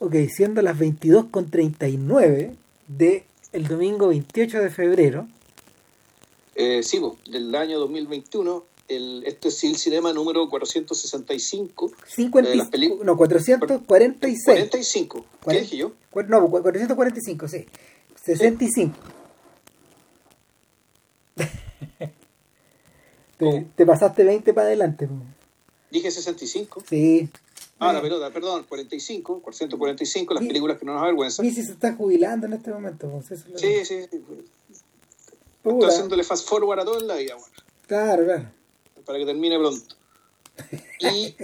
Ok, siendo las 22.39 de el domingo 28 de febrero. Eh, sí, po, del año 2021. El, este es el cinema número 465. 50, de las no, 446. 45. ¿Qué dije yo? No, 445, sí. 65. te, ¿Cómo? te pasaste 20 para adelante. Dije 65. Sí. Ah, la pelota, perdón, 45, 445, las Sí. películas que no nos avergüenzan. Missy se está jubilando en este momento. pues, eso es Sí, sí, sí. Estoy haciéndole fast forward a todo en la vida, bueno, Claro, claro. para que termine pronto. Y,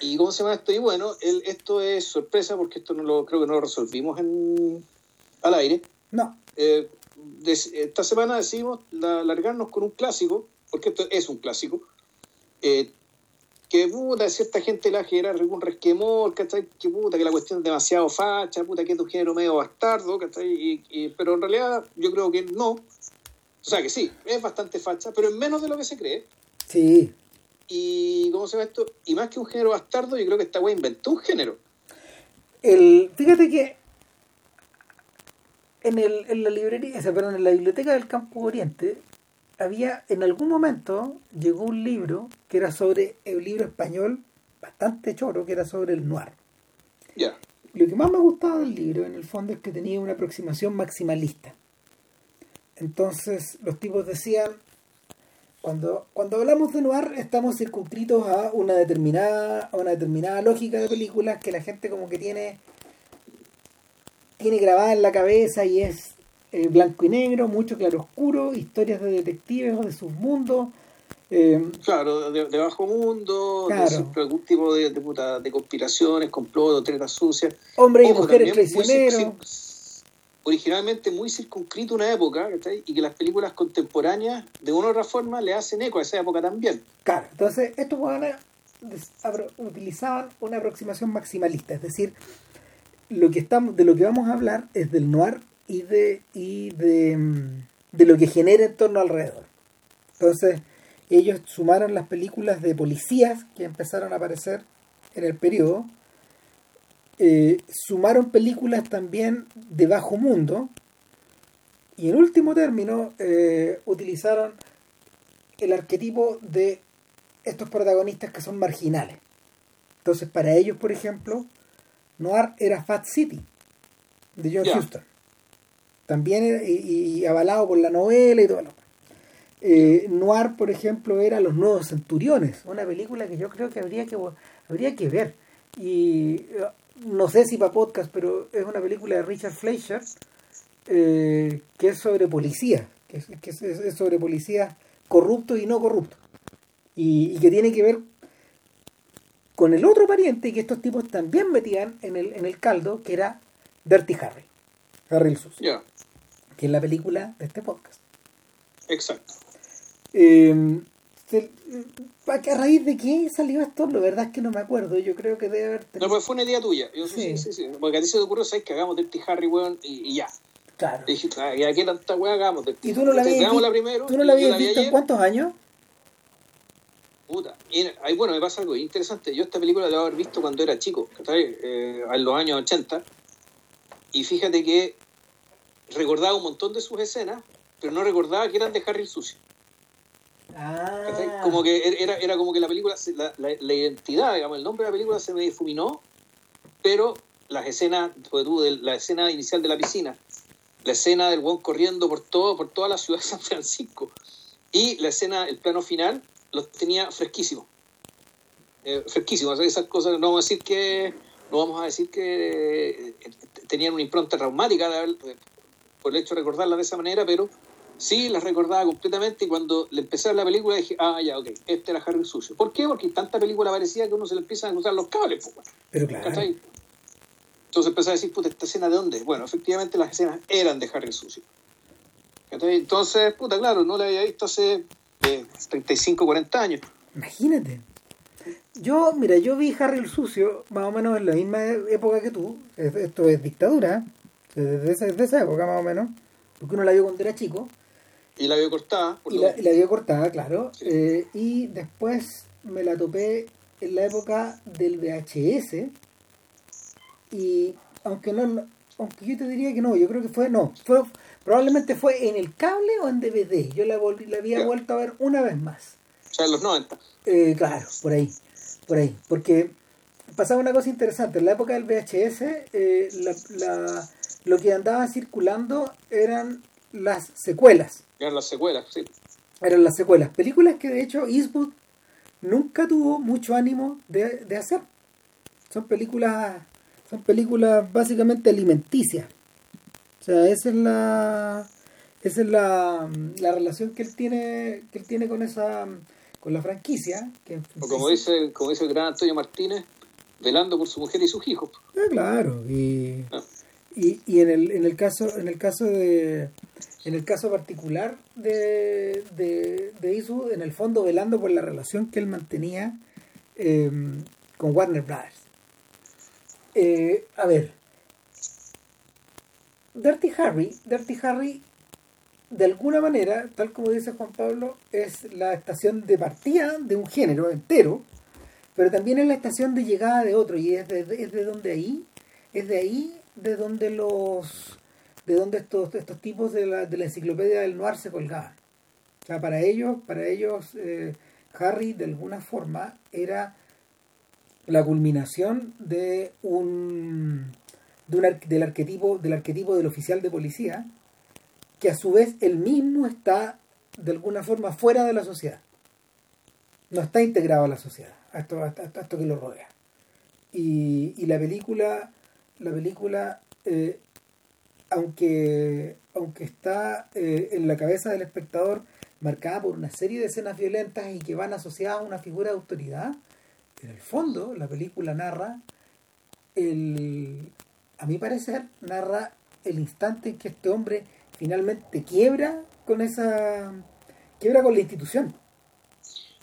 y ¿cómo se llama esto? Y bueno, el, esto es sorpresa porque esto no lo creo que no lo resolvimos en, al aire. No, Eh, des- esta semana decidimos la- largarnos con un clásico, porque esto es un clásico, eh, que puta, cierta gente la genera algún resquemor, ¿cachai? Que puta, que la cuestión es demasiado facha, puta, que es de un género medio bastardo, ¿cachai? Y, y- pero en realidad yo creo que no. O sea que sí, es bastante facha, pero es menos de lo que se cree. sí. Y, ¿cómo se llama esto? Y más que un género bastardo, yo creo que esta wea inventó un género. El, fíjate que en, el, en la librería, perdón, en la biblioteca del Campo Oriente había, en algún momento, llegó un libro que era sobre, un libro español bastante choro, que era sobre el noir. Ya. Lo que más me gustaba del libro, en el fondo, es que tenía una aproximación maximalista. Entonces, los tipos decían, cuando, cuando hablamos de noir, estamos circunscritos a una determinada, a una determinada lógica de películas que la gente como que tiene, tiene grabada en la cabeza y es eh, blanco y negro, mucho claroscuro, historias de detectives de sus mundos. eh, Claro, de, de bajo mundo, Claro. de algún tipo de, de, puta, de conspiraciones, complot, doctrinas sucias. hombres y mujeres traicioneros. originalmente muy circunscrito una época. Y que las películas contemporáneas, de una u otra forma, le hacen eco a esa época también. Claro, entonces estos hueones utilizaban una aproximación maximalista, es decir, lo que estamos, de lo que vamos a hablar es del noir y de y de, de lo que genera en torno alrededor. Entonces, ellos sumaron las películas de policías que empezaron a aparecer en el periodo, eh, sumaron películas también de bajo mundo, y en último término, eh, utilizaron el arquetipo de estos protagonistas que son marginales. Entonces, para ellos, por ejemplo, Noir era Fat City, de John Ya. Huston. También y, avalado por la novela y todo lo eh, Noir, por ejemplo, era Los Nuevos Centuriones, una película que yo creo que habría que, habría que ver. Y eh, no sé si para podcast, pero es una película de Richard Fleischer eh, que es sobre policía, que, es, que es- sobre policías corruptos y no corruptos. Y, y que tiene que ver con el otro pariente que estos tipos también metían en el, en el caldo, que era Dirty Harry, Harry el Sucio, que es la película de este podcast. exacto. Eh, se- ¿a qué- ¿A raíz de qué salió esto? La verdad es que no me acuerdo. Yo creo que debe haber No, pues fue una idea tuya. Yo, sí. Sí. Sí, Porque a ti se te ocurrió, ¿sabes? Que hagamos Dirty Harry, weón, y, y ya. Claro. Y dije, ah, ¿y a qué tanta weá hagamos? Dirty ¿Y tú no la Harry? habías, Veámosla vi- primero. ¿tú no la habías visto en cuántos años? Puta. Y, ahí, bueno, me pasa algo interesante. Yo esta película la debo haber visto cuando era chico, ¿cachai? Eh, en los años 80. Y fíjate que recordaba un montón de sus escenas, pero no recordaba que eran de Harry el Sucio. Ah, Como que er, era, era como que la película, la, la, la identidad, digamos, el nombre de la película se me difuminó, pero las escenas, pues de la escena inicial de la piscina, la escena del buen corriendo por todo, por toda la ciudad de San Francisco, y la escena, el plano final, los tenía fresquísimos. Eh, fresquísimos, esas cosas, no vamos a decir que, no vamos a decir que eh, tenían una impronta traumática de haber- por el hecho de recordarlas de esa manera, pero sí las recordaba completamente y cuando le empecé a ver la película dije, ah, ya, ok, este era Harry el Sucio. ¿Por qué? Porque tanta película parecía que uno se le empiezan a cruzar los cables, pues, bueno, pero claro. Entonces empecé a decir, puta, ¿esta escena de dónde? Bueno, efectivamente las escenas eran de Harry el Sucio. Entonces, puta, claro, no la había visto hace eh, 35, 40 años. Imagínate. Yo, mira, yo vi Harry el Sucio más o menos en la misma época que tú. Es- Esto es dictadura. Desde esa, desde esa época más o menos. Porque uno la vio cuando era chico. Y la vio cortada. Por Y la, y la vio cortada, claro. Sí. Eh, y después me la topé en la época del VHS. y aunque no aunque yo te diría que no yo creo que fue no fue probablemente fue en el cable o en DVD yo la volví, la había vuelto a ver una vez más o sea en los 90 eh, claro por ahí por ahí porque pasaba una cosa interesante en la época del VHS eh, la, la, lo que andaba circulando eran las secuelas. Eran las secuelas sí. Eran las secuelas. Películas que de hecho Eastwood nunca tuvo mucho ánimo de, de hacer. Son películas son películas básicamente alimenticias. O sea esa es la esa es la, la relación que él tiene que él tiene con esa con la franquicia que, o como dice como dice el gran Antonio Martínez velando por su mujer y sus hijos. Ah, claro y, ah. Y, y en el en el caso en el caso de en el caso particular de, de, de en el fondo velando por la relación que él mantenía eh, con Warner Brothers. Eh, a ver, Dirty Harry, Dirty Harry, de alguna manera, tal como dice Juan Pablo, es la estación de partida de un género entero, pero también es la estación de llegada de otro, y es de, es de donde ahí, es de ahí de donde los de donde estos, estos tipos de la, de la enciclopedia del noir se colgaban. O sea, para ellos, para ellos eh, Harry de alguna forma era la culminación de un, de un del arquetipo del arquetipo del oficial de policía que a su vez él mismo está de alguna forma fuera de la sociedad no está integrado a la sociedad a esto, a esto que lo rodea y, y la película la película eh, aunque, aunque está eh, en la cabeza del espectador marcada por una serie de escenas violentas y que van asociadas a una figura de autoridad, en el fondo la película narra, el, a mi parecer, narra el instante en que este hombre finalmente quiebra con esa quiebra con la institución.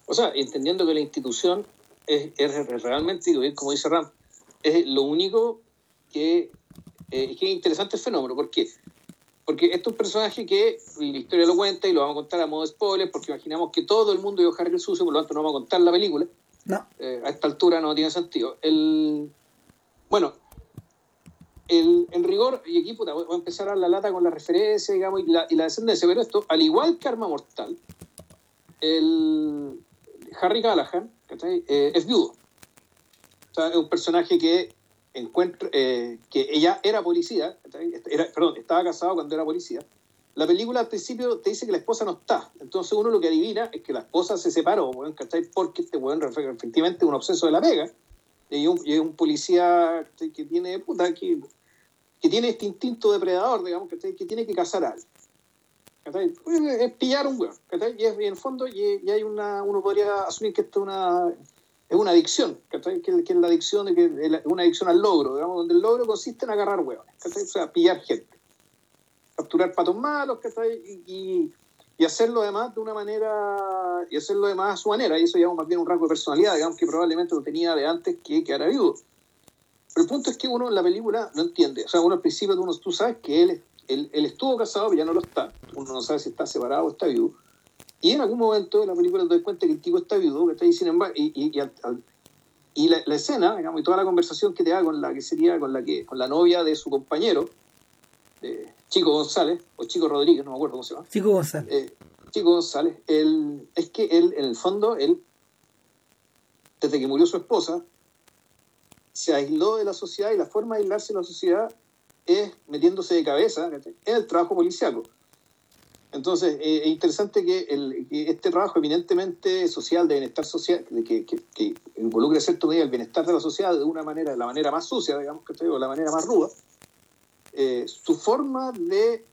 O sea, entendiendo que la institución es, es realmente, como dice Ram, es lo único que eh, es que es interesante el fenómeno. ¿Por qué? Porque un personaje que la historia lo cuenta y lo vamos a contar a modo de spoiler, porque imaginamos que todo el mundo vio Harry el Sucio, por lo tanto no vamos a contar la película. No. Eh, a esta altura no tiene sentido. El, bueno, el, en rigor, y aquí puta, voy a empezar a la lata con la referencia, digamos, y la, y la descendencia, pero esto, al igual que Arma Mortal, el Harry Callahan eh, es viudo. O sea, es un personaje que encuentra eh, que ella era policía, era, perdón, estaba casado cuando era policía. La película al principio te dice que la esposa no está. Entonces uno lo que adivina es que la esposa se separó, Porque este weón efectivamente un obseso de la pega. Y es un, policía que tiene puta, que, tiene este instinto depredador, digamos, que tiene que cazar a alguien. Es pillar un weón. Y, en el fondo y, hay una, uno podría asumir que esto es una es una adicción, que, es la adicción una adicción al logro, digamos, donde el logro consiste en agarrar huevones, o sea, pillar gente, capturar patos malos, y, y hacerlo además de una manera, y hacerlo además a su manera, y eso ya más bien un rango de personalidad, digamos, que probablemente lo tenía de antes que, que era viudo. Pero el punto es que uno en la película no entiende, o sea, uno al principio uno, tú sabes que él, él, él estuvo casado, pero ya no lo está, uno no sabe si está separado o está viudo, y en algún momento de la película te das cuenta que el tipo está viudo, que está ahí sin embargo, y, y, y, la, escena, digamos, y toda la conversación que te da con la que sería con la que con la novia de su compañero, Chico González, o Chico Rodríguez, no me acuerdo cómo se llama. Chico González. Eh, Chico González, él, es que él, en el fondo, él, desde que murió su esposa, se aisló de la sociedad y la forma de aislarse de la sociedad es metiéndose de cabeza en el trabajo policiaco. Entonces, eh, es interesante que, el, este trabajo eminentemente social, de bienestar social, que, que, que cierto medida el bienestar de la sociedad de una manera, de la manera más sucia, digamos que estoy, o la manera más ruda, eh, su forma de,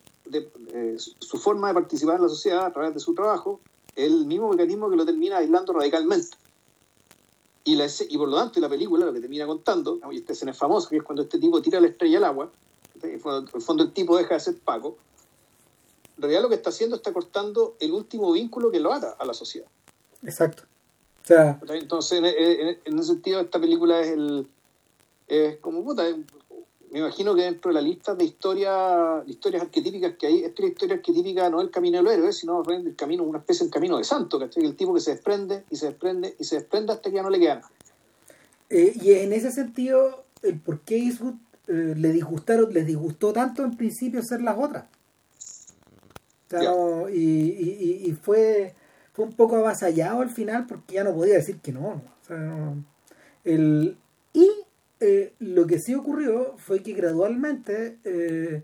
eh, su forma de participar en la sociedad a través de su trabajo el mismo mecanismo que lo termina aislando radicalmente. Y, la, y por lo tanto, la película lo que termina contando, y esta escena es famosa, que es cuando este tipo tira la estrella al agua, en el fondo el tipo deja de ser Paco, en realidad lo que está haciendo está cortando el último vínculo que lo ata a la sociedad. Exacto. O sea, Entonces, en, ese sentido, esta película es el. Es como puta. Me imagino que dentro de la lista de historias, historias arquetípicas que hay, esta historia arquetípica no es el camino del héroe, sino el camino, una especie de camino de santo, ¿cachai? El tipo que se desprende y se desprende y se desprende hasta que ya no le queda nada. Eh, y en ese sentido, el por qué Eastwood eh, le disgustaron, les disgustó tanto en principio ser las otras. Y, y- y- y fue, fue un poco avasallado al final porque ya no podía decir que no. no. O sea, no. El, y eh, lo que sí ocurrió fue que gradualmente, eh,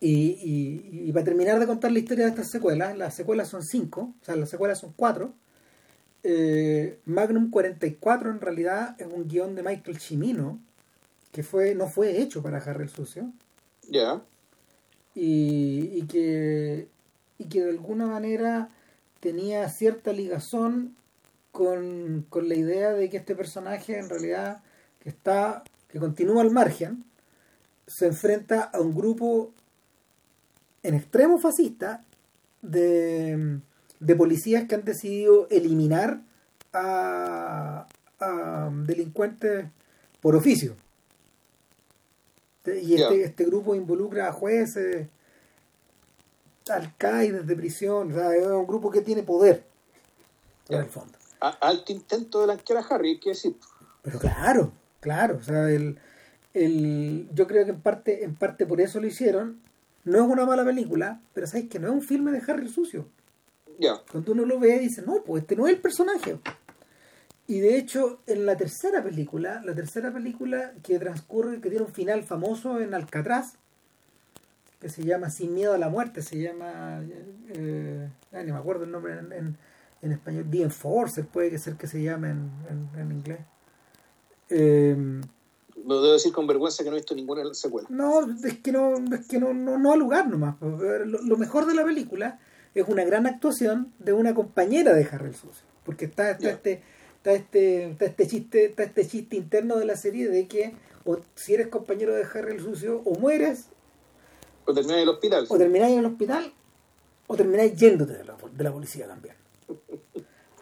y, y, y para terminar de contar la historia de estas secuelas, las secuelas son cinco, o sea, las secuelas son cuatro. Eh, Magnum 44 en realidad es un guion de Michael Cimino que fue no fue hecho para Harry el Sucio Ya. Y, y que y que de alguna manera tenía cierta ligazón con, con la idea de que este personaje en realidad que está que continúa al margen se enfrenta a un grupo en extremo fascista de, de policías que han decidido eliminar a, a delincuentes por oficio y este, este grupo involucra a jueces alcaides de prisión o sea, es un grupo que tiene poder en el fondo A- alto intento de blanquear a Harry, hay que decir. pero claro, claro, o sea, el, el, yo creo que en parte, en parte por eso lo hicieron. No es una mala película, pero sabes que no es un filme de Harry el Sucio. Ya. Cuando uno lo ve dice, no, pues este no es el personaje. Y de hecho, en la tercera película, la tercera película que transcurre, que tiene un final famoso en Alcatraz, que se llama Sin miedo a la muerte, se llama, eh, ay, no me acuerdo el nombre en, en, en español, The Enforcer puede que ser que se llame en, en, en inglés. Eh, Lo debo decir con vergüenza que no he visto ninguna secuelas. no, es que no, es que no, no, no ha lugar nomás. pues. Lo, lo mejor de la película es una gran actuación de una compañera de Harry el Sucio. Porque está, está este, está este, está este chiste, está este chiste interno de la serie de que o si eres compañero de Harry el Sucio, o mueres, Cuando terminé en el hospital. o termináis en el hospital, o termináis yéndote de la, de la policía también.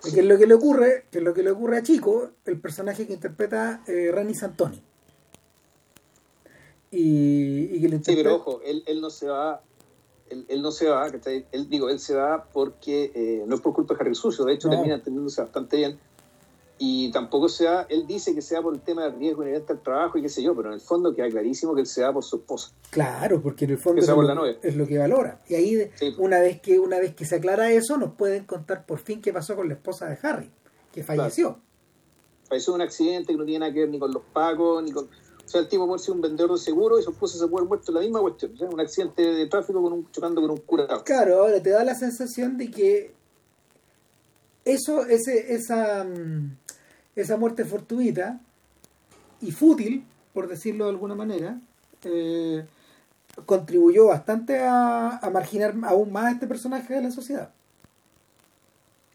Que es lo que le ocurre, que es lo que le ocurre a Chico, el personaje que interpreta eh, Rani Santoni. Y, y que le Sí, pero ojo, él, él no se va, él, él no se va, ¿cachai? él digo, él se va porque eh, no es por culpa de Harry el Sucio, de hecho No. termina entendiéndose bastante bien. Y tampoco se va, él dice que se va por el tema del riesgo inherente al trabajo y qué sé yo, pero en el fondo queda clarísimo que él se va por su esposa. Claro, porque en el fondo es por lo, la novia. es lo que valora. Y ahí, Sí. una vez que una vez que se aclara eso, nos pueden contar por fin qué pasó con la esposa de Harry, que falleció. Falleció en un accidente que no tiene nada que ver ni con los pacos, ni con... O sea, el tipo puede ser un vendedor de seguro y su esposa se puede haber muerto en la misma cuestión. Un accidente de tráfico con un, chocando con un curado. Claro, ahora te da la sensación de que eso, ese, esa, mm, esa muerte fortuita y fútil, por decirlo de alguna manera, eh, contribuyó bastante a, a marginar aún más a este personaje de la sociedad.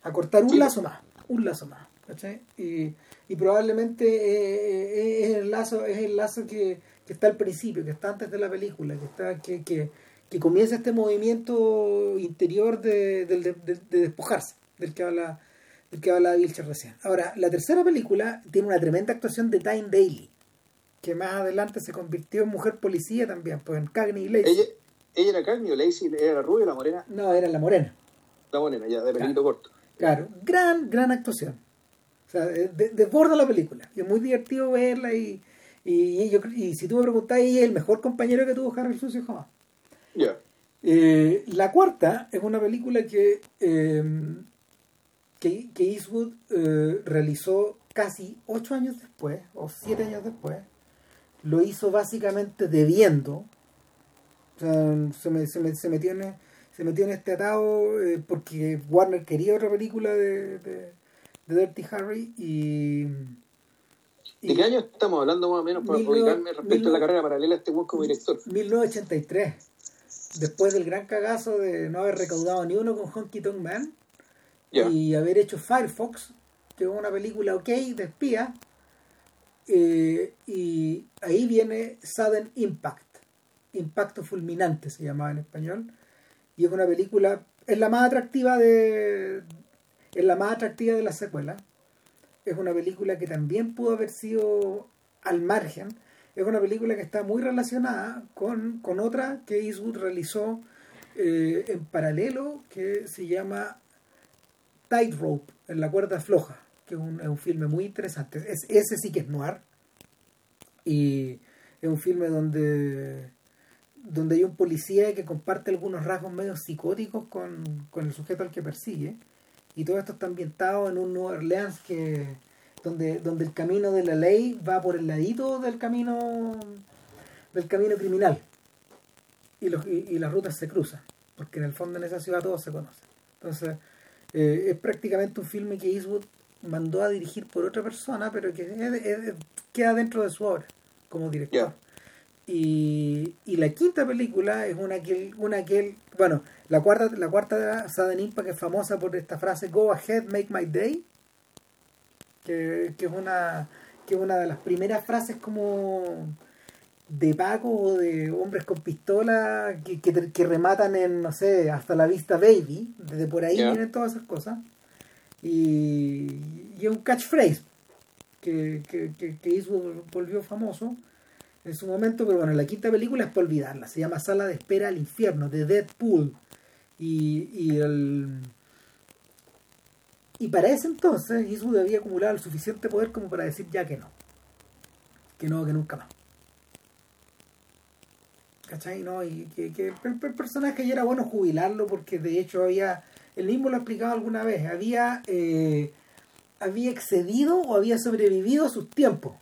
A cortar un Sí. lazo más, un lazo más. ¿cachai? Y, y probablemente eh, eh, es el lazo, es el lazo que, que está al principio, que está antes de la película, que está, que, que, que comienza este movimiento interior de- de- de despojarse, del que habla, del que habla Vilcher recién. Ahora, la tercera película tiene una tremenda actuación de Time Daly, que más adelante se convirtió en mujer policía también, pues en Cagney y Lacey. Ella, ella era Cagney o Lacey, era la rubia, la morena, No, era la morena. la morena, ya, de pelito corto. Claro, gran, gran actuación. O sea, de- desborda la película. Y es muy divertido verla y, y, y yo, y si tú me preguntás, ella es el mejor compañero que tuvo Harry Sucio jamás. Ya. Eh, la cuarta es una película que, eh, que, que Eastwood eh, realizó casi ocho años después, o siete años después. Lo hizo básicamente debiendo. O sea, se, me- se me- se metió en, se metió en este atado eh, porque Warner quería otra película de, de, de Dirty Harry y... ¿De qué año estamos hablando más o menos para ubicarme respecto mil a la carrera paralela a este buen como director? 1983. Después del gran cagazo de no haber recaudado ni uno con Honky Tonk Man Y haber hecho Firefox, que es una película ok de espía. eh, y ahí viene Sudden Impact. Impacto fulminante se llamaba en español. Y es una película, es la más atractiva de. Es la más atractiva de la secuela. Es una película que también pudo haber sido al margen. Es una película que está muy relacionada con, con otra que Eastwood realizó eh, en paralelo que se llama Tightrope, en la cuerda floja, que es un, es un filme muy interesante. Es, ese sí que es noir. Y es un filme donde donde hay un policía que comparte algunos rasgos medio psicóticos con, con el sujeto al que persigue y todo esto está ambientado en un Nueva Orleans que donde, donde el camino de la ley va por el ladito del camino del camino criminal y, los, y, las rutas se cruzan porque en el fondo en esa ciudad todo se conoce entonces eh, es prácticamente un filme que Eastwood mandó a dirigir por otra persona pero que queda dentro de su obra como director. Y, y la quinta película es una que, una que bueno, la cuarta, la cuarta Sudden Impact que es famosa por esta frase Go ahead, make my day, que, que es una que es una de las primeras frases como de Paco o de hombres con pistola que, que, rematan en, no sé, hasta la vista baby, desde por ahí vienen todas esas cosas. Y, y es un catchphrase que, que, que, hizo, volvió famoso en su momento, pero bueno, la quinta película es para olvidarla. Se llama Sala de Espera al Infierno, de Deadpool. Y, y, el, y para ese entonces, Eastwood había acumulado el suficiente poder como para decir ya que no. Que no, que nunca más. ¿Cachai? No, y que, que el, personaje ya era bueno jubilarlo porque de hecho había, el mismo lo ha explicado alguna vez, había, eh, había excedido o había sobrevivido a sus tiempos.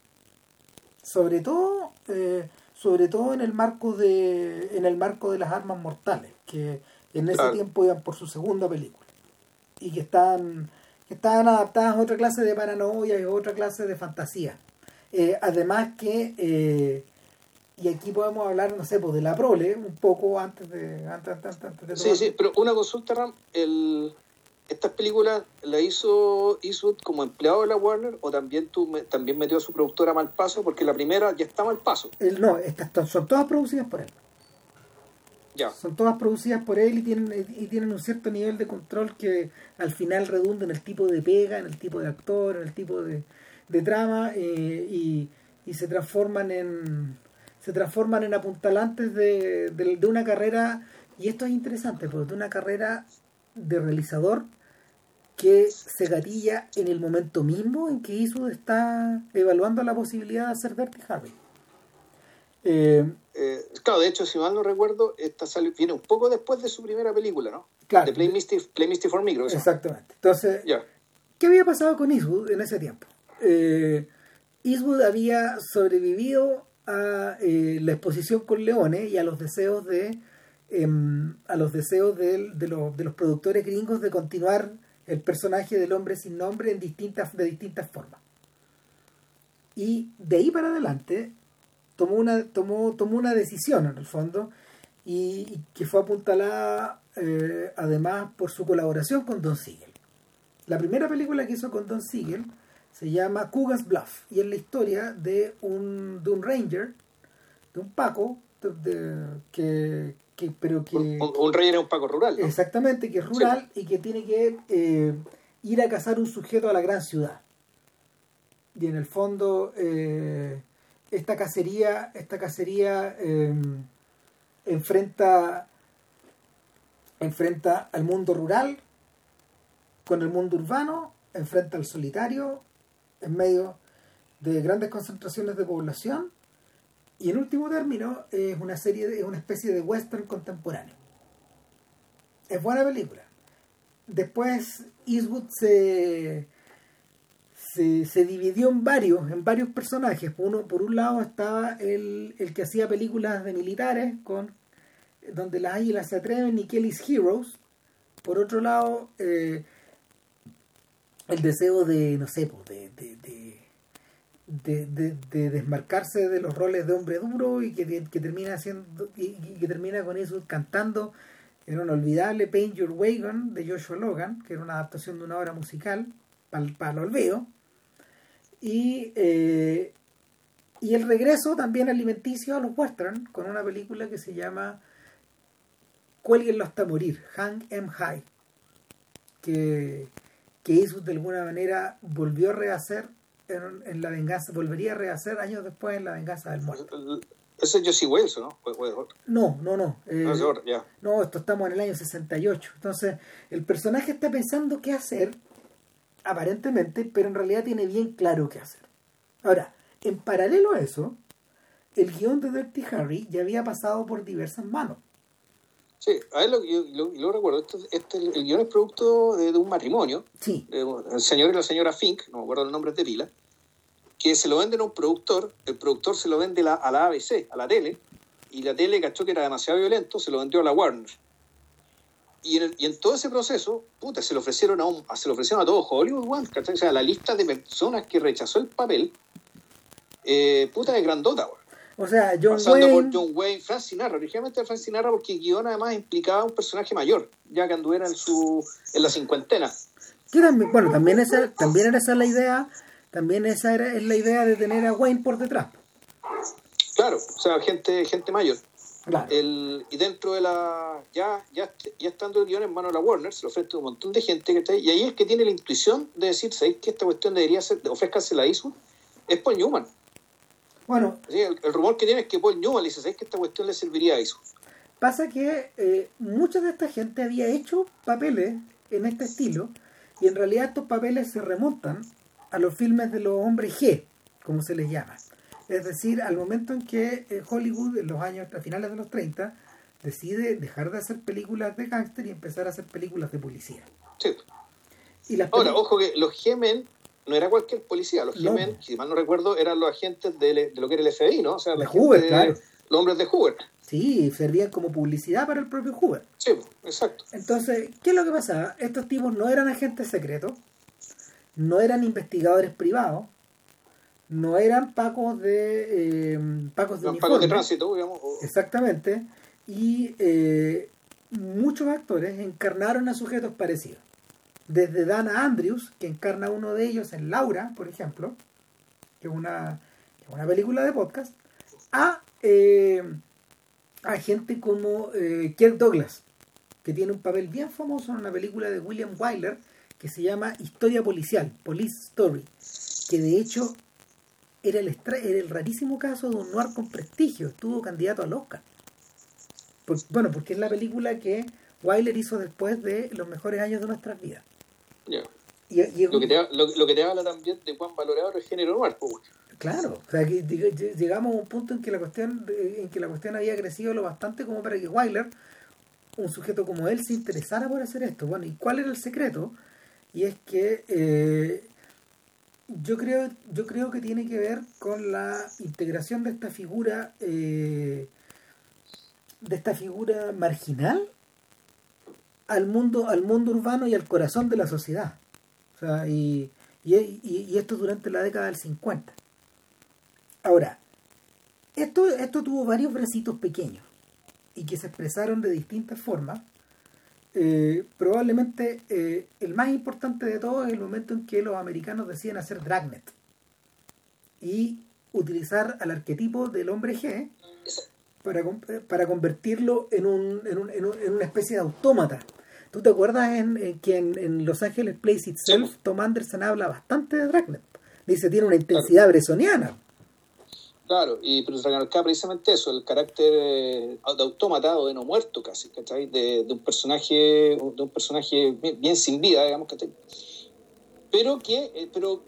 Sobre todo eh, sobre todo en el marco de en el marco de las armas mortales que en ese tiempo iban por su segunda película. Y que estaban que estaban adaptadas a otra clase de paranoia y a otra clase de fantasía. Eh, además que y aquí podemos hablar no sé pues de la prole un poco antes de antes, antes, de sí sí pero una consulta Ram el ¿Estas películas la hizo Eastwood como empleado de la Warner o también tú también metió a su productora mal paso? Porque la primera ya está mal paso. no, estas son todas producidas por él. Ya. Son todas producidas por él y tienen, y tienen un cierto nivel de control que al final redunda en el tipo de pega, en el tipo de actor, en el tipo de, de trama eh, y, y se transforman en se transforman en apuntalantes de, de, de una carrera y esto es interesante porque de una carrera de realizador que se gatilla en el momento mismo en que Eastwood está evaluando la posibilidad de hacer Dirty Harry. Eh, eh, claro, de hecho, si mal no recuerdo, esta salió, viene un poco después de su primera película, ¿no? Claro. De Play Misty, Play Misty for Me, creo Exactamente. Entonces, ¿qué había pasado con Eastwood en ese tiempo? Eh, Eastwood había sobrevivido a la exposición con leones y a los deseos de Em, a los deseos de, de, los, productores gringos de continuar el personaje del hombre sin nombre en distintas, de distintas formas. Y de ahí para adelante tomó una, tomó, tomó una decisión en el fondo y, que fue apuntalada eh, además por su colaboración con Don Siegel. La primera película que hizo con Don Siegel se llama Cougar's Bluff y es la historia de un, de un ranger, de un Paco, de, que, que, pero que... Un, rey era un paco rural. Exactamente, que es rural y que tiene que eh, ir a cazar un sujeto a la gran ciudad. Y en el fondo, eh, esta cacería, esta cacería em, enfrenta, enfrenta al mundo rural con el mundo urbano, enfrenta al solitario en medio de grandes concentraciones de población y en último término, es una serie, es una especie de western contemporáneo. Es buena película. Después Eastwood se, se, dividió en varios, en varios personajes. Uno, por un lado estaba el, el que hacía películas de militares con donde las águilas se atreven y Kelly's Heroes. Por otro lado, eh, el deseo de, no sé, pues, de, de, de, desmarcarse de los roles de hombre duro y que, que termina haciendo y, que termina con eso cantando en un olvidable Paint Your Wagon de Joshua Logan, que era una adaptación de una obra musical para, para el olvido. Y, eh, y el regreso también alimenticio a los western con una película que se llama Cuélguenlo hasta morir, Hang Em High, que, que de alguna manera volvió a rehacer en, La Venganza, volvería a rehacer años después en La Venganza del Muerto. Ese es Josie Wales, ¿no? No, no, no. Eh, no, esto estamos en el año 68. Entonces, el personaje está pensando qué hacer, aparentemente, pero en realidad tiene bien claro qué hacer. Ahora, en paralelo a eso, el guion de Dirty Harry ya había pasado por diversas manos. Sí, a ver, lo, yo, lo, recuerdo, este, este, el guion es producto de, un matrimonio. Sí. el señor y la señora Fink, no me acuerdo el nombre de pila, que se lo venden a un productor, el productor se lo vende a la ABC, a la tele, y la tele cachó que era demasiado violento, se lo vendió a la Warner. Y en, y en todo ese proceso, puta, se lo ofrecieron a, un, se lo ofrecieron a todo Hollywood, O sea, la lista de personas que rechazó el papel, eh, puta, es grandota, O sea, John Pasando Wayne... por John Wayne, Frank Sinatra, originalmente Frank Sinatra porque el guion además implicaba un personaje mayor, ya que anduviera en, su, en la cincuentena. bueno, también, esa, también era esa la idea, también esa era, es la idea de tener a Wayne por detrás. Claro, o sea, gente, gente mayor. El, y dentro de la. Ya, ya, ya estando el guion en manos de la Warner, se lo ofrece a un montón de gente que está ahí. Y ahí es que tiene la intuición de decir, ¿sabéis que esta cuestión debería ser, ofrezcanse la ISO? Es Paul Newman. Bueno. el, rumor que tiene es que Paul Newman le dice, ¿sabéis que esta cuestión le serviría a ISO? Pasa que eh, mucha de esta gente había hecho papeles en este estilo, y en realidad estos papeles se remontan a los filmes de los hombres G, como se les llama. Es decir, al momento en que eh, Hollywood, en los años, a finales de los 30, decide dejar de hacer películas de gángster y empezar a hacer películas de policía. Sí. Y Ahora, ojo que los G-Men no era cualquier policía, los G-Men, si mal no recuerdo, eran los agentes de, lo que era el FBI, ¿no? O sea, de Hoover, claro. Los hombres de Hoover. Sí, servían como publicidad para el propio Hoover. Sí, exacto. Entonces, ¿qué es lo que pasaba? Estos tipos no eran agentes secretos, no eran investigadores privados, no eran pacos de eh, pacos de, pacos de tránsito digamos exactamente y eh, muchos actores encarnaron a sujetos parecidos desde Dana Andrews que encarna uno de ellos en Laura por ejemplo que es una, una película de podcast a eh, a gente como Kirk Douglas que tiene un papel bien famoso en una película de William Wyler que se llama Historia Policial, Police Story, que de hecho era el, era el rarísimo caso de un noir con prestigio, estuvo candidato al Oscar. bueno, porque es la película que Wyler hizo después de los mejores años de nuestras vidas. Lo, que te, lo, que te, habla también de cuán valorado el género noir. Pues, claro, o sea, que llegamos a un punto en que la cuestión en que la cuestión había crecido lo bastante como para que Wyler, un sujeto como él, se interesara por hacer esto. Bueno, ¿y cuál era el secreto? Y es que eh, yo creo, yo creo que tiene que ver con la integración de esta figura, eh, de esta figura marginal al mundo, al mundo urbano y al corazón de la sociedad. O sea, y, y, esto durante la década del 50. Ahora, esto, esto tuvo varios bracitos pequeños y que se expresaron de distintas formas eh, probablemente eh, el más importante de todo es el momento en que los americanos deciden hacer Dragnet y utilizar al arquetipo del hombre G para, para convertirlo en, un, en, un, en, una especie de autómata. ¿Tú te acuerdas en, que en, Los Ángeles Place Itself Tom Anderson habla bastante de Dragnet? Dice, tiene una intensidad bresoniana. Claro, y pero acá precisamente eso, el carácter eh, de autómata o de no muerto casi, ¿cachai? De, de un personaje, de un personaje bien, sin vida, digamos, ¿cachai? Pero que, eh, pero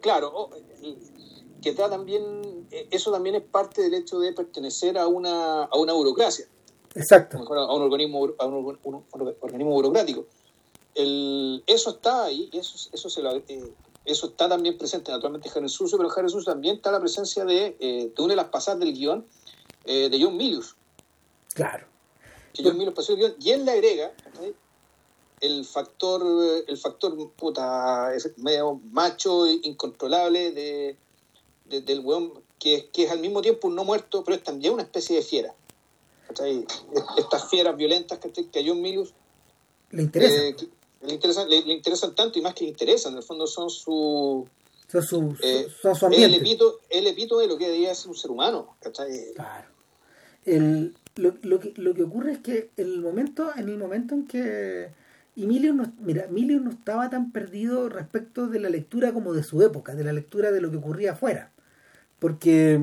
claro, que da también, eh, eso también es parte del hecho de pertenecer a una, a una burocracia. Exacto. A un organismo, a un, organismo burocrático. El, eso está ahí, eso, eso se lo, eso está también presente naturalmente en Harry pero en Harry también está la presencia de, eh, de una de las pasadas del guion eh, de John Milius. Claro. Que John Milius pasó el guion y él le agrega el factor, el factor puta, medio macho, incontrolable de, del weón, que, que, es al mismo tiempo un no muerto, pero es también una especie de fiera. Estas fieras violentas que, que a John Milius le interesa. Eh, le interesan, le, interesan tanto y más que le interesan, en el fondo son su... Son su, eh, son su ambiente. El epito, el epito de lo que debería ser un ser humano. Claro. El, lo, lo, que, lo que ocurre es que el momento, en el momento en que Emilio no, mira, Emilio no estaba tan perdido respecto de la lectura como de su época, de la lectura de lo que ocurría afuera. Porque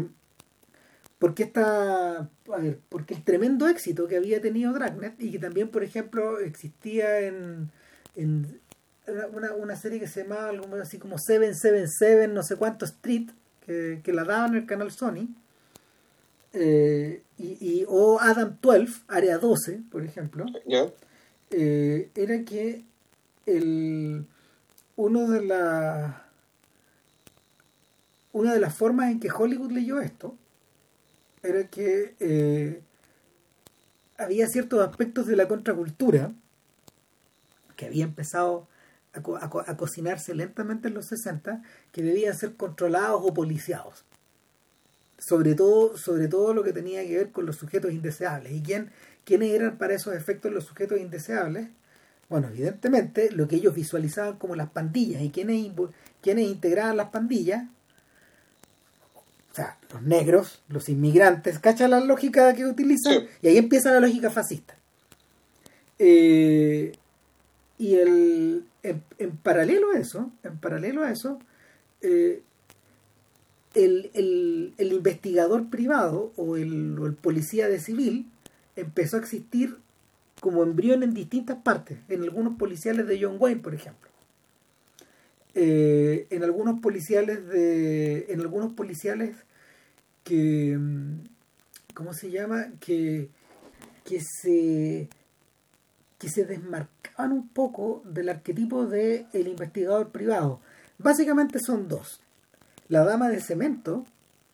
porque esta a ver, porque el tremendo éxito que había tenido Dragnet y que también por ejemplo existía en en una, una serie que se llamaba algo así como 777, no sé cuánto Street, que, que la daban en el canal Sony. eh, y, o Adam 12, Área 12, por ejemplo, eh, era que el, uno de la, una de las formas en que Hollywood leyó esto era que eh, había ciertos aspectos de la contracultura que había empezado a, cocinarse lentamente en los 60 que debían ser controlados o policiados. Sobre todo, sobre todo lo que tenía que ver con los sujetos indeseables. ¿Y quién, quiénes eran para esos efectos los sujetos indeseables? Bueno, evidentemente lo que ellos visualizaban como las pandillas y quiénes, quiénes integraban las pandillas o sea, los negros, los inmigrantes, ¿cacha la lógica que utilizan? Y ahí empieza la lógica fascista. Eh, y el, en, paralelo a eso, en paralelo a eso, eh, el, investigador privado o el, o el policía de civil empezó a existir como embrión en distintas partes, en algunos policiales de John Wayne, por ejemplo. Eh, en algunos policiales de en algunos policiales que mm, cómo se llama que que se que se desmarcaban un poco del arquetipo del el investigador privado. Básicamente son dos. La dama de cemento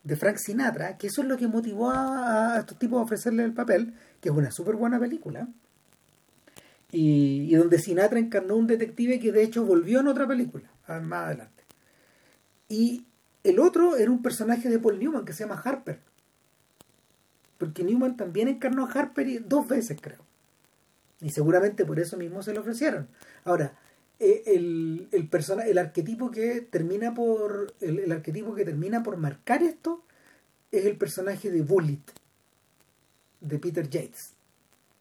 de Frank Sinatra que eso es lo que motivó a, estos tipos a ofrecerle el papel que es una súper buena película y, donde Sinatra encarnó un detective que de hecho volvió en otra película, más adelante. Y el otro era un personaje de Paul Newman que se llama Harper. Porque Newman también encarnó a Harper dos veces, creo. Y seguramente por eso mismo se lo ofrecieron. Ahora, eh, el, el, el arquetipo que termina por. El, el, arquetipo que termina por marcar esto es el personaje de Bullet de Peter Yates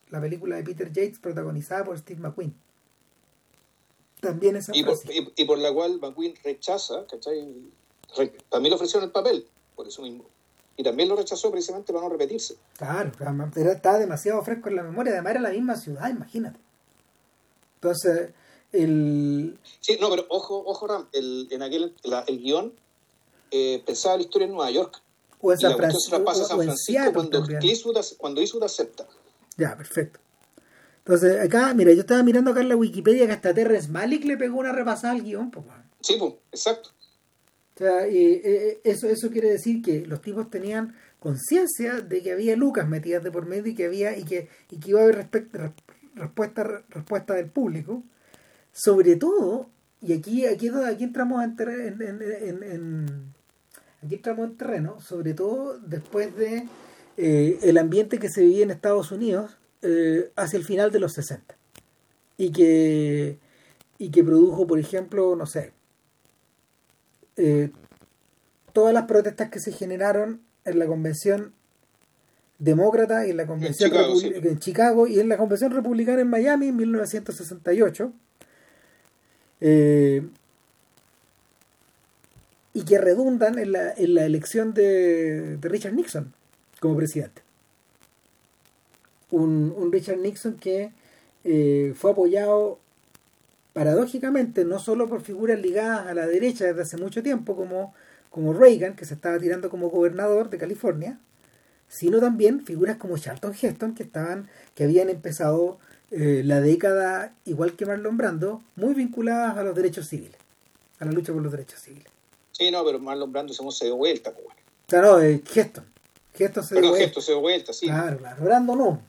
la película de Peter Yates protagonizada por Steve McQueen. También esa y por, y, por la cual McQueen rechaza, ¿cachai? también le ofrecieron el papel, por eso mismo. Y también lo rechazó precisamente para no repetirse. Claro, pero estaba demasiado fresco en la memoria, además era la misma ciudad, imagínate. Entonces, el... Sí, no, pero ojo, ojo Ram, el, en aquel, el guion eh, pensaba la historia en Nueva York. O en San Francisco. cuando, cuando Eastwood acepta. Ya, perfecto. Entonces, acá, mira, yo estaba mirando acá en la Wikipedia que hasta Terrence Malick le pegó una repasada al guion, pues. Sí, pues, exacto. O sea, y, eso, eso quiere decir que los tipos tenían conciencia de que había lucas metidas de por medio y que había y que, y que iba a haber respuesta, respuesta del público. Sobre todo, y aquí, aquí, aquí entramos en, en, en, aquí entramos en terreno, sobre todo después de eh, el ambiente que se vivía en Estados Unidos eh, hacia el final de los 60 y que, y que produjo, por ejemplo, no sé, eh, todas las protestas que se generaron en la convención demócrata y en la convención en Chicago, en Chicago y en la convención republicana en Miami en 1968 y que redundan en la, en la elección de, de Richard Nixon como presidente. Un, un Richard Nixon que eh, fue apoyado paradójicamente no solo por figuras ligadas a la derecha desde hace mucho tiempo como, como Reagan, que se estaba tirando como gobernador de California, sino también figuras como Charlton Heston, que estaban, que habían empezado eh, la década, igual que Marlon Brando, muy vinculadas a los derechos civiles, a la lucha por los derechos civiles. Sí, no, pero Marlon Brando se dio vuelta, pues. Claro, eh, Heston. Gesto se dio vuelta. se dio vuelta, sí. Claro, claro. Brando no.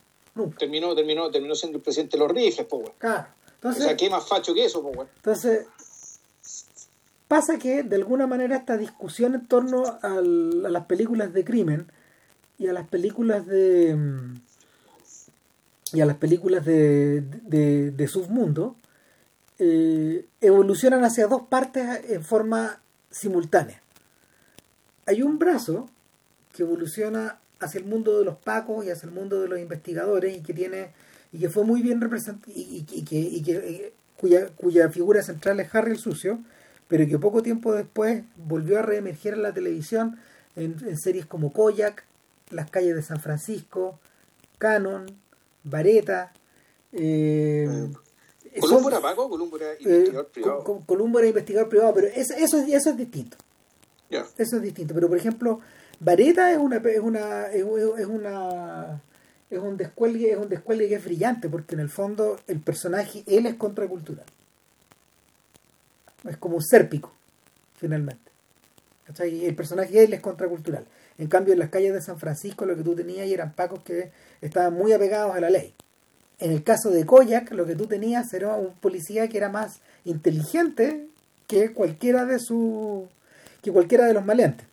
Terminó, terminó, terminó siendo el presidente de los rifles, pues, Claro. Entonces, o sea, ¿qué más facho que eso, pues, Entonces, pasa que, de alguna manera, esta discusión en torno a las películas de crimen y a las películas de... Mm, y a las películas de, de, de submundo eh, evolucionan hacia dos partes en forma simultánea. Hay un brazo que evoluciona hacia el mundo de los pacos y hacia el mundo de los investigadores y que tiene y que fue muy bien representado y, que, eh, cuya, cuya figura central es Harry el Sucio, pero que poco tiempo después volvió a reemerger en la televisión en, series como Koyak, Las calles de San Francisco, Canon, Vareta. Eh, ¿Columbo era Paco Columbo era eh, investigador privado? Columbo era investigador privado, pero eso, eso, es distinto. Eso es distinto. Pero, por ejemplo, Vareta es una es una es, es un descuelgue es un descuelgue que es brillante porque en el fondo el personaje él es contracultural. Es como sérpico finalmente. El personaje él es contracultural. En cambio en las calles de San Francisco lo que tú tenías eran pacos que estaban muy apegados a la ley. En el caso de Koyak lo que tú tenías era un policía que era más inteligente que cualquiera de su que cualquiera de los maleantes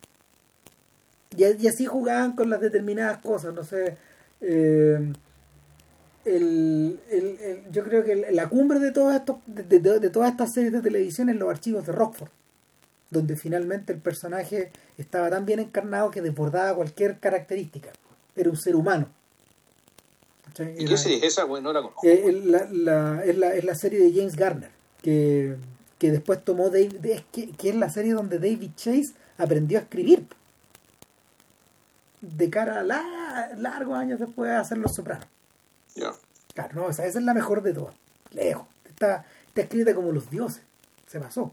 y, y así jugaban con las determinadas cosas no sé eh, el, el, el, yo creo que la cumbre de, todo esto, de, de, de, todas estas series de televisión es los archivos de Rockford, donde finalmente el personaje estaba tan bien encarnado que desbordaba cualquier característica. Era un ser humano. ¿Y qué serie es esa? Bueno, no la conozco. Eh, la, la, es, la, es la serie de James Garner, que, que después tomó Dave, es que, que es la serie donde David Chase aprendió a escribir de cara a la, largos años después de hacer Los Sopranos. Ya. Claro, no, o sea, esa es la mejor de todas. Lejos. Está, está escrita como los dioses. Se pasó.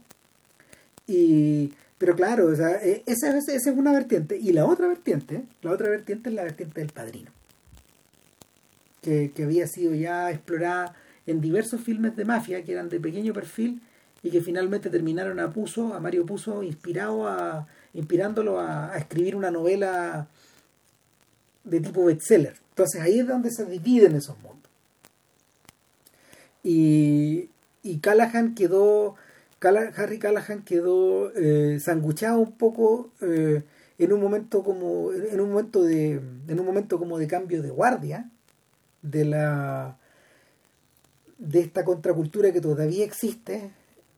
Y, pero claro, o sea, e, esa, esa es una vertiente. Y la otra vertiente, la otra vertiente es la vertiente del padrino. Que, que había sido ya explorada en diversos filmes de mafia que eran de pequeño perfil y que finalmente terminaron a Puso, a Mario Puzo, inspirado a, inspirándolo a, a escribir una novela de tipo bestseller. Entonces ahí es donde se dividen esos mundos. Y, y Callahan quedó, Harry Callahan quedó eh, sanguchado un poco eh, en un momento como, en un momento de, en un momento como de cambio de guardia de la de esta contracultura que todavía existe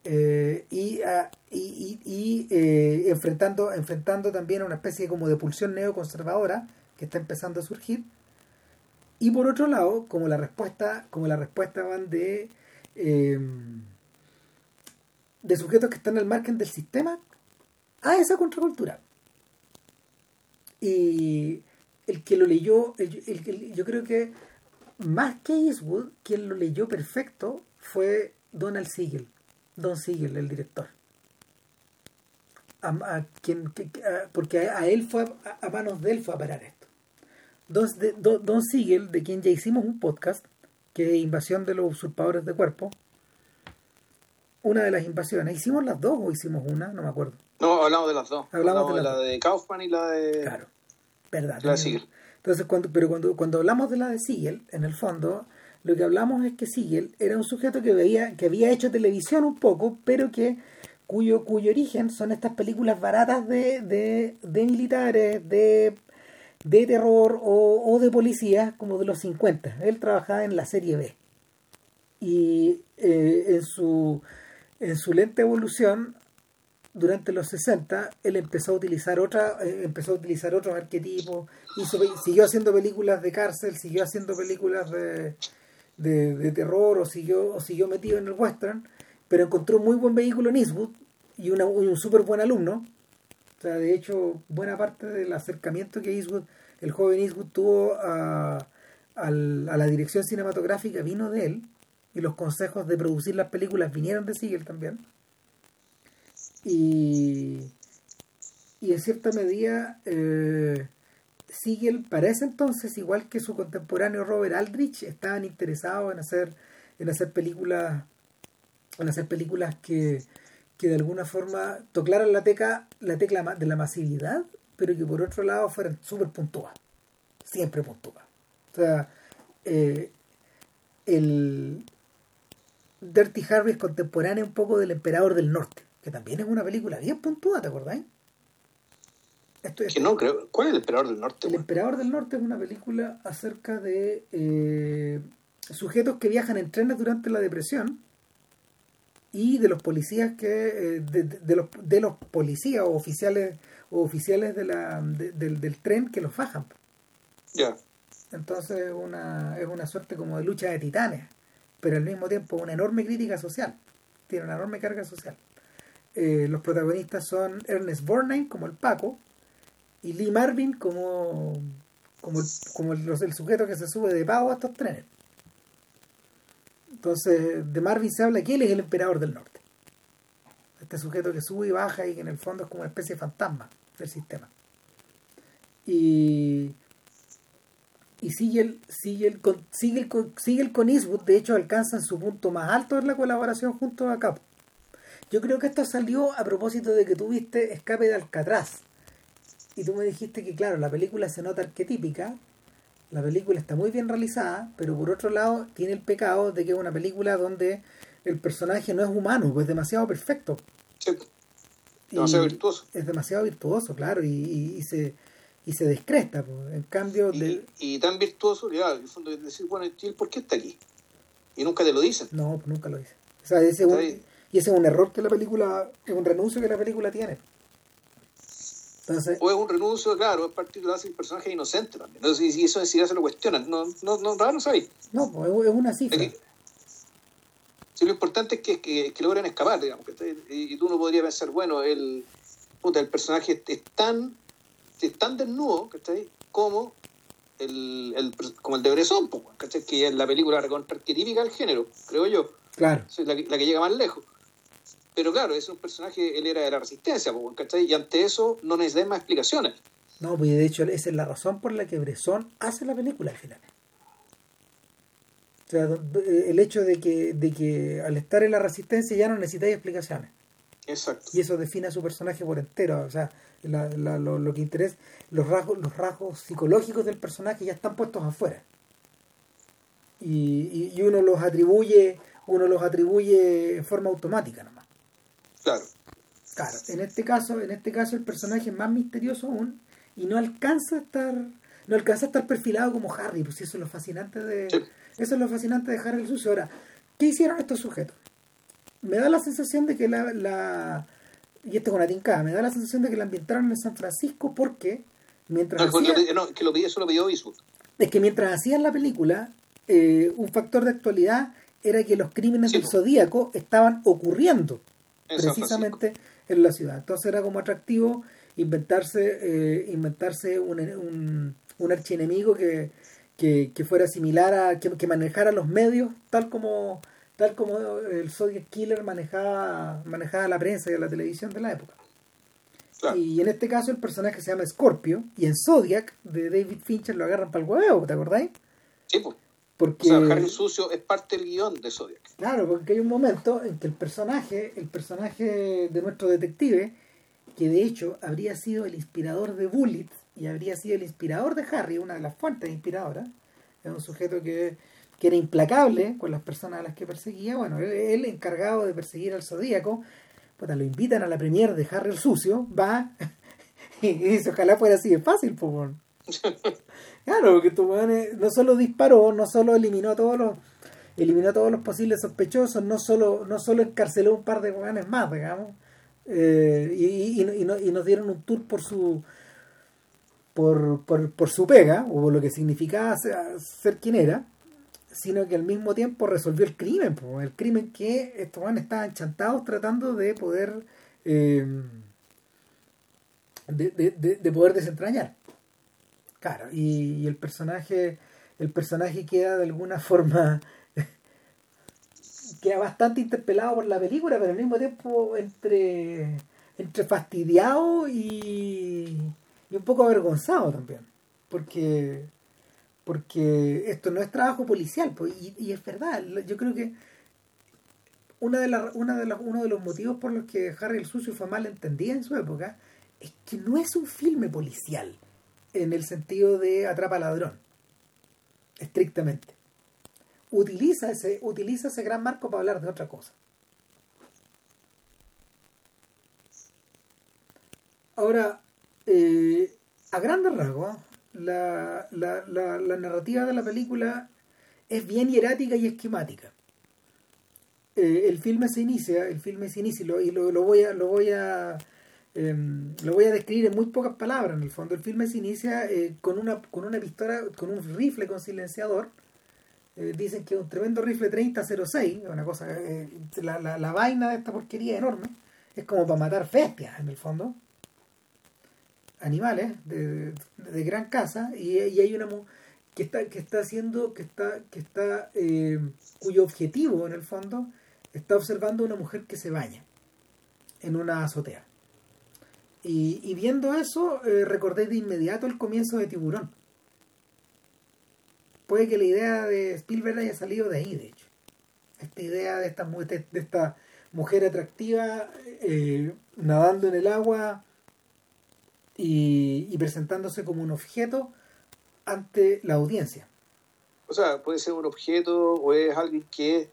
eh, y, a, y, y, y enfrentando enfrentando también a una especie como de pulsión neoconservadora que está empezando a surgir. Y por otro lado como la respuesta como la respuesta van de eh, de sujetos que están al margen del sistema a esa contracultura. Y el que lo leyó el, el, yo creo que más que Eastwood quien lo leyó perfecto fue Donald Siegel Don Siegel el director. A, quien porque a, él fue a, manos de él fue a parar Don, de, Don, Don Siegel, de quien ya hicimos un podcast, que es Invasión de los Usurpadores de Cuerpo, una de las invasiones. ¿Hicimos las dos o hicimos una? No me acuerdo. No, hablamos de las dos. Hablamos, hablamos de, la de Kaufman y la de. Claro, verdad. La de Siegel. Entonces, cuando, pero cuando, cuando hablamos de la de Siegel, en el fondo, lo que hablamos es que Siegel era un sujeto que, veía, que había hecho televisión un poco, pero que cuyo, cuyo origen son estas películas baratas de, de, de militares, de de terror o, o, de policía como de los 50. Él trabajaba en la serie B. Y eh, en, su, en su lenta evolución, durante los 60, él empezó a utilizar otra, eh, empezó a utilizar otros arquetipos, hizo, siguió haciendo películas de cárcel, siguió haciendo películas de, de, terror o siguió, o siguió metido en el western, pero encontró un muy buen vehículo en Eastwood y, una, y un súper buen alumno o sea, de hecho, buena parte del acercamiento que Eastwood, el joven Eastwood tuvo a, a, la dirección cinematográfica vino de él, y los consejos de producir las películas vinieron de Siegel también. Y, y en cierta medida, eh, Siegel, para ese entonces, igual que su contemporáneo Robert Aldrich, estaban interesados en hacer, en hacer películas, en hacer películas que que de alguna forma tocaran la, teca, la tecla de la masividad, pero que por otro lado fueran súper puntuadas. Siempre puntuadas. O sea, eh, el Dirty Harry es contemporáneo un poco del Emperador del Norte, que también es una película bien puntuada, ¿te acordáis? Esto, que no creo. ¿Cuál es el Emperador del Norte? El bueno? Emperador del Norte es una película acerca de eh, sujetos que viajan en trenes durante la depresión y de los policías que de, de, de, los de los policías o oficiales o oficiales de la de, del, del tren que los fajan. Ya. Yeah. entonces una es una suerte como de lucha de titanes pero al mismo tiempo una enorme crítica social. Tiene una enorme carga social. Eh, los protagonistas son Ernest Borgnine como el Paco y Lee Marvin como como como el, el sujeto que se sube de pago a estos trenes entonces, de Marvin se habla que él es el emperador del norte. Este sujeto que sube y baja y que en el fondo es como una especie de fantasma del sistema. y y sigue el, sigue el, sigue el, sigue el con de hecho alcanza en su punto más alto en la colaboración junto a Cap. Yo creo que esto salió a propósito de que tuviste Escape de Alcatraz. Y tú me dijiste que, claro, la película se nota arquetípica, la película está muy bien realizada, pero por otro lado tiene el pecado de que es una película donde el personaje no es humano, pues es demasiado perfecto. Sí. Demasiado virtuoso. Es demasiado virtuoso, claro, y, y se y se descresta. Pues. En cambio. Y, y tan virtuoso, ya, en el fondo es decir, bueno, ¿y por qué está aquí? Y nunca te lo dicen. No, pues nunca lo dicen. O sea, ese un, y ese es un error que la película, es un renuncio que la película tiene. Entonces, o es un renuncio, claro, es parte lo hace el personaje inocente también. Entonces, si eso ya se lo cuestionan, no, no, no, no, no sabéis. No, pues es una cifra. si lo importante es que, que, que logren escapar, digamos. y, y, tú no podrías pensar, bueno, el, puta, el personaje es tan es tan desnudo, ¿cachai? Como el, el, como el de Bresson, ¿cachai? Que es la película recontra típica del género, creo yo. Claro. la, la, que llega más lejos. Pero claro, es un personaje, él era de la resistencia, ¿cachai? Y ante eso no necesitas más explicaciones. No, pues de hecho esa es la razón por la que Bresson hace la película al final. O sea, el hecho de que, de que al estar en la resistencia ya no necesitáis explicaciones. Exacto. Y eso define a su personaje por entero. O sea, la, la, lo, lo, que interesa, los rasgos, los rasgos psicológicos del personaje ya están puestos afuera. Y, y, uno los atribuye, uno los atribuye en forma automática nomás. Claro. Claro, en este caso, en este caso el personaje es más misterioso aún y no alcanza a estar, no alcanza a estar perfilado como Harry, pues eso es lo fascinante de, eso es lo fascinante de Harry el sucio. Ahora, ¿qué hicieron estos sujetos? Me da la sensación de que la, la y esto es una tincada, me da la sensación de que la ambientaron en San Francisco porque mientras no, hacían, no, que lo eso lo pidió Eastwood. Es que mientras hacían la película, eh, un factor de actualidad era que los crímenes sí, del Zodíaco estaban ocurriendo precisamente en la ciudad. Entonces era como atractivo inventarse eh, inventarse un, un, un archienemigo que, que, que, fuera similar a que, que manejara los medios tal como tal como el Zodiac Killer manejaba, manejaba la prensa y la televisión de la época. Claro. Y en este caso el personaje se llama Scorpio y en Zodiac de David Fincher lo agarran para el huevo, ¿te acordáis? Sí, pues. Porque, o sea, Harry Sucio es parte del guion de Zodiac. Claro, porque hay un momento en que el personaje, el personaje de nuestro detective, que de hecho habría sido el inspirador de Bullet y habría sido el inspirador de Harry, una de las fuentes inspiradoras, es un sujeto que que era implacable con las personas a las que perseguía, bueno, él, encargado de perseguir al Zodíaco, pues lo invitan a la premier de Harry el Sucio, va, y dice, ojalá fuera así de fácil, pues. claro, porque tu no solo disparó, no solo eliminó a todos los eliminó a todos los posibles sospechosos, no solo, no solo encarceló un par de hueones más, digamos, eh, y, nos dieron un tour por su por, por, por su pega, o por lo que significaba ser, ser quien era, sino que al mismo tiempo resolvió el crimen, el crimen que estos van estaban chantados tratando de poder eh, de, de, de, poder desentrañar. Claro, y, el personaje el personaje queda de alguna forma queda bastante interpelado por la película, pero al mismo tiempo entre entre fastidiado y, y un poco avergonzado también, porque porque esto no es trabajo policial, pues, y, es verdad, yo creo que una de una de uno de los motivos por los que Harry el Sucio fue mal entendida en su época es que no es un filme policial en el sentido de atrapa ladrón, estrictamente. Utiliza ese, utiliza ese gran marco para hablar de otra cosa. Ahora, eh, a grandes rasgos, la, la, la, narrativa de la película es bien hierática y esquemática. Eh, el filme se inicia, el filme se inicia y lo, y lo voy a lo voy a eh, lo voy a describir en muy pocas palabras en el fondo. El filme se inicia eh, con una con una pistola, con un rifle con silenciador. Eh, dicen que es un tremendo rifle 3006, una cosa eh, la, la, la vaina de esta porquería enorme, es como para matar bestias en el fondo animales de, de, de gran casa y, y, hay una que está que está haciendo que está que está cuyo objetivo en el fondo está observando una mujer que se baña en una azotea Y, y viendo eso, eh, recordé de inmediato el comienzo de Tiburón. Puede que la idea de Spielberg haya salido de ahí, de hecho. Esta idea de esta, de esta mujer atractiva eh, nadando en el agua y, y presentándose como un objeto ante la audiencia. O sea, puede ser un objeto o es alguien que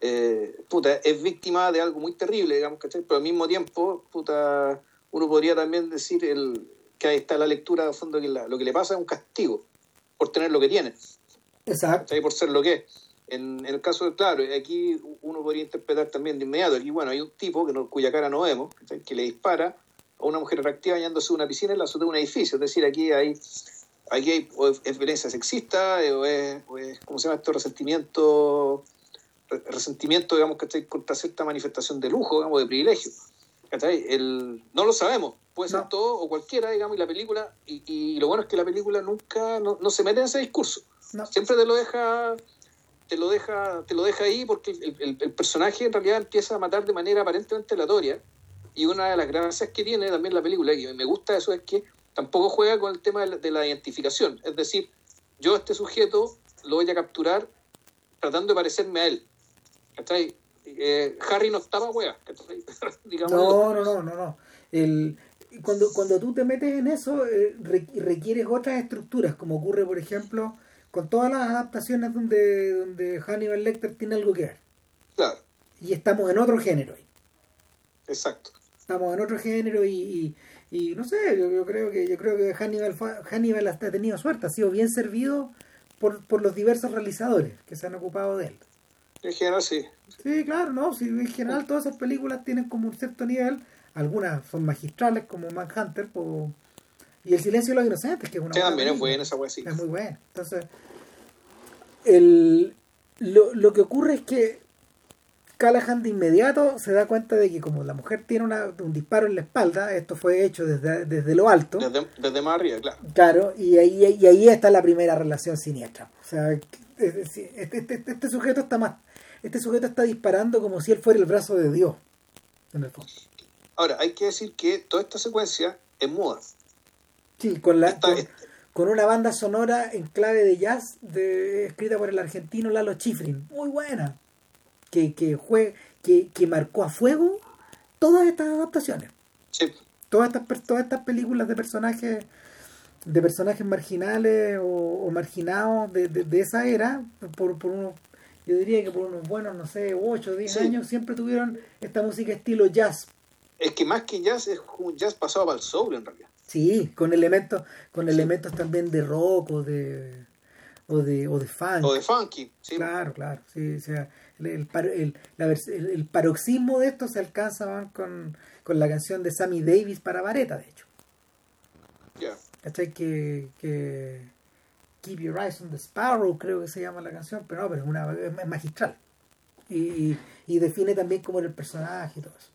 eh, puta, es víctima de algo muy terrible, digamos, ¿cachai? Pero al mismo tiempo, puta, uno podría también decir el, que ahí está la lectura de fondo que la- lo que le pasa es un castigo por tener lo que tiene, Exacto. Por ser lo que es. En, en el caso de, claro, aquí uno podría interpretar también de inmediato, aquí, bueno, hay un tipo que no- cuya cara no vemos, que le dispara a una mujer atractiva bañándose en una piscina en la azotea de un edificio, es decir, aquí hay aquí hay, o es, es violencia sexista, eh, o es, o es, ¿cómo se llama esto? Resentimiento, re- resentimiento, digamos, ¿cachai? Contra cierta manifestación de lujo, digamos, de privilegio. ¿Cachai? El, no lo sabemos, puede ser No. todo o cualquiera, digamos, y la película, y, y lo bueno es que la película nunca, no, no se mete en ese discurso. No. Siempre te lo deja te lo deja te lo deja ahí porque el, el- el personaje en realidad empieza a matar de manera aparentemente aleatoria y una de las gracias que tiene también la película y me gusta eso es que tampoco juega con el tema de la, de la identificación es decir yo a este sujeto lo voy a capturar tratando de parecerme a él ¿cachai? Eh, Harry no estaba hueá. No, no, no, no, no. El, cuando, cuando tú te metes en eso, eh, re- requieres otras estructuras, como ocurre, por ejemplo, con todas las adaptaciones donde, donde Hannibal Lecter tiene algo que ver. claro Y estamos en otro género ahí. exacto Estamos en otro género y, y, y no sé, yo, yo creo que yo creo que Hannibal, Hannibal hasta ha tenido suerte, ha sido bien servido por, por los diversos realizadores que se han ocupado de él. En general sí Sí, claro, no, sí, en general todas esas películas tienen como un cierto nivel, algunas son magistrales como Manhunter o- y El silencio de los inocentes, que es una Sí, también es película. buena esa hueá sí Es muy buena. Entonces, el, lo, lo que ocurre es que Callahan de inmediato se da cuenta de que como la mujer tiene una- un disparo en la espalda, esto fue hecho desde, desde lo alto, desde, desde más arriba claro claro, y ahí, y ahí está la primera relación siniestra. O sea, es este, este- este sujeto está más, este sujeto está disparando como si él fuera el brazo de Dios, en el fondo. ahora hay que decir que toda esta secuencia es muda. Sí, con la Esta- con, esta- con una banda sonora en clave de jazz de, escrita por el argentino Lalo Schifrin, muy buena, que que, jue- que que marcó a fuego todas estas adaptaciones, sí, todas estas todas estas películas de personajes de personajes marginales o, o marginados de, de- de esa era por, por unos yo diría que por unos buenos no sé 8 o 10 Sí. años siempre tuvieron esta música estilo jazz es que más que jazz es un jazz pasado para el soul en realidad Sí, con elementos, con elementos también de rock o de o de, o de funk. o de funky sí Claro, claro. Sí, o sea, el, el, el- el- paroxismo de esto se alcanza con, con la canción de Sammy Davis para Vareta, de hecho. ya ¿Cachai? Que, que Keep Your Eyes on the Sparrow, creo que se llama la canción, pero no, pero es, una, es magistral. Y, y, define también cómo era el personaje y todo eso.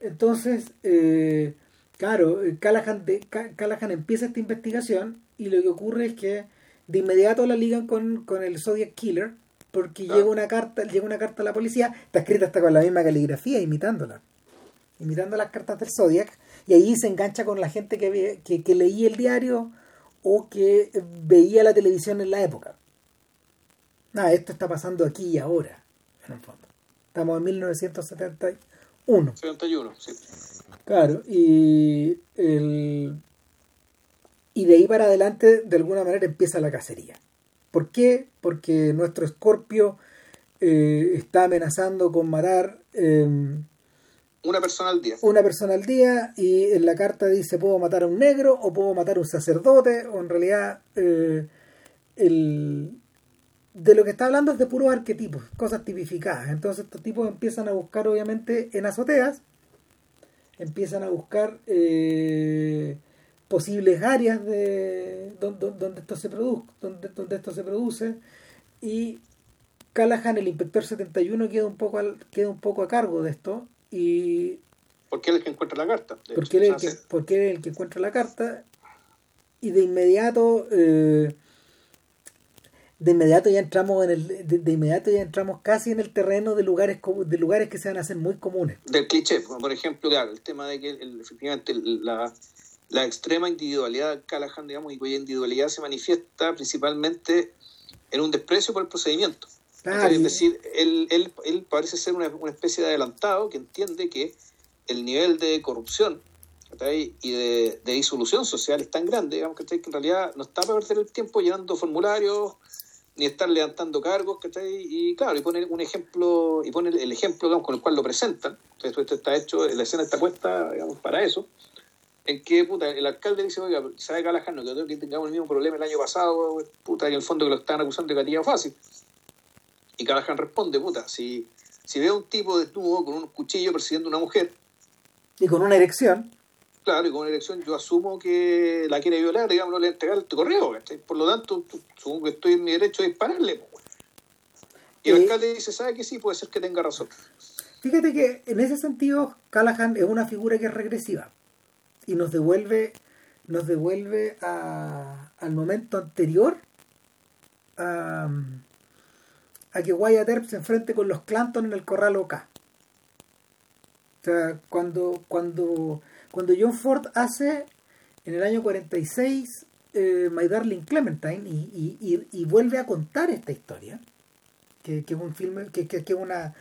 Entonces, eh, claro, eh, Callahan, de- Callahan empieza esta investigación y lo que ocurre es que de inmediato la ligan con, con el Zodiac Killer porque Claro. llega una carta llega una carta a la policía, está escrita hasta con la misma caligrafía, imitándola. Imitando las cartas del Zodiac y ahí se engancha con la gente que, que, que leía el diario o que veía la televisión en la época. Nada, esto está pasando aquí y ahora, en el fondo. Estamos en 1971. 71 sí Claro, y el y de ahí para adelante de alguna manera empieza la cacería. ¿Por qué? Porque nuestro Escorpio eh, está amenazando con matar eh, una persona al día. Una persona al día y en la carta dice puedo matar a un negro o puedo matar a un sacerdote o en realidad eh, el, de lo que está hablando es de puros arquetipos, cosas tipificadas. Entonces estos tipos empiezan a buscar obviamente en azoteas, empiezan a buscar eh, posibles áreas de donde, donde esto se produce, donde, donde esto se produce. Y Callahan, el inspector 71, queda un poco al- queda un poco a cargo de esto y porque él es el que encuentra la carta porque él, el que, porque él es el que encuentra la carta y de inmediato eh, de inmediato ya entramos en el de, inmediato ya entramos casi en el terreno de lugares de lugares que se van a hacer muy comunes. Del cliché por ejemplo claro el tema de que efectivamente la, la extrema individualidad de Callahan digamos y cuya individualidad se manifiesta principalmente en un desprecio por el procedimiento es decir él, él, él, parece ser una, una especie de adelantado que entiende que el nivel de corrupción y de, disolución social es tan grande, digamos, que en realidad no está para perder el tiempo llenando formularios ni estar levantando cargos, Y claro, y pone un ejemplo, y pone el ejemplo con el cual lo presentan. Entonces, esto está hecho, la escena está puesta, digamos, para eso. En que, puta, el alcalde dice, oiga, ¿sabe Callahan? No creo que tengamos el mismo problema el año pasado, puta, en el fondo que lo están acusando de gatilla fácil. Y Callahan responde, puta, si, si veo un tipo desnudo con un cuchillo persiguiendo a una mujer. Y con una erección. Claro, y con una elección yo asumo que la quiere violar, digamos, no le entregar el correo, Por lo tanto, supongo que estoy en mi derecho de dispararle. Y el eh, alcalde dice, ¿sabe que sí? Puede ser que tenga razón. Fíjate que en ese sentido Callahan es una figura que es regresiva y nos devuelve nos devuelve al momento anterior a, a que Wyatt Earp se enfrente con los Clanton en el corral OK. O sea, cuando, cuando cuando John Ford hace en el año 46 eh, My Darling Clementine y, vuelve a contar esta historia, que, es un filme, que, que, una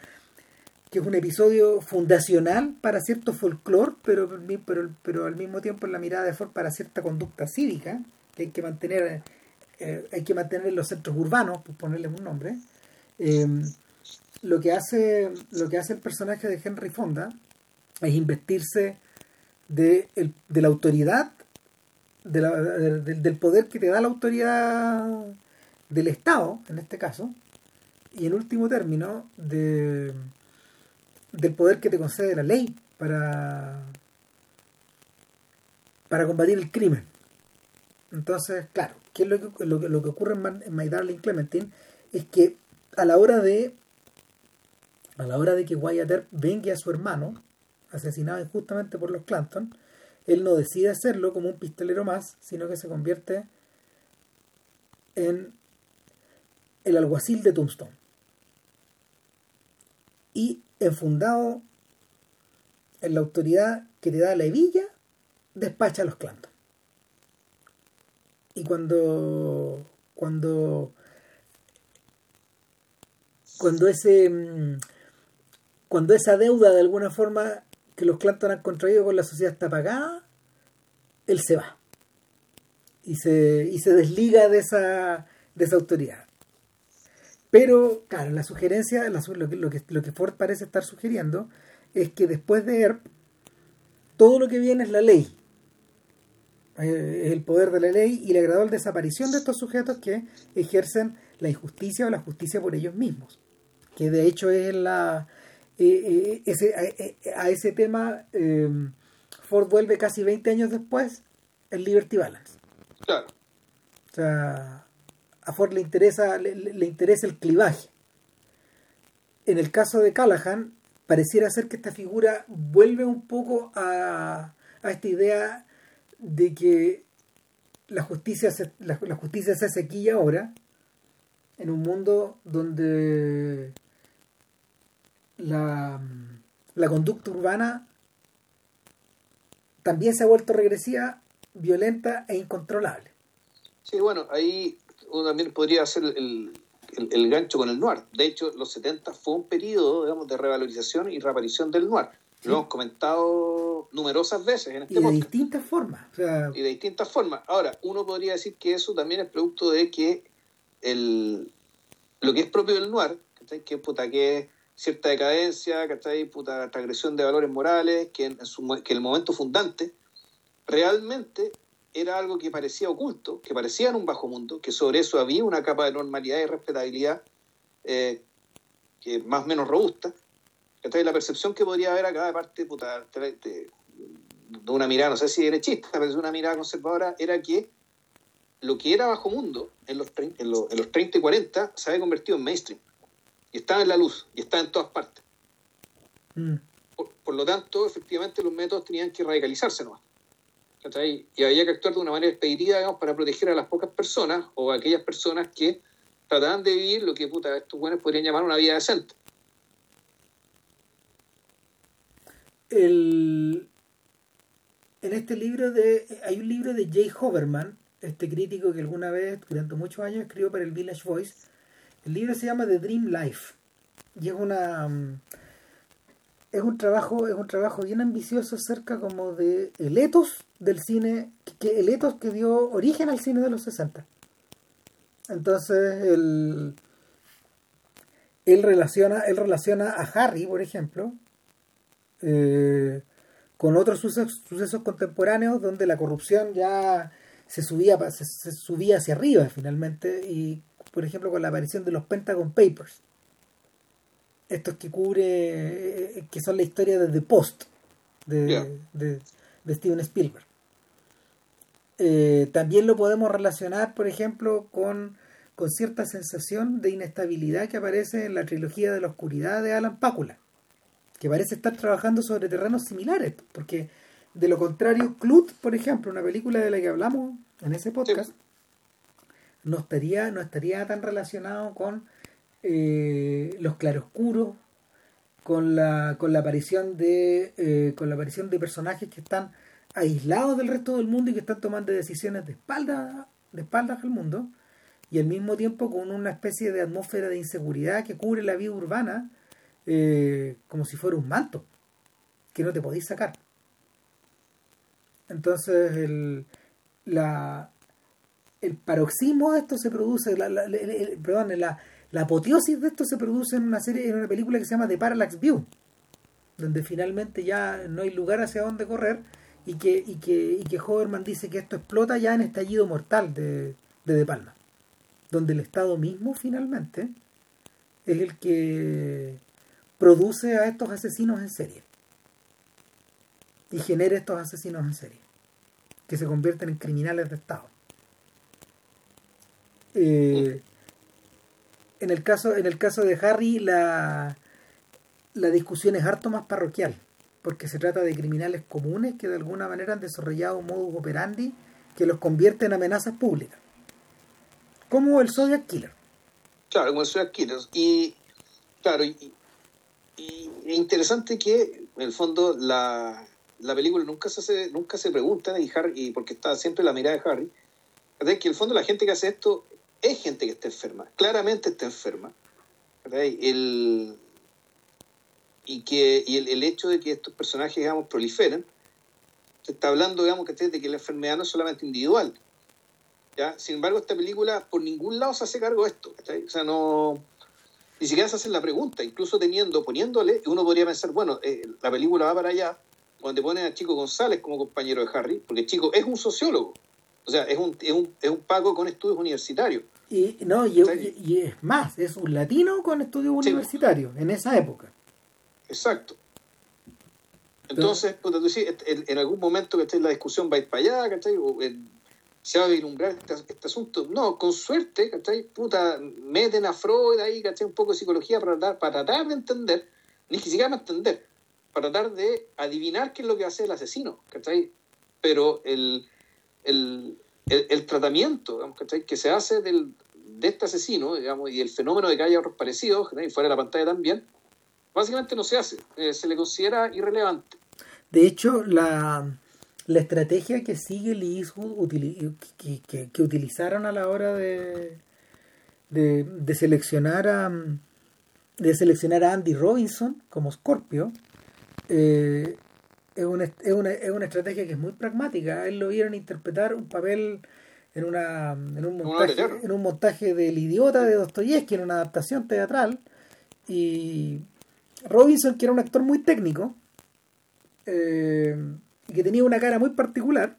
que es un episodio fundacional para cierto folclore, pero, pero, pero al mismo tiempo en la mirada de Ford para cierta conducta cívica que hay que mantener eh, hay que mantener en los centros urbanos, por ponerles un nombre. Eh, lo que hace lo que hace el personaje de Henry Fonda es investirse de, el, de la autoridad, del poder que te da la autoridad del Estado, en este caso, y en último término, de, del poder que te concede la ley para, para combatir el crimen. Entonces, claro, ¿qué es lo que, lo, lo que ocurre en, My Darling Clementine? Es que a la hora de a la hora de que Wyatt Earp vengue a su hermano, asesinado injustamente por los Clanton, él no decide hacerlo como un pistolero más, sino que se convierte en el alguacil de Tombstone. Y enfundado en la autoridad que te da la hebilla, despacha a los Clanton. Y cuando cuando cuando ese mm, cuando esa deuda de alguna forma que los Clanton han contraído con la sociedad está pagada, él se va. Y se, y se desliga de esa, de esa autoridad. Pero, claro, la sugerencia, lo, que, lo, que, lo que Ford parece estar sugiriendo es que después de ERP, todo lo que viene es la ley. Eh, el poder de la ley y la gradual desaparición de estos sujetos que ejercen la injusticia o la justicia por ellos mismos. Que de hecho es la, eh, ese, a, ese tema em, Ford vuelve casi 20 años después en Liberty Balance. Claro. O sea, a Ford le interesa, le, interesa el clivaje. En el caso de Callahan, pareciera ser que esta figura vuelve un poco a, a esta idea de que la justicia se, la, la justicia se hace aquí y ahora en un mundo donde la, la conducta urbana también se ha vuelto regresiva, violenta e incontrolable. Sí, bueno, ahí uno también podría hacer el, el, gancho con el noir. De hecho, los 70 fue un periodo digamos, de revalorización y reaparición del noir. Lo hemos comentado numerosas veces en este Y de distintas formas. Y de distintas formas. Ahora, uno podría decir que eso también es producto de que el, lo que es propio del noir, que, puta, que cierta decadencia, ¿cachai? Puta, agresión de valores morales, que en, que el momento fundante realmente era algo que parecía oculto, que parecía en un bajo mundo, que sobre eso había una capa de normalidad y respetabilidad eh, que más o menos robusta. ¿cachai? La percepción que podría haber acá de parte puta, de, de, una mirada, no sé si derechista, pero de una mirada conservadora, era que lo que era bajo mundo en los, en en los 30 y 40 se había convertido en mainstream y estaba en la luz y estaba en todas partes. Mm. Por, lo tanto, efectivamente, los métodos tenían que radicalizarse nomás. Y había que actuar de una manera expeditiva, digamos, para proteger a las pocas personas o a aquellas personas que tratarán de vivir lo que puta, estos buenos podrían llamar una vida decente. El, en este libro de hay un libro de Jay Hoverman, este crítico que alguna vez durante muchos años escribió para el Village Voice. El libro se llama The Dream Life. Y es una es un trabajo es un trabajo bien ambicioso acerca como de el etos del cine el etos que dio origen al cine de los 60 entonces él, él relaciona él relaciona a Harry por ejemplo eh, con otros sucesos, sucesos, contemporáneos donde la corrupción ya se subía se, se subía hacia arriba finalmente y por ejemplo con la aparición de los Pentagon Papers. Estos que cubre, que son la historia de The Post, de, de, Steven Spielberg. Eh, también lo podemos relacionar, por ejemplo, con, con cierta sensación de inestabilidad que aparece en la trilogía de la oscuridad de Alan Pácula, que parece estar trabajando sobre terrenos similares, porque de lo contrario, Clut, por ejemplo, una película de la que hablamos en ese podcast, no, estaría, no estaría tan relacionado con eh, los claroscuros, con la, con la aparición de eh, con la aparición de personajes que están aislados del resto del mundo y que están tomando decisiones de espaldas de espaldas al mundo y al mismo tiempo con una especie de atmósfera de inseguridad que cubre la vida urbana eh, como si fuera un manto que no te podéis sacar. Entonces el la el paroxismo de esto se produce la, perdón la la apoteosis de esto se produce en una serie, en una película que se llama The Parallax View, donde finalmente ya no hay lugar hacia dónde correr y que, y que, y que Hoverman dice que esto explota ya en estallido mortal de, de De Palma, donde el Estado mismo finalmente es el que produce a estos asesinos en serie y genera estos asesinos en serie que se convierten en criminales de Estado. Eh, en el caso, en el caso de Harry, la, la discusión es harto más parroquial, porque se trata de criminales comunes que de alguna manera han desarrollado un modus operandi que los convierte en amenazas públicas. Como el Zodiac Killer. Claro, como el Zodiac Killer. Y, claro, y, y, interesante que, en el fondo, la, la película nunca se hace, nunca se pregunta, y, Harry, porque está siempre la mirada de Harry, que en el fondo la gente que hace esto es gente que está enferma, claramente está enferma. El, y que y el, hecho de que estos personajes, digamos, proliferen, se está hablando, digamos, que de que la enfermedad no es solamente individual. ¿ya? Sin embargo, esta película por ningún lado se hace cargo de esto. O sea, no... Ni siquiera se hace la pregunta, incluso teniendo, poniéndole, uno podría pensar, bueno, eh, la película va para allá, te ponen a Chico González como compañero de Harry, porque Chico es un sociólogo. O sea, es un, es un, es un Paco con estudios universitarios. Y, no, y, es más, es un latino con estudios universitarios en esa época. Exacto. Entonces, puta, tú en, algún momento que la discusión va a ir para allá, ¿cachai? O se va a vislumbrar este, este, asunto. No, con suerte, ¿cachai? Puta, meten a Freud ahí, ¿cachai? Un poco de psicología para tratar, para tratar de entender, ni siquiera entender, para tratar de adivinar qué es lo que hace el asesino, ¿cachai? Pero el, el, el, tratamiento que se hace del, de este asesino digamos, y el fenómeno de que haya otros parecidos, y fuera de la pantalla también, básicamente no se hace, eh, se le considera irrelevante. De hecho, la, la estrategia que sigue Lee que, que, utilizaron a la hora de, de, de, seleccionar a de seleccionar a Andy Robinson como Scorpio eh, es una, es, una, es una estrategia que es muy pragmática. Él lo vieron interpretar un papel en, una, en, un, montaje, en un montaje del idiota de Dostoyevsky, en una adaptación teatral. Y Robinson, que era un actor muy técnico, eh, y que tenía una cara muy particular,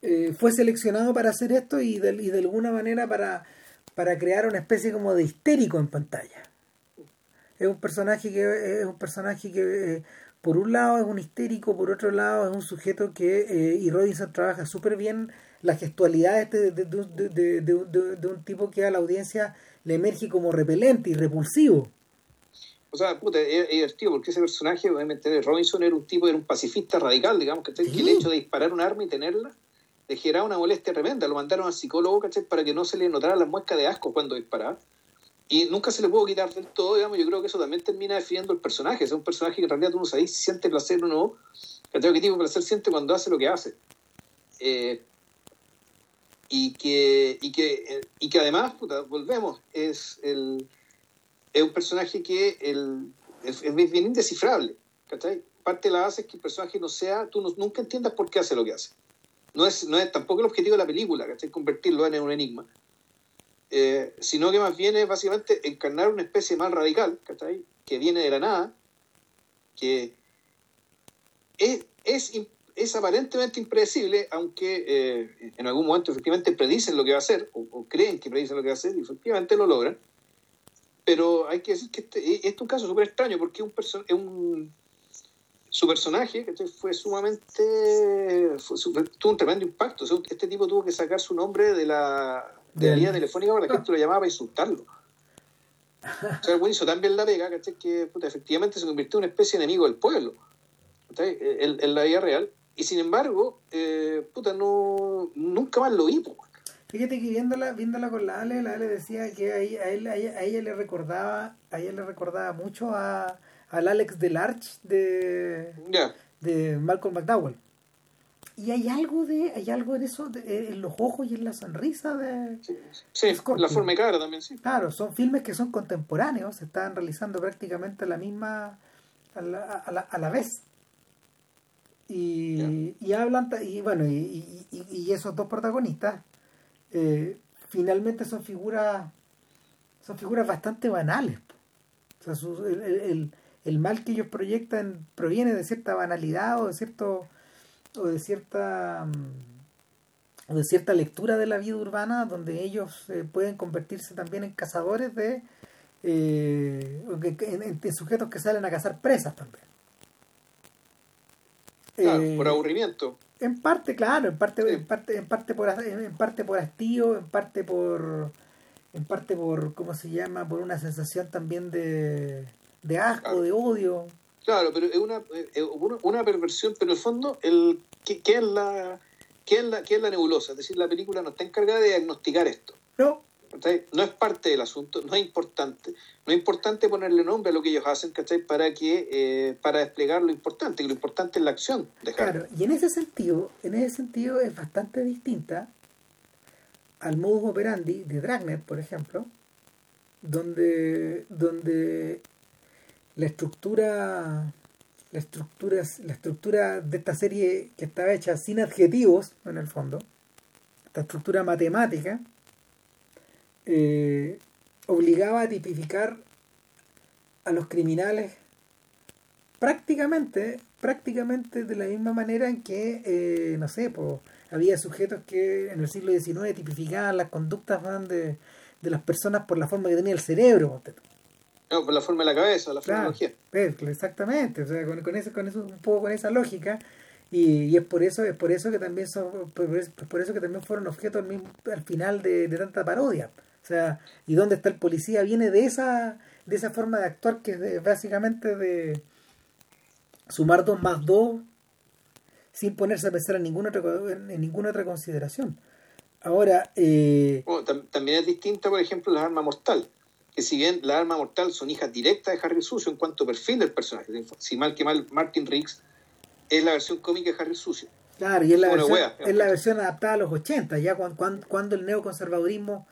eh, fue seleccionado para hacer esto y de, y de alguna manera para, para crear una especie como de histérico en pantalla. Es un personaje que es un personaje que eh, por un lado es un histérico, por otro lado es un sujeto que, eh, y Robinson trabaja súper bien la gestualidad este de, de, de, un tipo que a la audiencia le emerge como repelente y repulsivo. O sea, puta, es, divertido porque ese personaje, obviamente, Robinson era un tipo, era un pacifista radical, digamos, que, el hecho de disparar un arma y tenerla le generaba una molestia tremenda. Lo mandaron al psicólogo, ¿cachai? Para que no se le notara la muesca de asco cuando disparaba. Y nunca se le pudo quitar del todo, digamos. Yo creo que eso también termina definiendo el personaje. Es un personaje que en realidad tú no sabes si siente placer o no. ¿Qué tipo de placer siente cuando hace lo que hace? Eh, y que, y que, y que además, puta, volvemos, es, el, es un personaje que el, es, es bien indescifrable. ¿cachai? Parte de la base es que el personaje no sea, tú no, nunca entiendas por qué hace lo que hace. No es, no es tampoco el objetivo de la película, ¿cachai? Convertirlo en un enigma. Eh, sino que más bien es básicamente encarnar una especie más radical, ¿cachai? Que viene de la nada, que es, es, es aparentemente impredecible, aunque eh, en algún momento efectivamente predicen lo que va a hacer, o, creen que predicen lo que va a hacer, y efectivamente lo logran. Pero hay que decir que este, este es un caso súper extraño, porque un, es un su personaje fue sumamente tuvo un tremendo impacto este tipo tuvo que sacar su nombre de la de la línea telefónica para la gente lo llamaba para insultarlo o sea el hizo tan bien la pega que puta, efectivamente se convirtió en una especie de enemigo del pueblo en, en, la vida real y sin embargo eh, puta no nunca más lo vi po. Fíjate que viéndola, viéndola con la Ale, la Ale decía que a, él, a, ella, a ella le recordaba, a ella le recordaba mucho a, al Alex Delarge de, yeah. de Malcolm McDowell. Y hay algo de, hay algo de eso de, en los ojos y en la sonrisa de. Sí, sí la forma de cara también, sí. Claro, son filmes que son contemporáneos, se están realizando prácticamente a la misma, a la, a la, a la vez. Y, yeah. y hablan, y bueno, y, y, y, esos dos protagonistas eh, finalmente son figuras, son figuras bastante banales. O sea, su, el, el el mal que ellos proyectan proviene de cierta banalidad o de cierto o de cierta mm, o de cierta lectura de la vida urbana donde ellos eh, pueden convertirse también en cazadores de eh, en, en, en, sujetos que salen a cazar presas también claro, eh, por aburrimiento en parte claro en parte sí. en parte en parte por en parte por hastío en parte por en parte por cómo se llama por una sensación también de de asco, claro. de odio. Claro, pero es una, una perversión, pero en el fondo, el, ¿qué, qué es la, qué, es la, ¿qué es la nebulosa? Es decir, la película no está encargada de diagnosticar esto. No. No es parte del asunto, no es importante. No es importante ponerle nombre a lo que ellos hacen, ¿cachai? Para, que, eh, para desplegar lo importante, que lo importante es la acción. De claro, y en ese sentido, en ese sentido es bastante distinta al modus operandi de Dragnet, por ejemplo, donde, donde la estructura la estructura de esta serie que estaba hecha sin adjetivos en el fondo esta estructura matemática eh, obligaba a tipificar a los criminales prácticamente prácticamente de la misma manera en que eh, no sé pues, había sujetos que en el siglo XIX tipificaban las conductas de, de las personas por la forma que tenía el cerebro no, por la forma de la cabeza, la claro, Exactamente, o sea, con, con, eso, con eso, un poco con esa lógica. Y, y, es por eso, es por eso que también son, por, por eso que también fueron objeto al, mismo, al final de, de, tanta parodia. O sea, y dónde está el policía viene de esa, de esa forma de actuar que es de, básicamente de sumar dos más dos sin ponerse a pensar en ninguna otra, en ninguna otra consideración. Ahora, eh... bueno, tam también es distinta, por ejemplo, la arma mortal que si bien la arma mortal son hijas directas de Harry Sucio en cuanto a perfil del personaje, si mal que mal Martin Riggs es la versión cómica de Harry Sucio. Claro, y es la, versión, wea, es la versión adaptada a los 80, ya cuando, cuando, cuando el neoconservadurismo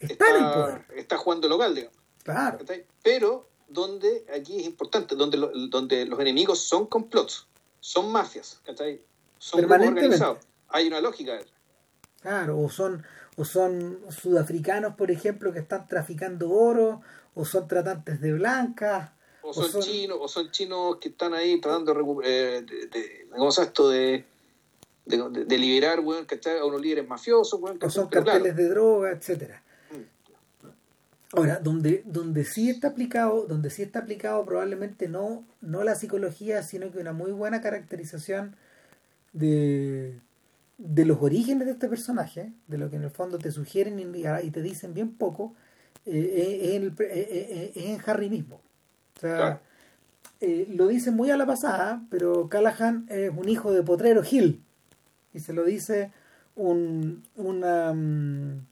está, está, en el poder. Está jugando local, digamos. Claro. Pero donde aquí es importante, donde, lo, donde los enemigos son complots, son mafias, ¿cachai? son grupos organizados. Hay una lógica. Claro, o son o son sudafricanos, por ejemplo, que están traficando oro, o son tratantes de blancas. O son, o son chinos, o son chinos que están ahí tratando eh, de, de, ¿cómo se esto? De, de, de, liberar, bueno, ¿cachai? A unos líderes mafiosos, bueno, O son carteles claro. de droga, etcétera. Mm. Ahora, donde, donde sí está aplicado, donde sí está aplicado probablemente no, no la psicología, sino que una muy buena caracterización de, de los orígenes de este personaje, de lo que en el fondo te sugieren y te dicen bien poco, eh, es, en el, eh, es, en Harry mismo. O sea, claro. eh, lo dice muy a la pasada, pero Callahan es un hijo de Potrero Hill. Y se lo dice un, una, mm,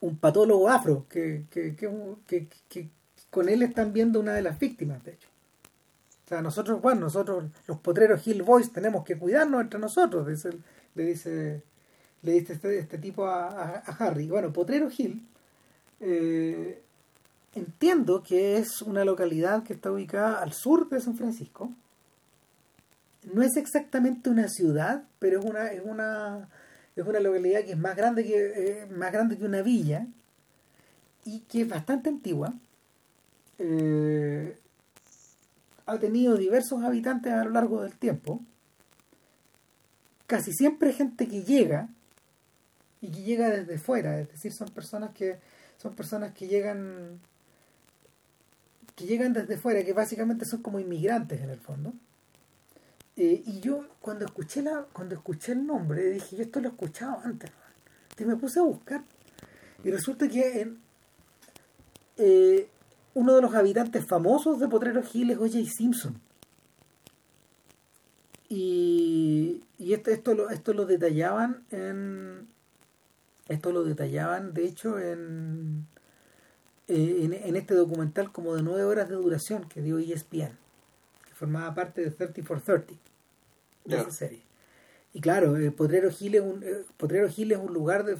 un patólogo afro, que, que, que, que, con él están viendo una de las víctimas, de hecho. O sea, nosotros, bueno, nosotros, los potreros Hill Boys, tenemos que cuidarnos entre nosotros, le dice, le dice este, este tipo a, a, Harry. Bueno, Potrero Hill, eh, entiendo que es una localidad que está ubicada al sur de San Francisco. No es exactamente una ciudad, pero es una, es una, es una localidad que es más grande que, eh, más grande que una villa y que es bastante antigua. Eh, ha tenido diversos habitantes a lo largo del tiempo. Casi siempre gente que llega y que llega desde fuera, es decir, son personas que son personas que llegan que llegan desde fuera, que básicamente son como inmigrantes en el fondo. Eh, y yo cuando escuché la cuando escuché el nombre dije, yo esto lo he escuchado antes. Y me puse a buscar. Y resulta que eh, uno de los habitantes famosos de Potrero Hill es O.J. Simpson. Y, y esto, esto, lo, esto lo detallaban en. Esto lo detallaban, de hecho, en, eh, en, este documental como de nueve horas de duración que dio ESPN, que formaba parte de 30 for 30, de esa serie. Y claro, eh, Potrero, Hill es un, eh, Potrero Hill es un lugar de,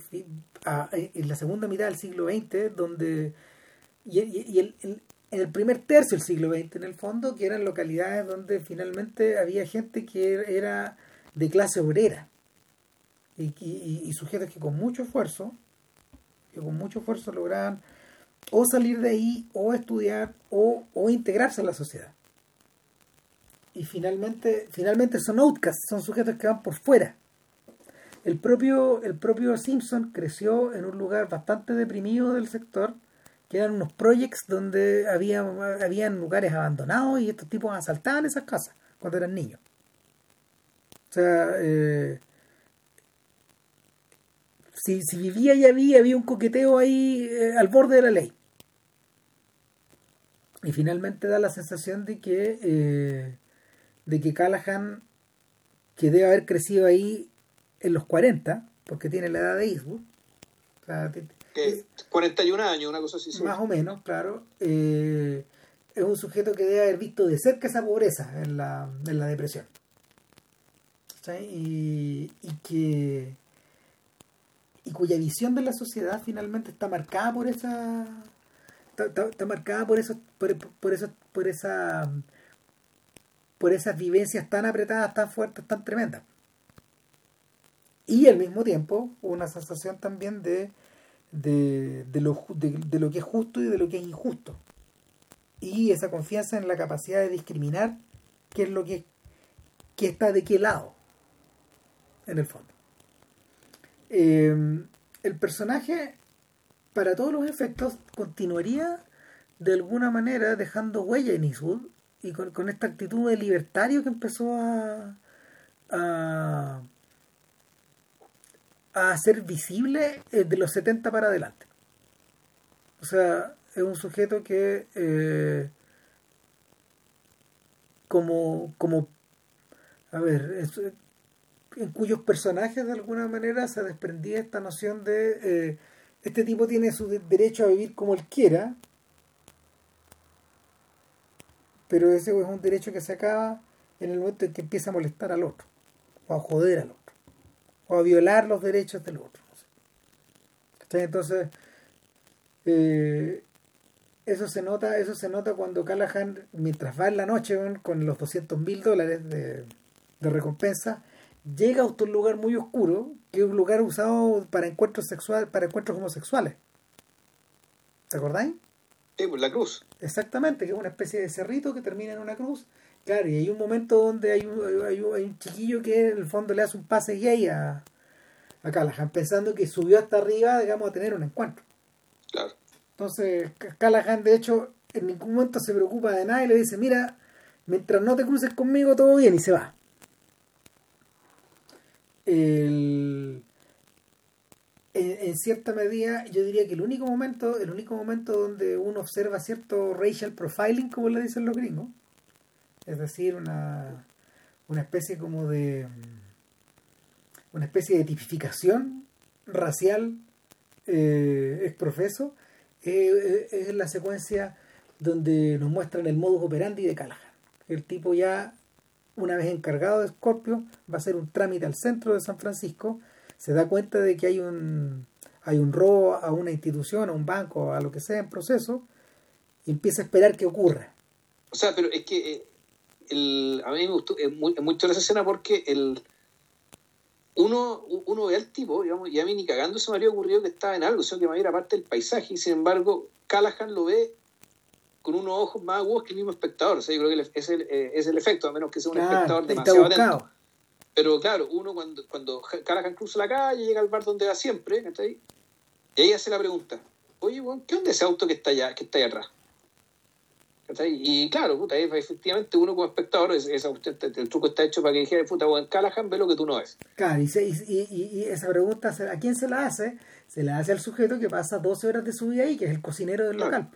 en la segunda mitad del siglo XX donde y, el, en el primer tercio del siglo XX, en el fondo, que eran localidades donde finalmente había gente que era de clase obrera y, y, sujetos que con mucho esfuerzo, con mucho esfuerzo lograban o salir de ahí, o estudiar, o, o integrarse a la sociedad. Y finalmente, finalmente son outcasts, son sujetos que van por fuera. El propio, el propio Simpson creció en un lugar bastante deprimido del sector, que eran unos projects donde había habían lugares abandonados y estos tipos asaltaban esas casas cuando eran niños. O sea, eh, si, vivía y había, había un coqueteo ahí eh, al borde de la ley. Y finalmente da la sensación de que, eh, de que Callahan, que debe haber crecido ahí en los 40, porque tiene la edad de Eastwood, o sea, 41 años, una cosa así. Más o menos, claro. Eh, es un sujeto que debe haber visto de cerca esa pobreza en la, en la depresión. Y, y, que y cuya visión de la sociedad finalmente está marcada por esa está, marcada por eso por, por eso por esa por esas vivencias tan apretadas tan fuertes tan tremendas y al mismo tiempo una sensación también de de, de, lo, de, lo que es justo y de lo que es injusto. Y esa confianza en la capacidad de discriminar qué es lo que, que está de qué lado, en el fondo. Em, el personaje, para todos los efectos, continuaría de alguna manera dejando huella en Eastwood y con, con esta actitud de libertario que empezó a a ser visible eh, de los 70 para adelante. O sea, es un sujeto que eh, como, como, a ver, en cuyos personajes de alguna manera se desprendía esta noción de eh, este tipo tiene su derecho a vivir como él quiera, pero ese es un derecho que se acaba en el momento en que empieza a molestar al otro o a joder al otro o a violar los derechos del otro. Entonces, eh, eso se nota eso se nota cuando Callahan, mientras va en la noche con los 200 mil dólares de, recompensa, llega a un lugar muy oscuro, que es un lugar usado para encuentros sexuales, para encuentros homosexuales. ¿Se acordáis? Sí, pues la cruz. Exactamente, que es una especie de cerrito que termina en una cruz Claro, y hay un momento donde hay un, hay un, chiquillo que en el fondo le hace un pase gay a, a Callahan, pensando que subió hasta arriba, digamos, a tener un encuentro. Claro. Entonces, Callahan, de hecho, en ningún momento se preocupa de nada y le dice, mira, mientras no te cruces conmigo, todo bien, y se va. en, cierta medida, yo diría que el único momento, el único momento donde uno observa cierto racial profiling, como le dicen los gringos, es decir, una, una especie como de una especie de tipificación racial eh, exprofeso, eh, es la secuencia donde nos muestran el modus operandi de Callahan. El tipo ya, una vez encargado de Scorpio, va a hacer un trámite al centro de San Francisco, se da cuenta de que hay un, hay un robo a una institución, a un banco, a lo que sea en proceso, y empieza a esperar que ocurra. O sea, pero es que eh, el, a mí me gustó, es muy, es muy esa escena porque el uno, uno ve al tipo, digamos, y a mí ni cagando se me había ocurrido que estaba en algo, sino que me era parte del paisaje, y sin embargo, Callahan lo ve con unos ojos más agudos que el mismo espectador. O sea, yo creo que es el, eh, es el efecto, a menos que sea un espectador demasiado atento. Pero claro, uno cuando, cuando Callahan cruza la calle, llega al bar donde va siempre, ahí? y ahí hace la pregunta, oye, ¿qué onda ese auto que está allá, que está ahí atrás? Y claro, puta, efectivamente uno como espectador, el truco está hecho para que dijera, puta, en Callahan ve lo que tú no ves. Claro, y, esa pregunta, ¿a quién se la hace? Se la hace al sujeto que pasa 12 horas de su vida ahí, que es el cocinero del local.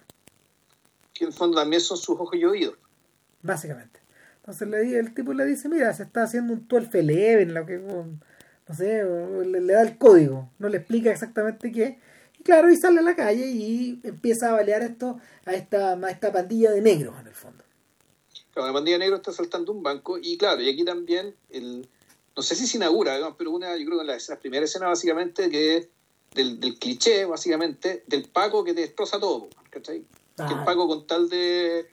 Que en el fondo también son sus ojos y oídos. Básicamente. Entonces le, el tipo le dice, mira, se está haciendo un 12 11, lo que, no sé, le, le da el código, no le explica exactamente qué claro, y sale a la calle y empieza a balear esto a esta, a esta pandilla de negros en el fondo. Claro, la pandilla de negros está saltando un banco y claro, y aquí también el no sé si se inaugura, pero una, yo creo que en la, primera escena básicamente que es del, del, cliché, básicamente, del Paco que te destroza todo, ¿cachai? Que el Paco con tal de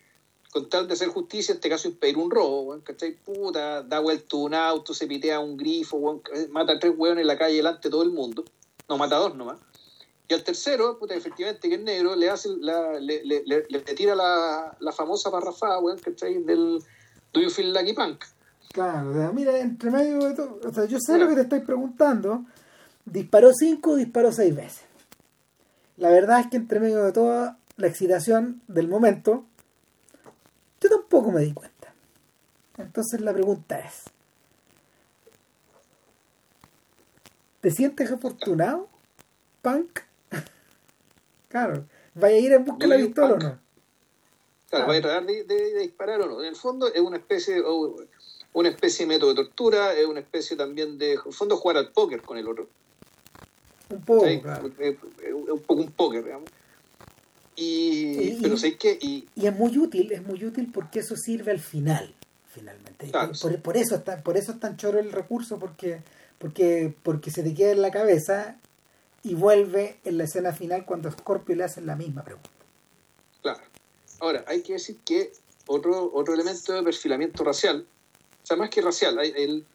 con tal de hacer justicia, en este caso impedir un robo, ¿cachai? Puta, da vuelta un auto, se pitea un grifo, mata a tres hueones en la calle delante de todo el mundo. No, mata a dos nomás. Y al tercero, puta, efectivamente, que es negro, le hace la, le, le, le, tira la, la famosa parrafada, weón, ¿cachai? Del Do you feel lucky punk? Claro, mira, entre medio de todo, o sea, yo sé lo que te estoy preguntando. Disparó cinco, disparó seis veces. La verdad es que entre medio de toda la excitación del momento, yo tampoco me di cuenta. Entonces la pregunta es, ¿te sientes afortunado, punk? Claro. ¿Vaya a ir en busca de la pistola o no? Claro, ¿vaya a tratar de, disparar o no? En el fondo es una especie, una especie de método de tortura, es una especie también de, en el fondo, jugar al póker con el otro. Un poco, claro. Es, un poco un póker, digamos. Y, pero sé que y, y, es muy útil es muy útil porque eso sirve al final finalmente por, por, eso está por eso es tan choro el recurso porque porque porque se te queda en la cabeza y vuelve en la escena final cuando Scorpio le hace la misma pregunta. Claro. Ahora, hay que decir que otro, otro elemento de perfilamiento racial, o sea, más que racial, el,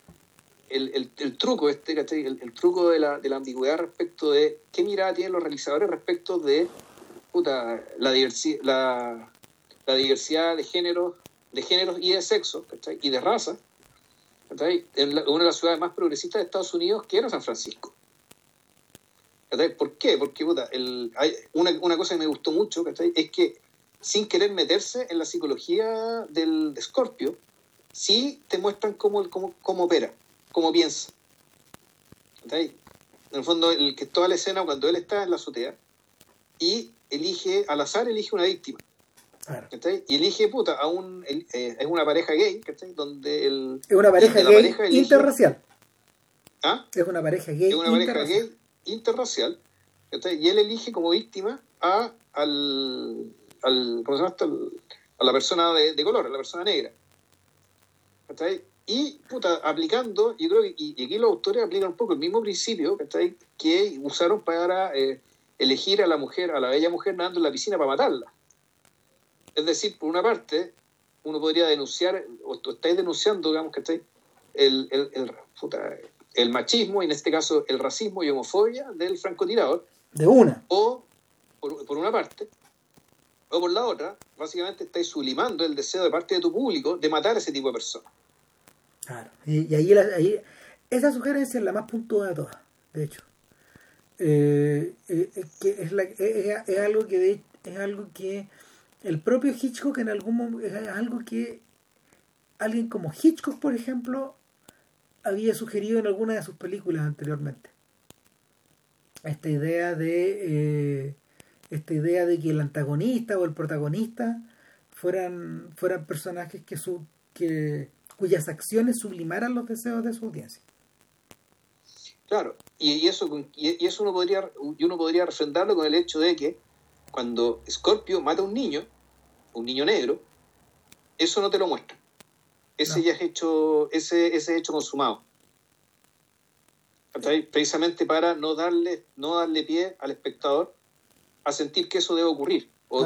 el, el, truco este, el, truco de la, de la, ambigüedad respecto de qué mirada tienen los realizadores respecto de puta, la, diversi la, la diversidad de géneros, de géneros y de sexo, y de raza, en una de las ciudades más progresistas de Estados Unidos, que era San Francisco. ¿Por qué? Porque el, hay una, una, cosa que me gustó mucho es que sin querer meterse en la psicología del de Scorpio, sí te muestran cómo, cómo, cómo opera, cómo piensa. En el fondo, el que toda la escena cuando él está en la azotea y elige, al azar elige una víctima. Y elige puta a un eh, es una pareja gay, Donde el es una pareja gay interracial. ¿Ah? Es una pareja gay. Es una pareja gay interracial, y él elige como víctima a, al, al, a la persona de, color, a la persona negra. Y puta, aplicando, yo creo que y, aquí los autores aplican un poco el mismo principio que usaron para eh, elegir a la mujer, a la bella mujer nadando en la piscina para matarla. Es decir, por una parte, uno podría denunciar, o estáis denunciando, digamos, que el, el, el, puta, el machismo, y en este caso el racismo y homofobia del francotirador. De una. O, por, una parte, o por la otra, básicamente estáis sublimando el deseo de parte de tu público de matar a ese tipo de personas. Claro, y, ahí, ahí, esa sugerencia es la más puntual de todas, de hecho. Eh, eh, que es, la, es, algo que es algo que el propio Hitchcock en algún momento es algo que alguien como Hitchcock por ejemplo había sugerido en alguna de sus películas anteriormente. Esta idea de eh, esta idea de que el antagonista o el protagonista fueran, fueran personajes que, su, que cuyas acciones sublimaran los deseos de su audiencia. Claro, y, eso, y, eso uno podría, uno podría refrendarlo con el hecho de que cuando Scorpio mata a un niño, un niño negro, eso no te lo muestra. Ese ya es hecho, ese, ese hecho consumado. Precisamente para no darle, no darle pie al espectador a sentir que eso debe ocurrir. O,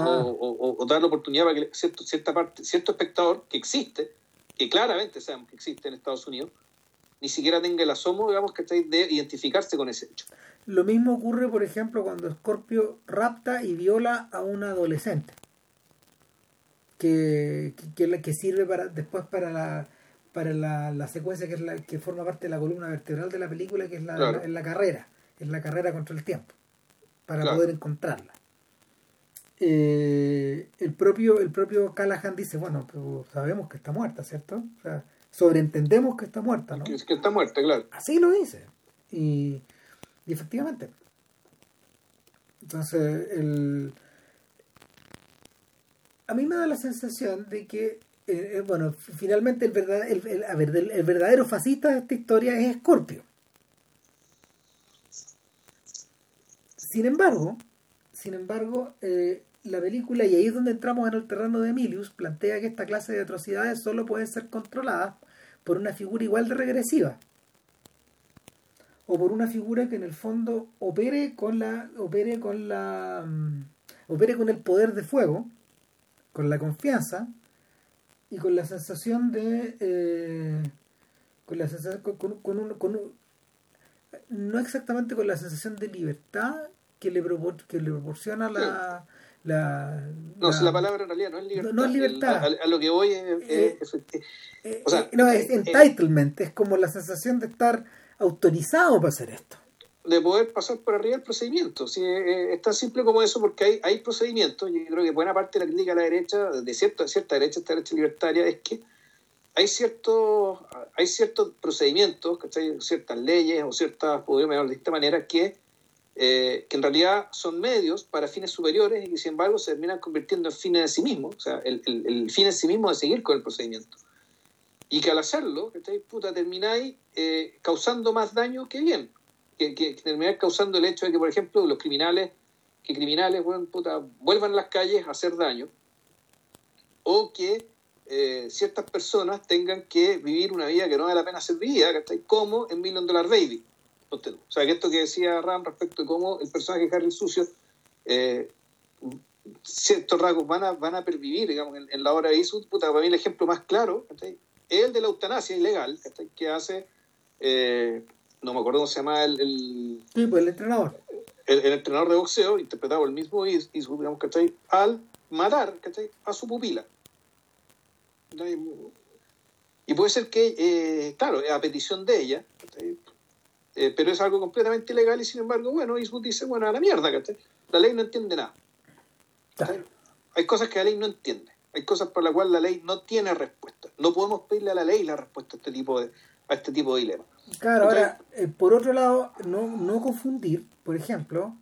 o, dar la oportunidad para que cierto, cierta parte, cierto espectador que existe, que claramente sabemos que existe en Estados Unidos, ni siquiera tenga el asomo, digamos, que de identificarse con ese hecho. Lo mismo ocurre, por ejemplo, cuando Scorpio rapta y viola a un adolescente que, que, que sirve para después para la para la, la, secuencia que es la que forma parte de la columna vertebral de la película que es la, la, carrera es la carrera contra el tiempo para poder encontrarla. Eh, el propio el propio Callahan dice bueno sabemos que está muerta cierto o sea sobreentendemos que está muerta no que, que está muerta claro. Así lo dice. Y, y efectivamente. Entonces el a mí me da la sensación de que, bueno, finalmente el, verdadero fascista de esta historia es Scorpio. Sin embargo, sin embargo, eh, la película, y ahí es donde entramos en el terreno de Emilius, plantea que esta clase de atrocidades solo pueden ser controladas por una figura igual de regresiva. O por una figura que en el fondo opere con la. opere con la. Mm, opere con el poder de fuego con la confianza y con la sensación de eh, con la sensación con, con, no exactamente con la sensación de libertad que le, que le proporciona la, la, no, la, la palabra en realidad no es libertad. No, es libertad. a, lo que voy es. Eh, o sea, no, es entitlement, es como la sensación de estar autorizado para hacer esto de poder pasar por arriba del procedimiento. Si, eh, es tan simple como eso porque hay, hay procedimientos, y creo que buena parte de la crítica a la derecha, de cierta, cierta derecha, esta derecha libertaria, es que hay ciertos, hay ciertos procedimientos, ciertas leyes o ciertas, podríamos llamarlo de esta manera, que, eh, que en realidad son medios para fines superiores y que sin embargo se terminan convirtiendo en fines de sí mismos, o sea, el, el, fin en sí mismo de seguir con el procedimiento. Y que al hacerlo, puta, termináis eh, causando más daño que bien que, que, causando el hecho de que, por ejemplo, los criminales, que criminales vuelvan a las calles a hacer daño, o que eh, ciertas personas tengan que vivir una vida que no vale la pena ser vivida, como en Million Dollar Baby. O sea, que esto que decía Ram respecto de cómo el personaje de Harry Sucio, eh, ciertos rasgos van a, van a pervivir, digamos, en, la obra de Eastwood, puta, para mí el ejemplo más claro es el de la eutanasia ilegal, que hace eh, no me acuerdo cómo se llama el... el sí, pues el entrenador. El, entrenador de boxeo, interpretado el mismo Is, digamos, ¿cachai? Al matar, ¿cachai? A su pupila. Y puede ser que, eh, claro, a petición de ella, eh, pero es algo completamente ilegal y sin embargo, bueno, Eastwood dice, bueno, a la mierda, ¿cachai? La ley no entiende nada. Hay cosas que la ley no entiende. Hay cosas por las cuales la ley no tiene respuesta. No podemos pedirle a la ley la respuesta a este tipo de, a este tipo de dilemas. Claro, ahora, eh, por otro lado, no, no confundir, por ejemplo,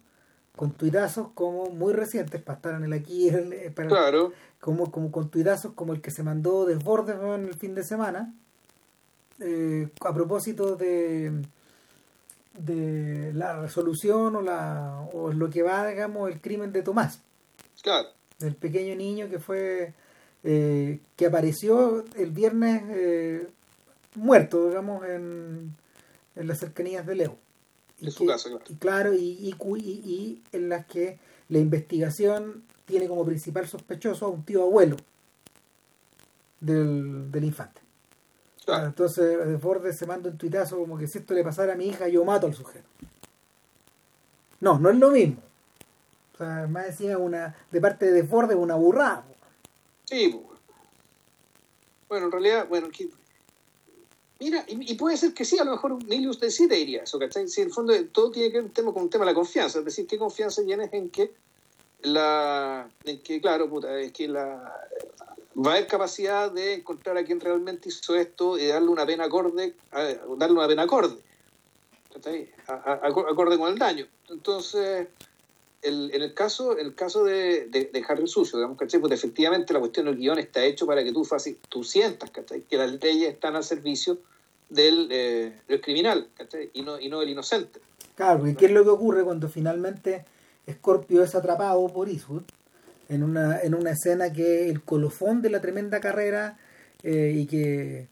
con tuitazos como muy recientes, para estar en el aquí, eh, claro. como, como con tuitazos como el que se mandó Desbordes en el fin de semana, eh, a propósito de de la resolución o la o lo que va digamos el crimen de Tomás. Claro. Del pequeño niño que fue que apareció el viernes muerto, digamos, en, en las cercanías de Leo. De su casa, claro. Y, claro, y, y, en las que la investigación tiene como principal sospechoso a un tío abuelo del, del infante. Claro. entonces, de Ford se manda un tuitazo como que si esto le pasara a mi hija, yo mato al sujeto. No, no es lo mismo. O sea, más decía una, de parte de Ford es una burrada. Sí, pues, bueno, en realidad, bueno, Mira, y, puede ser que sí, a lo mejor Milius sí te diría eso, ¿cachai? Si en el fondo todo tiene que ver tema, con un tema de la confianza, es decir, ¿qué confianza tienes en que la, en que, claro, puta, es que la, va a haber capacidad de encontrar a quien realmente hizo esto y darle una pena acorde, darle una pena acorde, ¿cachai? acorde con el daño. Entonces, el, en el caso, en el caso de, de, Harry Sucio, digamos, ¿cachai? Pues efectivamente la cuestión del guion está hecho para que tú, fácil, tú sientas. Que las leyes están al servicio del, eh, criminal ¿cachai? y no, y no del inocente. Claro, y qué es lo que ocurre cuando finalmente Scorpio es atrapado por Eastwood en una, en una escena que es el colofón de la tremenda carrera eh, y que,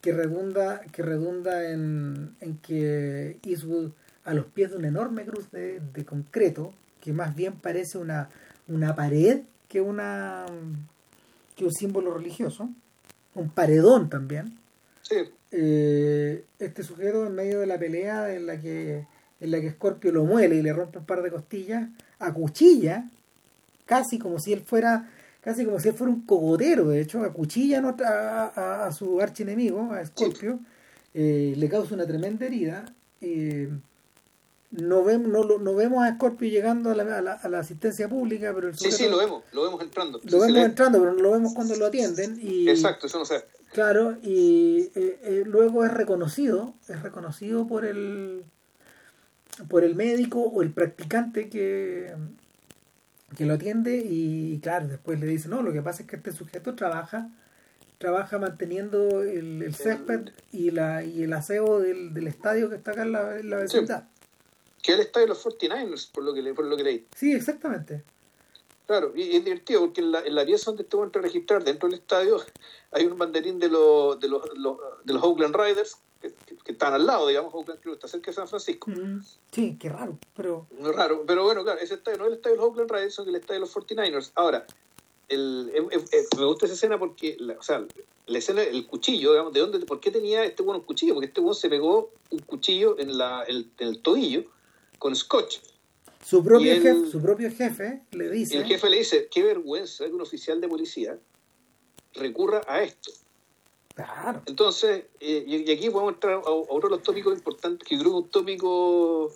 que redunda, que redunda en, en que Eastwood a los pies de una enorme cruz de concreto, que más bien parece una, una pared que una que un símbolo religioso, un paredón también. Sí, Eh, este sujeto en medio de la pelea en la que en la que Scorpio lo muele y le rompe un par de costillas, acuchilla, casi como si él fuera casi como si él fuera un cogotero, de hecho, acuchilla a, a, a- a su archienemigo, a Scorpio, eh, le causa una tremenda herida. eh, no, vemos, no, lo- no vemos a Scorpio llegando a la, a la- a la asistencia pública, pero el sí, sí, sujeto- lo vemos, lo vemos entrando. lo Sí, vemos entrando, pero no lo vemos cuando lo atienden. Y, Exacto, eso no sé. Claro, y eh, eh, luego es reconocido, es reconocido por el por el médico o el practicante que, que lo atiende y claro, después le dice, no, lo que pasa es que este sujeto trabaja trabaja manteniendo el, el césped y la y el aseo del, del estadio que está acá en la, en la vecindad. Que él está de los 49ers, por lo que, le, por lo que leí. Sí, exactamente. Claro, y es divertido porque en la, en la pieza donde estuvo entra a registrar, dentro del estadio, hay un banderín de los, de los, los- de los Oakland Riders que, que- que están al lado, digamos, Oakland que está cerca de San Francisco. Mm, Sí, qué raro, pero Muy raro, pero bueno, claro, ese estadio no es el estadio de los Oakland Riders, sino el estadio de los 49ers. Ahora, el, me gusta esa escena porque, la, o sea, la escena, el cuchillo, digamos, ¿de dónde, por qué tenía este bueno un cuchillo? Porque este bueno se pegó un cuchillo en, la, en el tobillo con scotch. su propio él- jefe, su propio jefe le Y dice el jefe le dice, qué vergüenza que un oficial de policía recurra a esto. Claro. Entonces, eh, y, aquí podemos entrar a, a otro de los tópicos importantes, que creo un tópico,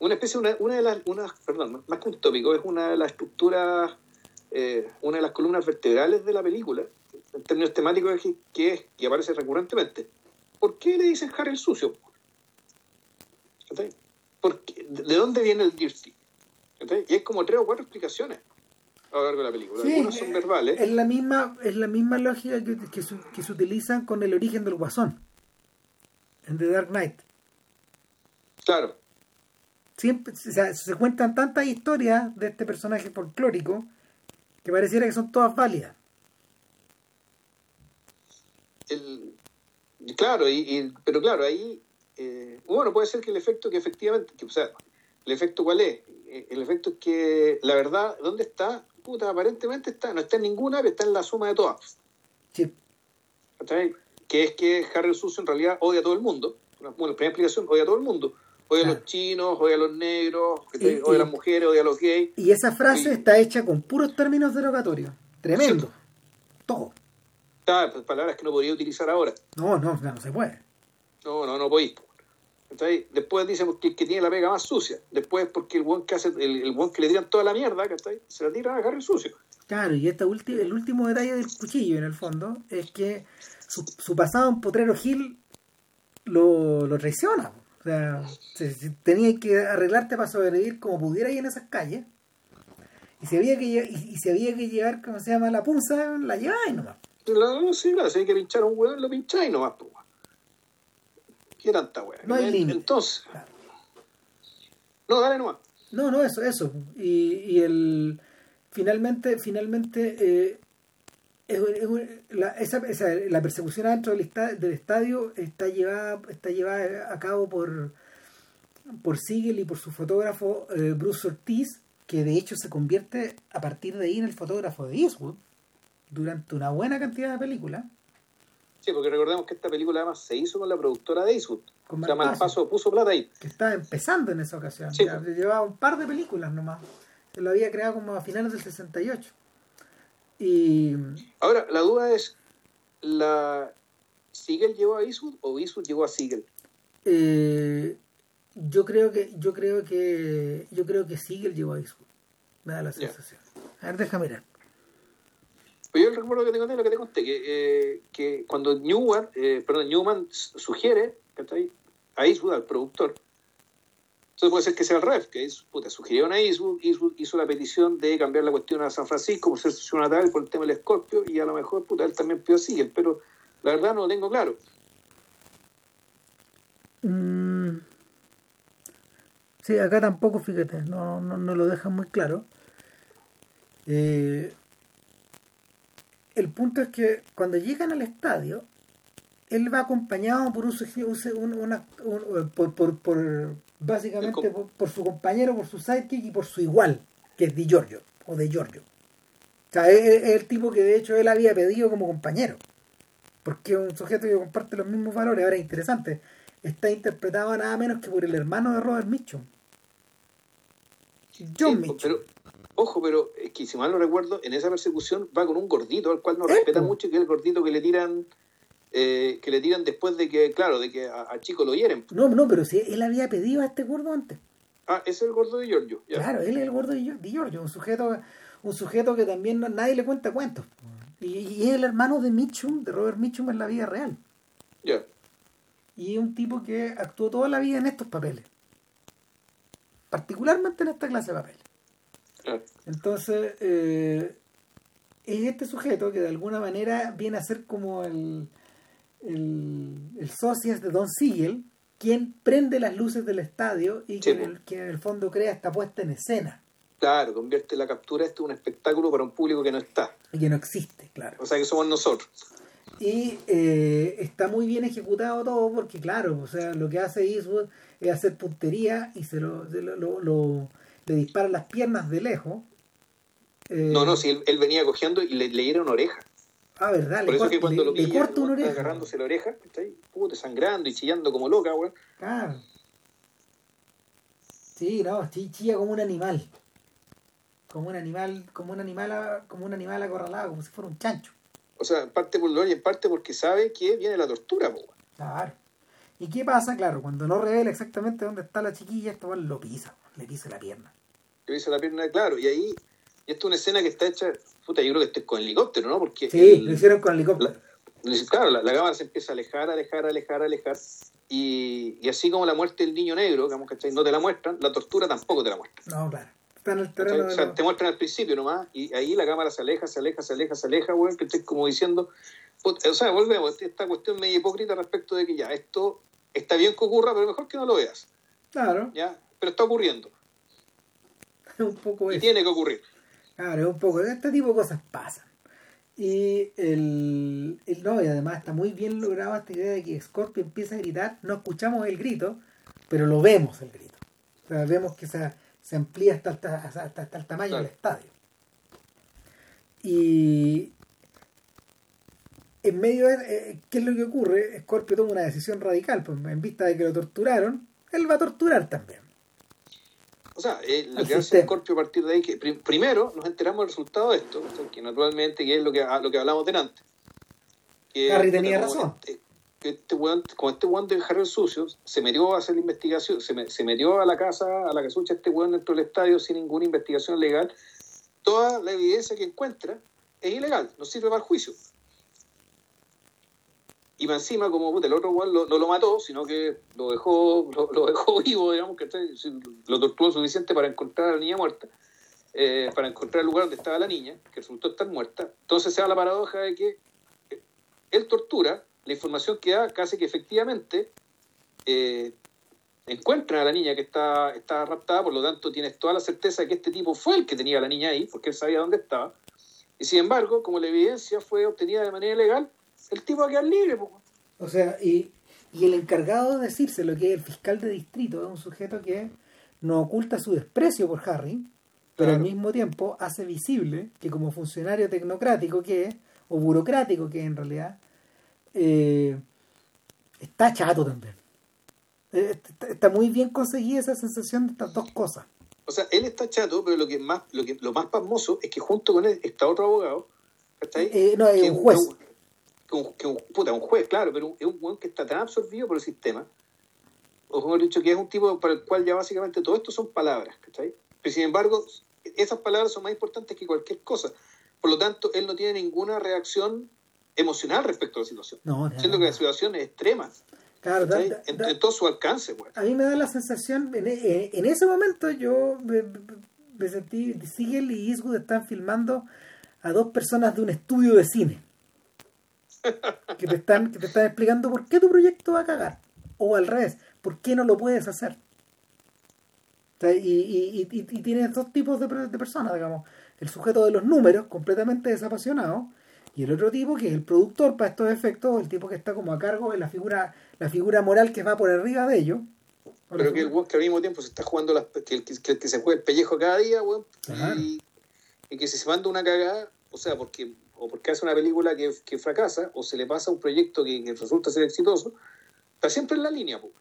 una especie, una, una de las, una, perdón, más- que un tópico, es una de las estructuras, eh, una de las columnas vertebrales de la película, en términos temáticos, que, que es, que aparece recurrentemente. ¿Por qué le dicen Harry el sucio? ¿Cachai? ¿Por qué? ¿De de dónde viene el dirty? Y hay como tres o cuatro explicaciones a lo largo de la película. Sí, Algunas son eh, verbales. Es la misma, es la misma lógica que, que, se, que se utiliza con el origen del guasón en The Dark Knight. Claro. Siempre, o sea, se cuentan tantas historias de este personaje folclórico que pareciera que son todas válidas. el, claro, y, y- pero claro, ahí, eh, bueno, puede ser que el efecto que efectivamente, que, o sea, el efecto cuál es, Eh, el efecto es que la verdad, ¿dónde está? Puta, aparentemente está, no está en ninguna, pero está en la suma de todas. Sí. Que es que Harry el Sucio en realidad odia a todo el mundo. Bueno, primera explicación, odia a todo el mundo. Odia a los chinos, odia a los negros, odia a las mujeres, odia a los gays. y esa frase Sí. está hecha con puros términos derogatorios. Tremendo. Todo. Ah, pues, palabras que no podría utilizar ahora. No, no, no, no se puede. No, no, no podéis. Después dicen el que tiene la pega más sucia. Después porque el buen que hace, el, el buen que le tiran toda la mierda, ¿cachai? Se la tiran a Harry sucio. Claro, y esta ulti- el último detalle del cuchillo, en el fondo, es que su, su pasado en Potrero Gil lo, lo traiciona. O sea, se- se- tenía que arreglarte para sobrevivir como pudiera ahí en esas calles. Y si había que, y, si había que llevar, ¿cómo se llama? La punza, la lleváis nomás. La, no, sí, claro, si hay que pinchar a un hueón, lo pincháis nomás, po. ¿Qué tanta weá? No hay límite. Entonces, Claro. no, dale nomás. No, no, eso, eso. Y, y el finalmente, finalmente eh, es- es- la, esa, esa- la persecución adentro del, esta- del estadio está llevada, está llevada a cabo por por Siegel y por su fotógrafo eh, Bruce Ortiz, que de hecho se convierte a partir de ahí en el fotógrafo de Eastwood durante una buena cantidad de películas. Sí, porque recordemos que esta película además se hizo con la productora de Eastwood. Con O sea, Malpaso. Puso plata ahí. que estaba empezando en esa ocasión. Sí. Ya llevaba un par de películas nomás. Se lo había creado como a finales del 68. Y Ahora, la duda es, ¿la Siegel llegó a Eastwood o Eastwood llegó a Siegel? eh, yo creo que yo creo que yo creo que Siegel llegó a Eastwood. Me da la sensación. A ver, déjame mirar. Pues yo recuerdo que te conté lo que te conté, que, eh, que cuando Newman, eh, perdón, Newman sugiere a Eastwood, al productor, entonces puede ser que sea el ref, que es, puta, sugirieron a Eastwood, Eastwood hizo la petición de cambiar la cuestión a San Francisco por ser su natal por el tema del Escorpio, y a lo mejor puta, él también pidió a Siegel, pero la verdad no lo tengo claro. Mm. Sí, acá tampoco, fíjate, no, no, no lo dejan muy claro. Eh, el punto es que cuando llegan al estadio, él va acompañado por un, un, una, por, por, por, básicamente por, por, su compañero, por su sidekick y por su igual, que es Di Giorgio, o de Giorgio. O sea, es, es el tipo que de hecho él había pedido como compañero. Porque es un sujeto que comparte los mismos valores. Ahora es interesante. Está interpretado nada menos que por el hermano de Robert Mitchum. John sí, Mitchum. Pero, ojo, pero es que si mal no recuerdo, en esa persecución va con un gordito al cual no respeta mucho, que es el gordito que le tiran eh, que le tiran después de que, claro, de que a, a Chico lo hieren. No, no, pero si él había pedido a este gordo antes. Ah, ese es el gordo de Giorgio. Ya. Claro, él es el gordo de Giorgio, un sujeto, un sujeto que también nadie le cuenta cuentos. Y, y, es el hermano de Mitchum, de Robert Mitchum en la vida real. Ya. Y es un tipo que actuó toda la vida en estos papeles. Particularmente en esta clase de papeles. Entonces, eh, es este sujeto que de alguna manera viene a ser como el, el, el socias de Don Siegel, quien prende las luces del estadio y Sí, que, en el, que en el fondo crea esta puesta en escena. Claro, convierte la captura esto en un espectáculo para un público que no está. Y que no existe, claro. O sea que somos nosotros. Y eh, está muy bien ejecutado todo porque, claro, o sea, lo que hace Eastwood es hacer puntería y se lo, se lo, lo- lo- le dispara las piernas de lejos. Eh, No, no, si él, él venía cogiendo y le, le hiera una oreja. Ah, ¿verdad? Por le eso corta, que cuando le- lo le pilla, corta una oreja. agarrándose la oreja, está ahí, puta, sangrando y chillando como loca, weón. Claro. Sí, no, chi- chilla como un animal. Como un animal, como un animal, como un animal acorralado, como si fuera un chancho. O sea, en parte por dolor y en parte porque sabe que viene la tortura, weón. Claro. ¿Y qué pasa? Claro, cuando no revela exactamente dónde está la chiquilla, esto lo pisa, le pisa la pierna. Le dice la pierna, claro, y ahí, y esto es una escena que está hecha, puta, yo creo que esto es con helicóptero, ¿no? Porque Sí, el- lo hicieron con helicóptero. Claro, la, la cámara se empieza a alejar, alejar, alejar, alejar. Y, y así como la muerte del niño negro, digamos, ¿cachai? No te la muestran, la tortura tampoco te la muestran. No, claro. Está en el ¿cachai? terreno O sea, lo- te muestran al principio nomás, y ahí la cámara se aleja, se aleja, se aleja, se aleja, weón, que estoy como diciendo. O sea, volvemos, esta cuestión medio hipócrita respecto de que ya, esto está bien que ocurra, pero mejor que no lo veas, Claro, ¿ya? Pero está ocurriendo, es un poco y eso. tiene que ocurrir. Claro, es un poco. Este tipo de cosas pasan. Y el, el no, y además está muy bien lograda esta idea de que Scorpio empieza a gritar, no escuchamos el grito, pero lo vemos el grito. O sea, vemos que se, se amplía hasta, hasta, hasta, hasta el tamaño Claro. del estadio. Y en medio de eh, ¿qué es lo que ocurre? Scorpio toma una decisión radical, pues en vista de que lo torturaron, él va a torturar también. O sea, eh, lo Al que hace. Scorpio a partir de ahí, que pri- primero nos enteramos del resultado de esto, que naturalmente que es lo que, a- lo que hablamos delante. Que, Harry tenía como razón. Este, que este weón, como este weón de Harry el Sucio, se metió a hacer la investigación, se, me- se metió a la casa, a la casucha este weón dentro del estadio sin ninguna investigación legal. Toda la evidencia que encuentra es ilegal, no sirve para el juicio. Y más encima, como puta, el otro no lo mató, sino que lo dejó, lo, lo dejó vivo, digamos, que lo torturó suficiente para encontrar a la niña muerta, eh, para encontrar el lugar donde estaba la niña, que resultó estar muerta. Entonces se da la paradoja de que eh, él tortura, la información que da casi que efectivamente eh, encuentran a la niña que está, está raptada, por lo tanto tienes toda la certeza de que este tipo fue el que tenía a la niña ahí, porque él sabía dónde estaba. Y sin embargo, como la evidencia fue obtenida de manera ilegal, el tipo va a quedar libre. po. O sea, y, y el encargado de decírselo, que es el fiscal de distrito, es un sujeto que no oculta su desprecio por Harry, pero al mismo tiempo hace visible que como funcionario tecnocrático que es, o burocrático que es en realidad, eh, está chato también. Eh, Está, está muy bien conseguida esa sensación de estas dos cosas. O sea, él está chato, pero lo que más, lo que, lo más pasmoso es que junto con él está otro abogado, ¿cachai? Eh, no, es un juez. Que un, que un- puta, un juez, claro, pero es un weón que está tan absorbido por el sistema, o mejor dicho, que es un tipo para el cual ya básicamente todo esto son palabras, ¿cachai? Pero sin embargo, esas palabras son más importantes que cualquier cosa. Por lo tanto, él no tiene ninguna reacción emocional respecto a la situación. No, Siendo que la situación es extrema, Claro, da- da- En, da- en todo su alcance, pues. a mí me da la sensación, en, en- en ese momento yo me, me sentí, Siegel y Eastwood están filmando a dos personas de un estudio de cine. Que te están, que te están explicando por qué tu proyecto va a cagar. O al revés, ¿por qué no lo puedes hacer? y, y, y, y, tienes dos tipos de, de, personas, digamos. El sujeto de los números, completamente desapasionado, y el otro tipo que es el productor para estos efectos, el tipo que está como a cargo de la figura, la figura moral que va por arriba de ellos. Pero que el que al mismo tiempo se está jugando las, que, el, que, que, se juega el pellejo cada día, weón, y, y, que si se manda una cagada, o sea, porque o porque hace una película que, que fracasa, o se le pasa un proyecto que, que resulta ser exitoso, está siempre en la línea, pues.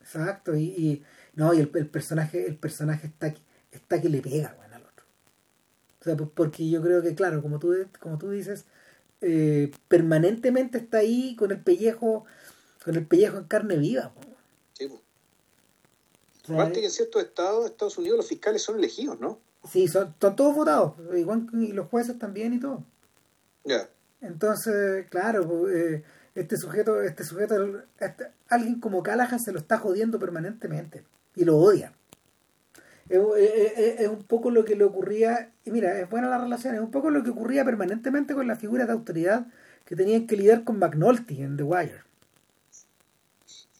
Exacto, y, y, no, y el, el, personaje, el personaje está, está que le pega, bueno, al otro. O sea, porque yo creo que, claro, como tú, como tú dices, eh, permanentemente está ahí con el pellejo, con el pellejo en carne viva. Sí, pues. Aparte que en ciertos estados, Estados Unidos, los fiscales son elegidos, ¿no? Sí, son, son todos votados, igual y los jueces también y todo. Entonces, claro, pues, eh, este sujeto, este sujeto, este, alguien como Callahan se lo está jodiendo permanentemente y lo odia. Es, es, es, un poco lo que le ocurría, y mira, es buena la relación, es un poco lo que ocurría permanentemente con las figuras de autoridad que tenían que lidiar con McNulty en The Wire.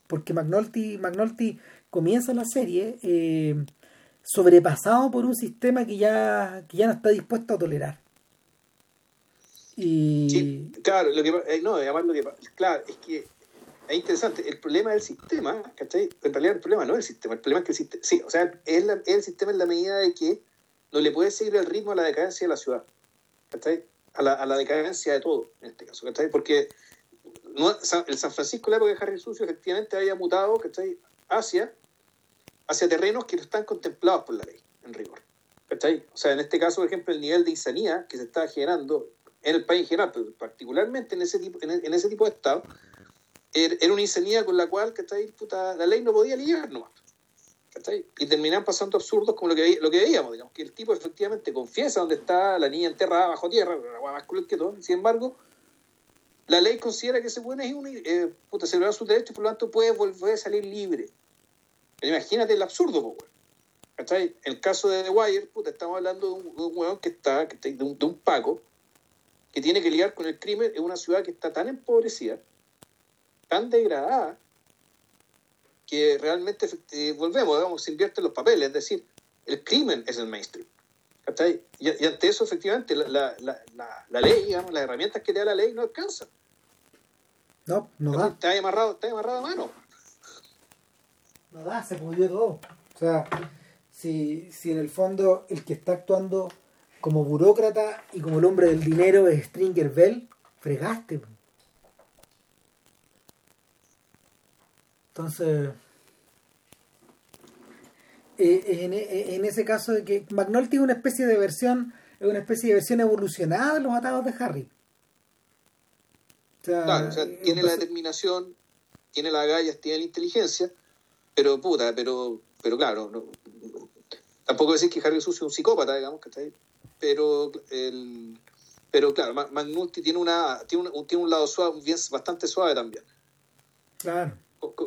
Porque McNulty, McNulty comienza la serie eh, sobrepasado por un sistema que ya, que ya no está dispuesto a tolerar. Sí, claro, lo que, eh, no, además lo que, claro, es que es interesante, el problema del sistema, ¿cachai? En realidad el problema no es el sistema, el problema es que el sistema, sí, o sea, es, la, es el sistema en la medida de que no le puede seguir el ritmo a la decadencia de la ciudad, ¿cachai? A la, a la decadencia de todo, en este caso, ¿cachai? Porque el San Francisco, la época de Harry Sucio, efectivamente había mutado, ¿cachai? Hacia, hacia terrenos que no están contemplados por la ley, en rigor, ¿cachai? O sea, en este caso, por ejemplo, el nivel de insanía que se está generando en el país en general, pero particularmente en ese tipo, en, ese tipo de estado, er, era una insanía con la cual Puta, la ley no podía lidiar nomás. Y terminan pasando absurdos como lo que, lo que veíamos, digamos, que el tipo efectivamente confiesa dónde está la niña enterrada bajo tierra, más cruel que todo. Sin embargo, la ley considera que ese bueno es un, eh, puta, se sus derechos y por lo tanto puede volver a salir libre. Pero imagínate el absurdo, En el caso de The Wire, puta, estamos hablando de un, de que está, que está de, un, de un Paco, que tiene que lidiar con el crimen en una ciudad que está tan empobrecida, tan degradada, que realmente eh, volvemos, digamos, se invierten los papeles, es decir, el crimen es el mainstream. Y, y, ante eso, efectivamente, la, la, la, la, ley, digamos, las herramientas que te da la ley no alcanzan. No, no da. Está amarrado, está amarrado a mano. No da, se pudrió todo. O sea, si, si en el fondo el que está actuando como burócrata y como el hombre del dinero es Stringer Bell, fregaste. Entonces, eh, en, eh, en, ese caso de que McNulty es una especie de versión, es una especie de versión evolucionada de los atados de Harry. O sea, claro, o sea, tiene la determinación, tiene las agallas, tiene la inteligencia, pero puta, pero, pero claro, no, tampoco decir que Harry Sucio es un psicópata, digamos, que está ahí pero el, pero claro, Magnulti tiene una tiene un, tiene un lado suave, bien, bastante suave también. Claro.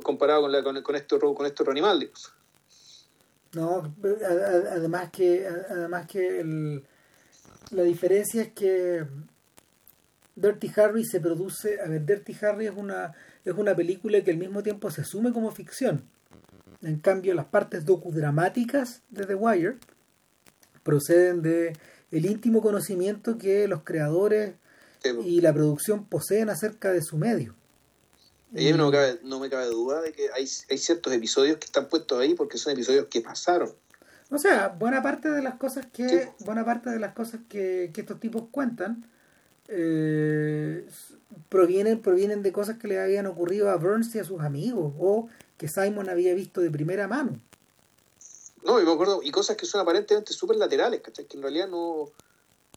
Comparado con, la, con, con, esto, con esto animal, No, además que además que el, la diferencia es que Dirty Harry se produce, a ver, Dirty Harry es una es una película que al mismo tiempo se asume como ficción. En cambio, las partes docudramáticas de The Wire proceden de el íntimo conocimiento que los creadores y la producción poseen acerca de su medio. Y no, no me cabe duda de que hay, hay ciertos episodios que están puestos ahí porque son episodios que pasaron. O sea, buena parte de las cosas que buena parte de las cosas que, que estos tipos cuentan eh, provienen provienen de cosas que le habían ocurrido a Burns y a sus amigos o que Simon había visto de primera mano. No, y me acuerdo, y cosas que son aparentemente súper laterales, ¿cachai? Que en realidad no,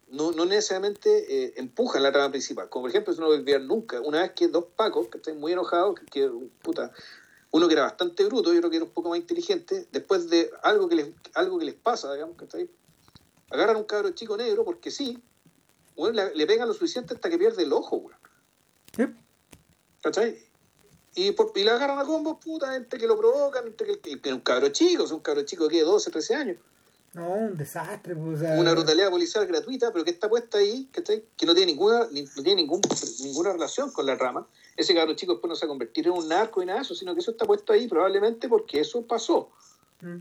no, no necesariamente eh, empujan la trama principal. Como por ejemplo, eso no lo olvidar nunca. Una vez que dos pacos, que están muy enojados, que, puta, uno que era bastante bruto, yo creo que era un poco más inteligente, después de algo que les, algo que les pasa, digamos, que está ahí, agarran un cabro chico negro porque sí, bueno, le, pegan lo suficiente hasta que pierde el ojo, weón. ¿Sí? ¿Cachai? Y, por, y la agarran a combos, puta, entre que lo provocan, entre que, que, un cabro chico, es un cabro chico que 12, 13 años. No, un desastre. Pues, una brutalidad policial gratuita, pero que está puesta ahí, que no tiene ninguna no tiene ningún, ninguna relación con la rama. Ese cabrón chico después no se va a convertir en un narco y nada de eso, sino que eso está puesto ahí probablemente porque eso pasó. Mm.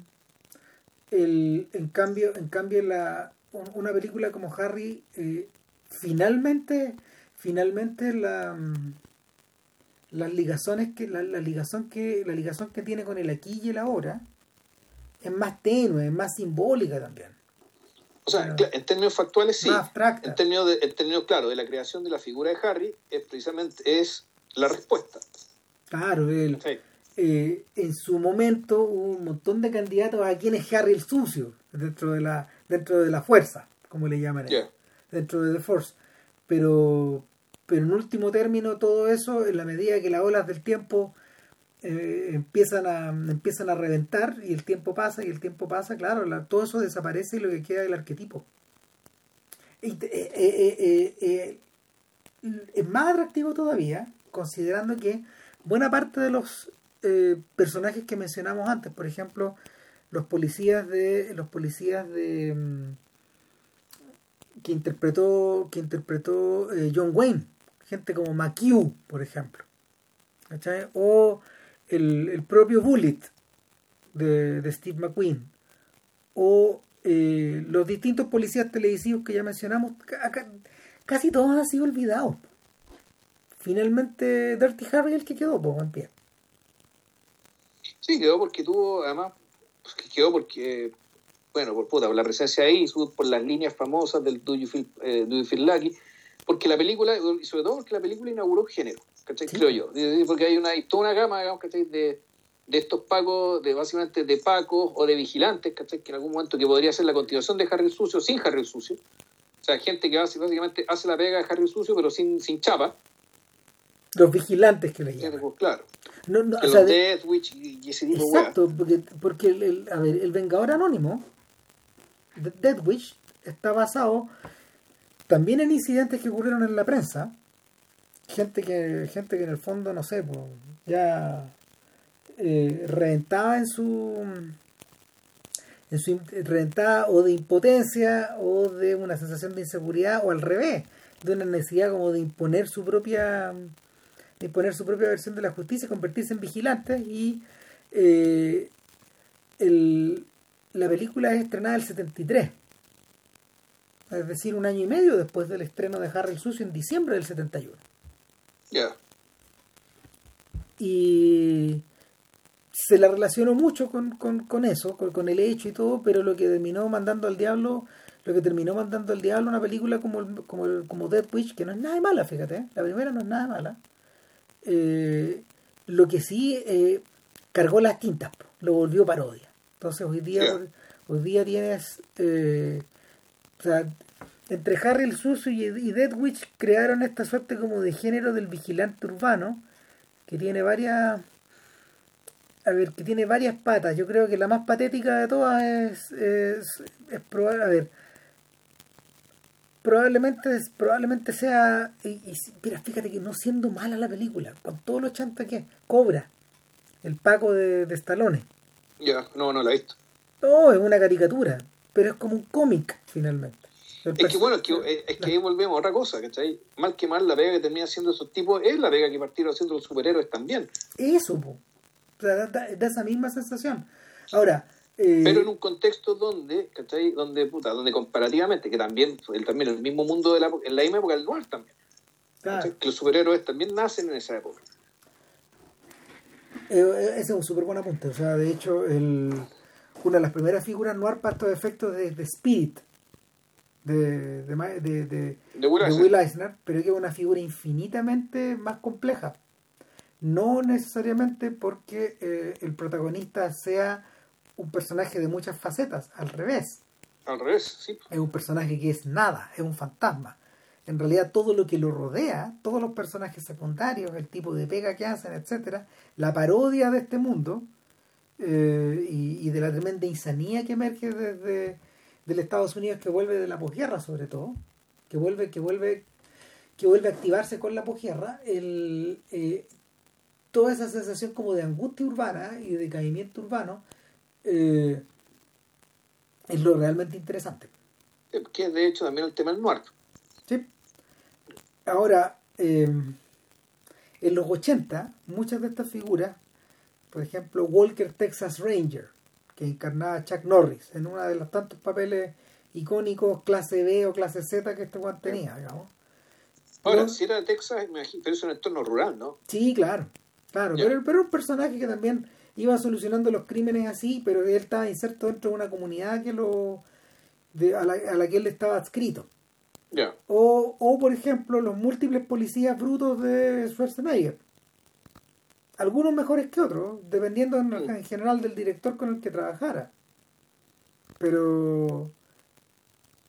El, en cambio, en cambio la, una película como Harry, eh, finalmente, finalmente la mm, las ligazones que la, la, ligazón que la ligazón que tiene con el aquí y el ahora es más tenue, es más simbólica también. O sea, en términos factuales sí. En términos, de, en términos, claro, de la creación de la figura de Harry, es precisamente es la respuesta. Claro, él, eh, en su momento hubo un montón de candidatos a quién es Harry el sucio dentro de la dentro de la fuerza, como le llaman, dentro de The Force. Pero, pero en último término todo eso, en la medida que las olas del tiempo eh, empiezan a empiezan a reventar y el tiempo pasa y el tiempo pasa, claro, todo eso desaparece y lo que queda es el arquetipo. Eh, eh, es más atractivo todavía, considerando que buena parte de los personajes que mencionamos antes, por ejemplo, los policías de los policías de mm, que interpretó que interpretó John Wayne, gente como McHugh, por ejemplo, o el, propio Bullet de, Steve McQueen o eh, los distintos policías televisivos que ya mencionamos, casi todos han sido olvidados. Finalmente Dirty Harry el que quedó pues, en pie. Sí, quedó porque tuvo, además, pues, quedó porque, bueno, por puta, por la presencia ahí, por las líneas famosas del Do You Feel, eh, Do you feel Lucky, porque la película, y sobre todo porque la película inauguró género. Creo yo. Porque hay una, toda una gama, digamos, De, de estos pacos, de básicamente de pacos o de vigilantes, ¿cachai? Que en algún momento que podría ser la continuación de Harry el Sucio sin Harry el Sucio. O sea, gente que básicamente hace la pega de Harry el Sucio, pero sin, sin chapa. Los vigilantes que le llaman. Pues, claro. No, no, o sea, Death Witch y, ese tipo Exacto, porque, porque el, a ver, el Vengador Anónimo, Death Witch, está basado también en incidentes que ocurrieron en la prensa, gente que gente que en el fondo no sé pues ya eh, reventada en su en su reventada o de impotencia o de una sensación de inseguridad o al revés de una necesidad como de imponer su propia de imponer su propia versión de la justicia convertirse en vigilantes y eh, el, la película es estrenada el 73 es decir, un año y medio después del estreno de Harry el Sucio en diciembre del 71 y se la relacionó mucho con, con, eso, con, el hecho y todo, pero lo que terminó mandando al diablo, lo que terminó mandando al diablo una película como, como, como Dead Witch, que no es nada mala, fíjate, ¿eh? la primera no es nada mala. Eh, lo que sí eh, cargó las tintas, lo volvió parodia. Entonces hoy día, hoy, día tienes, o sea, entre Harry el Sucio y, y Dead Witch crearon esta suerte como de género del vigilante urbano que tiene varias a ver que tiene varias patas. Yo creo que la más patética de todas es es, es probable a ver probablemente probablemente sea y, mira fíjate que no siendo mala la película con todos los chantas que cobra el Paco de, de Stallone. Ya no no la he visto. No es una caricatura pero es como un cómic finalmente es que bueno, es que, eh, es que ahí volvemos a otra cosa, ¿cachai? Mal que mal, la pega que termina haciendo esos tipos es la pega que partieron haciendo los superhéroes también. Eso, po. O sea, da, esa misma sensación. Ahora. Eh, Pero en un contexto donde, ¿cachai? Donde, puta, donde comparativamente, que también, el, también el mismo mundo de la, en la misma época del noir también. Que los superhéroes también nacen en esa época. Eh, ese es un súper buen apunte. O sea, de hecho, el, una de las primeras figuras noir para estos efectos de, de Spirit de, de, de, Will, Eisner. pero que es una figura infinitamente más compleja. No necesariamente porque eh, el protagonista sea un personaje de muchas facetas, al revés. Al revés, sí. Es un personaje que es nada, es un fantasma. En realidad todo lo que lo rodea, todos los personajes secundarios, el tipo de pega que hacen, etcétera, la parodia de este mundo eh, y, y, de la tremenda insanía que emerge desde del Estados Unidos que vuelve de la posguerra sobre todo, que vuelve, que vuelve, que vuelve a activarse con la posguerra, el, eh, toda esa sensación como de angustia urbana y de decaimiento urbano eh, Es lo realmente interesante. Que de hecho también el tema del muerto. Sí. Ahora, en los 80, muchas de estas figuras, por ejemplo, Walker Texas Ranger, que encarnaba a Chuck Norris en uno de los tantos papeles icónicos clase B o clase Z que este Juan tenía, digamos. Ahora, si era de Texas, pero es un entorno rural, ¿no? Sí, claro, claro, pero, pero un personaje que también iba solucionando los crímenes así, pero él estaba inserto dentro de una comunidad que lo de, a, la, a la que él estaba adscrito. O, o, por ejemplo, los múltiples policías brutos de Schwarzenegger. Algunos mejores que otros, dependiendo en, en, general del director con el que trabajara. Pero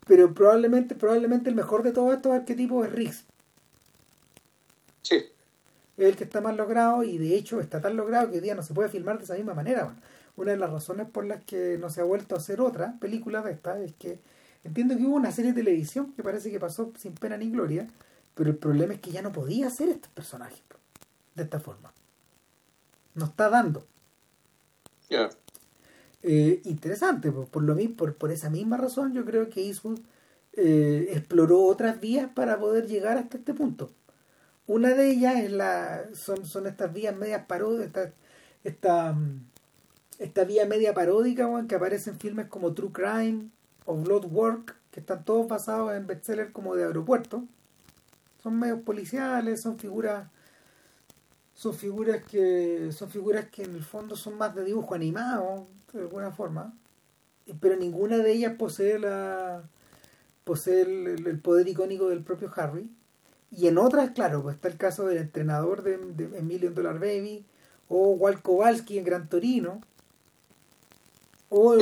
pero probablemente probablemente el mejor de todos estos arquetipos es Riggs. Sí. Es el que está más logrado y de hecho está tan logrado que hoy día no se puede filmar de esa misma manera. Una de las razones por las que no se ha vuelto a hacer otra película de esta es que Entiendo que hubo una serie de televisión que parece que pasó sin pena ni gloria, pero el problema es que ya no podía hacer estos personajes de esta forma. No está dando. Eh, interesante, por, lo por, por esa misma razón yo creo que Eastwood eh, exploró otras vías para poder llegar hasta este punto. Una de ellas es la, son, son estas vías medias paródicas, esta, esta, esta vía media paródica que aparece en filmes como True Crime, o Blood Work, que están todos basados en bestsellers como de aeropuerto. Son medios policiales, son figuras son figuras que son figuras que en el fondo son más de dibujo animado de alguna forma pero ninguna de ellas posee la posee el, poder icónico del propio Harry y en otras claro pues está el caso del entrenador de, de Million Dollar Baby o Walt Kowalski en Gran Torino o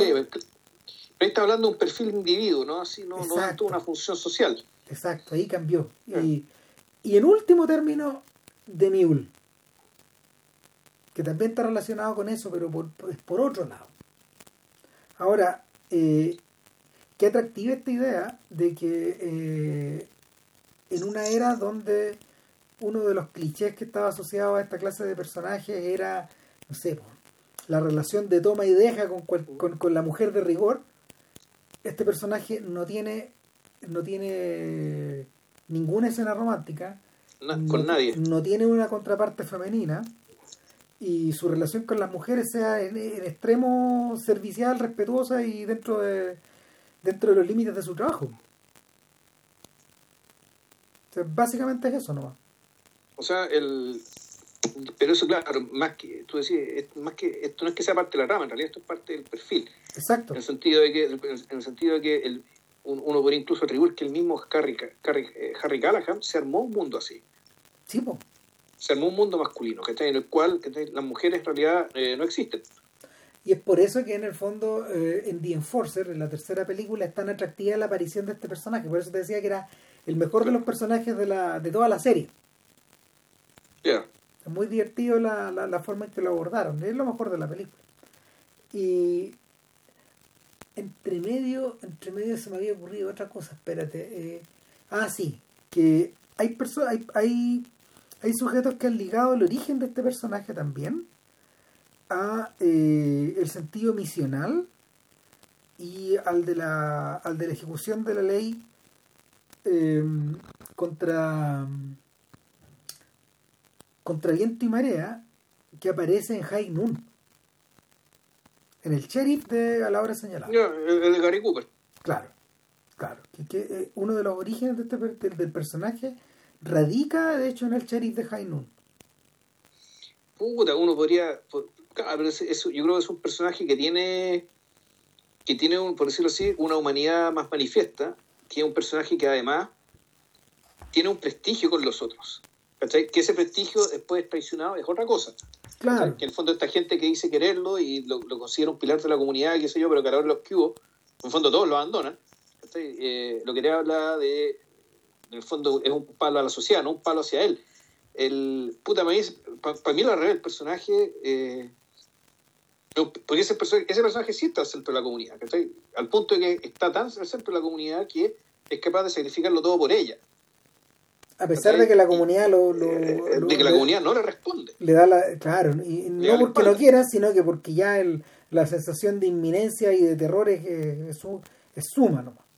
Ahí está hablando de un perfil individuo, ¿no? Así no, no una función social. Exacto, ahí cambió. Y, y, en último término, de Mule, que también está relacionado con eso, pero por, por otro lado. Ahora, eh, qué atractiva esta idea de que eh, en una era donde uno de los clichés que estaba asociado a esta clase de personajes era, no sé, la relación de toma y deja con, con, con la mujer de rigor, este personaje no tiene no tiene ninguna escena romántica con nadie no tiene una contraparte femenina y su relación con las mujeres sea en, extremo servicial respetuosa y dentro de dentro de los límites de su trabajo básicamente es eso nomás o sea el pero eso, claro, más que, tú decías, más que, esto no es que sea parte de la rama, en realidad esto es parte del perfil. Exacto. En el sentido de que, en el sentido de que el, uno podría incluso atribuir que el mismo Harry, Harry, eh, Harry Callahan se armó un mundo así. Sí, pues. Se armó un mundo masculino, que está en el cual las mujeres en realidad eh, no existen. Y es por eso que en el fondo eh, en The Enforcer, en la tercera película, es tan atractiva la aparición de este personaje. Por eso te decía que era el mejor de los personajes de, la, de toda la serie. Ya muy divertido la, la, forma en que lo abordaron, es lo mejor de la película. Y entre medio, entre medio se me había ocurrido otra cosa, espérate. Eh, ah, sí, que hay, hay, hay, hay sujetos que han ligado el origen de este personaje también a eh, el sentido misional y al de la, al de la ejecución de la ley eh, contra contra viento y marea que aparece en High Noon. En el sheriff de a la hora señalada. el de Gary Cooper. Claro, claro. Que, eh, uno de los orígenes de este, del, personaje radica, de hecho, en el sheriff de Noon. Puta, uno podría. eso, yo creo que es un personaje que tiene. que tiene, un, por decirlo así, una humanidad más manifiesta. Que es un personaje que además tiene un prestigio con los otros. Que ese prestigio después es traicionado es otra cosa. Claro. Que en el fondo esta gente que dice quererlo y lo, considera un pilar de la comunidad, qué sé yo, pero que ahora los que hubo, en el fondo todos lo abandonan. Eh, lo que le habla de, en el fondo es un palo a la sociedad, no un palo hacia él. El, puta, para mí la realidad el personaje, eh, porque ese, ese personaje sí está al centro de la comunidad, al punto de que está tan al centro de la comunidad que es capaz de sacrificarlo todo por ella. A pesar de que la comunidad lo, de que la comunidad no le responde. Le da la, claro, y no porque no quiera, sino que porque ya el, la sensación de inminencia y de terror es, es, es suma nomás.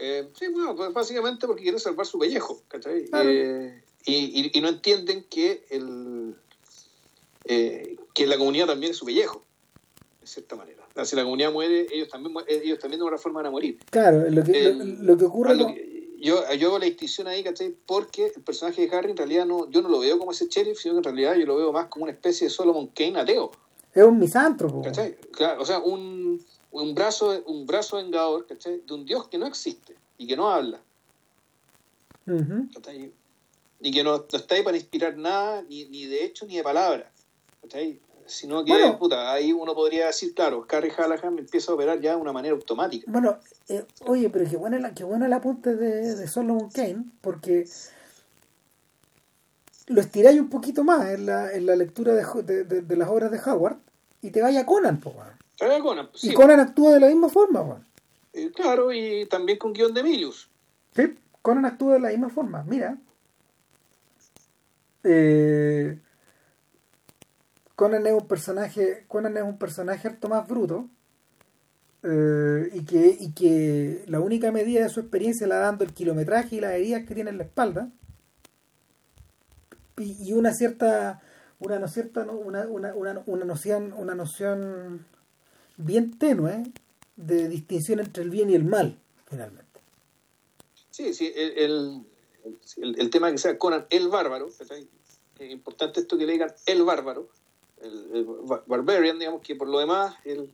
Eh, sí, bueno, pues básicamente porque quieren salvar su pellejo, ¿cachai? Eh, y, y, no entienden que el eh, que la comunidad también es su pellejo, de cierta manera. si la comunidad muere, ellos también ellos también de una forma van a morir. Claro, lo que, lo, que ocurre... yo, yo hago la distinción ahí, ¿cachai? Porque el personaje de Harry en realidad no, yo no lo veo como ese sheriff, sino que en realidad yo lo veo más como una especie de Solomon Kane ateo. Es un misántropo. ¿Cachai? Claro, o sea, un, un brazo, un brazo vengador, ¿cachai? De un dios que no existe y que no habla. Y que no, está ahí para inspirar nada, ni, ni de hecho ni de palabra. Sino que, puta, ahí uno podría decir, claro, Carrie Hallahan empieza a operar ya de una manera automática. Bueno, eh, oye, pero qué buena la, qué buena la apunte de, de Solomon Kane, porque lo estiráis un poquito más en la, en la lectura de, de, de, las obras de Howard y te vaya a Conan, Conan, Y Conan actúa de la misma forma, Juan. Eh, claro, y también con guion de Emilius. Sí, Conan actúa de la misma forma. Mira. Eh, Conan es un personaje, Conan es un personaje harto más bruto. Eh, y, que, y que la única medida de su experiencia la dando el kilometraje y las heridas que tiene en la espalda y, una cierta una no cierta una, una, una, una noción una noción bien tenue de distinción entre el bien y el mal, finalmente. Sí, sí, el, el, tema que sea Conan el bárbaro, es importante esto que le digan el bárbaro, el, barbarian, digamos que por lo demás, el...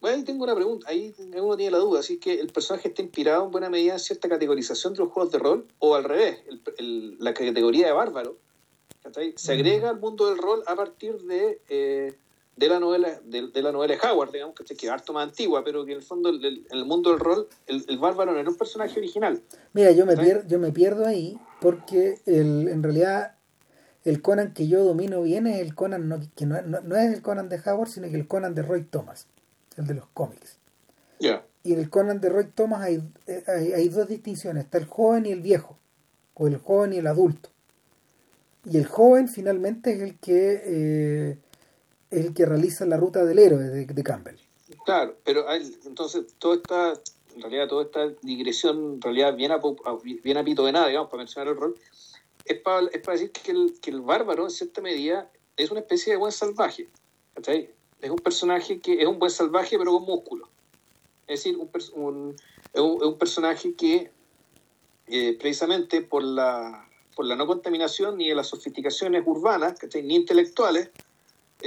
Bueno, ahí tengo una pregunta, ahí uno tiene la duda, así que el personaje está inspirado en buena medida en cierta categorización de los juegos de rol, o al revés, la categoría de bárbaro, se agrega al mundo del rol a partir de... Eh, de la novela de, la novela de Howard, digamos, que es harto más antigua, pero que en el fondo en el, mundo del rol el, bárbaro no era un personaje original. Mira, yo me, pierdo, yo me pierdo ahí porque el, en realidad el Conan que yo domino bien es el Conan, no, que no, no, es el Conan de Howard, sino que el Conan de Roy Thomas, el de los cómics. Y en el Conan de Roy Thomas hay, hay, hay dos distinciones, está el joven y el viejo, o el joven y el adulto. Y el joven finalmente es el que... Eh, es el que realiza la ruta del héroe de, Campbell. Claro, pero entonces toda esta, en realidad toda esta digresión, en realidad bien a, pito de nada, digamos, para mencionar el rol, es para, es para decir que el, que el bárbaro, en cierta medida, es una especie de buen salvaje. Es un personaje que es un buen salvaje, pero con músculo. Es decir, un, un, es un, personaje que, eh, precisamente por la, por la no contaminación ni de las sofisticaciones urbanas, ni intelectuales,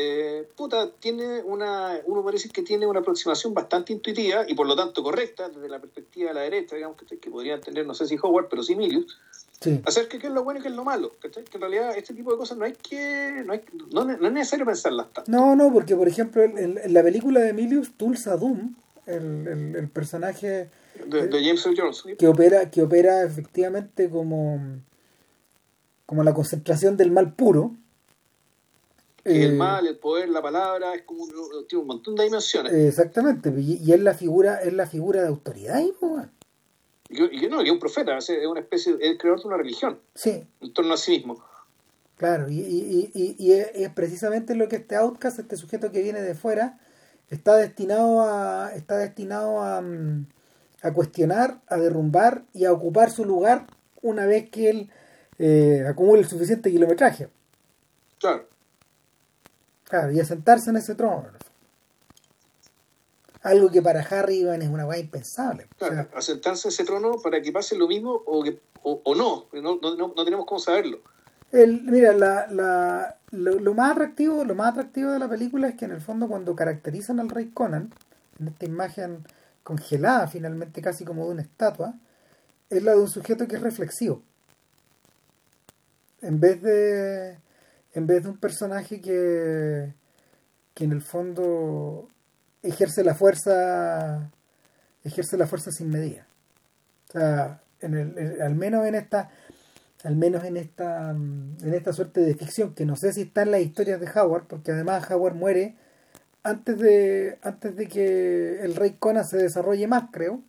eh, puta, tiene una, uno parece que tiene una aproximación bastante intuitiva y por lo tanto correcta desde la perspectiva de la derecha, digamos, que, que podrían tener, no sé si Howard, pero sí Milius, sí. acerca de qué es lo bueno y qué es lo malo, que en realidad este tipo de cosas no hay que, no, hay, no, es necesario pensarlas tanto. No, no, porque por ejemplo en, la película de Milius, Tulsa Doom, el, el, personaje de, James Earl Jones, que opera, que opera efectivamente como, como la concentración del mal puro, el eh, mal, el poder, la palabra, es como tiene un montón de dimensiones. Exactamente, y, es la figura, es la figura de autoridad y y, no, que es un profeta, es una especie, es el creador de una religión. Sí. En torno a sí mismo. Claro, y, y, es, precisamente lo que este outcast, este sujeto que viene de fuera, está destinado a, está destinado a, mm, a cuestionar, a derrumbar y a ocupar su lugar una vez que él eh, acumule el suficiente kilometraje. Claro. Claro, y a sentarse en ese trono. Algo que para Harry Ivan es una weá impensable. Claro, a sentarse en ese trono para que pase lo mismo o, que, o, no. No, no, no, tenemos cómo saberlo. El, mira, la, la, lo, más atractivo, lo más atractivo de la película es que en el fondo cuando caracterizan al rey Conan, en esta imagen congelada finalmente casi como de una estatua, es la de un sujeto que es reflexivo. En vez de en vez de un personaje que, que en el fondo ejerce la fuerza ejerce la fuerza sin medida. O sea en el, al menos en esta al menos en esta en esta suerte de ficción que no sé si está en las historias de Howard porque además Howard muere antes de antes de que el rey Conan se desarrolle más creo.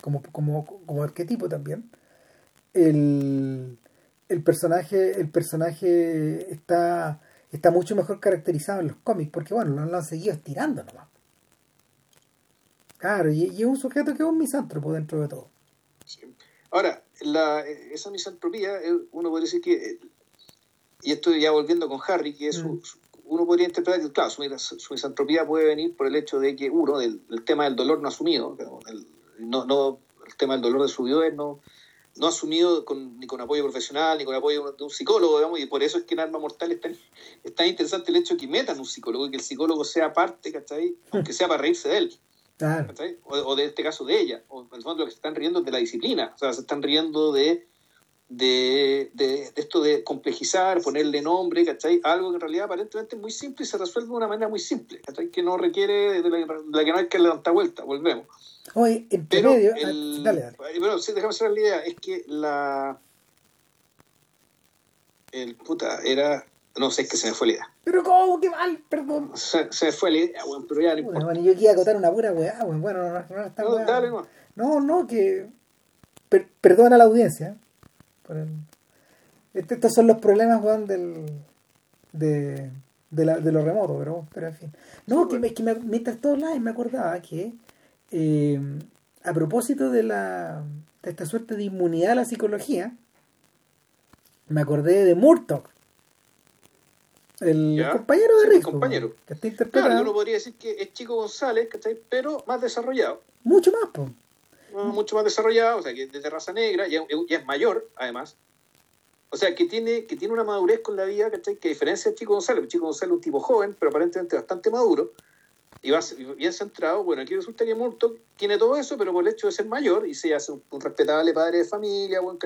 Como como como arquetipo también. El el personaje, el personaje está, está mucho mejor caracterizado en los cómics, porque bueno, lo, han seguido estirando nomás. Claro, y, es un sujeto que es un misántropo dentro de todo. Ahora, la, esa misantropía, eh, uno puede decir que, eh, y estoy ya volviendo con Harry, que es mm. uno podría interpretar que, claro, su, misantropía puede venir por el hecho de que, uno, del, el tema del dolor no asumido, el, no, no, el tema del dolor de su vida no, no asumido con, ni con apoyo profesional, ni con apoyo de un psicólogo, digamos, y por eso es que en Arma Mortal es tan, es tan interesante el hecho de que metan un psicólogo y que el psicólogo sea parte, ¿cachai? Aunque sea para reírse de él. O, de este caso de ella. O en el fondo lo que se están riendo es de la disciplina. O sea, se están riendo de, de, de, esto de complejizar, ponerle nombre, ¿cachai? Algo que en realidad aparentemente es muy simple y se resuelve de una manera muy simple, ¿cachai? Que no requiere, de la, que no hay que levantar vuelta, volvemos. Oye, en pero medio, el, dale, dale. Bueno, sí, déjame hacer la idea, es que la... El puta, era no sé, es que se me fue la idea. Pero ¿cómo? ¡Qué mal! Perdón. Se, se me fue la idea, weón, pero ya no importa. Bueno, yo quería acotar una pura weá, weón. Bueno, no, no, está no, dale, no. No, no, que... perdona a la audiencia. Este, estos son los problemas, weón, del... De, de, la, de lo remoto, pero, pero en fin. No, que, es que me, mientras todos lados me acordaba que eh, a propósito de la de esta suerte de inmunidad a la psicología, me acordé de Murdoch el compañero de Rico. compañero. Que está interpretado. Claro, uno podría decir que es Chico González, ¿cachai? Pero más desarrollado. Mucho más, pues. mucho más desarrollado, o sea, que es de raza negra, ya, es mayor, además. O sea, que tiene, que tiene una madurez con la vida, ¿cachai? Que diferencia a Chico González. Chico González es un tipo joven, pero aparentemente bastante maduro y va bien centrado. Bueno, aquí resulta que Murto tiene todo eso, pero por el hecho de ser mayor y se hace un, respetable padre de familia, bueno.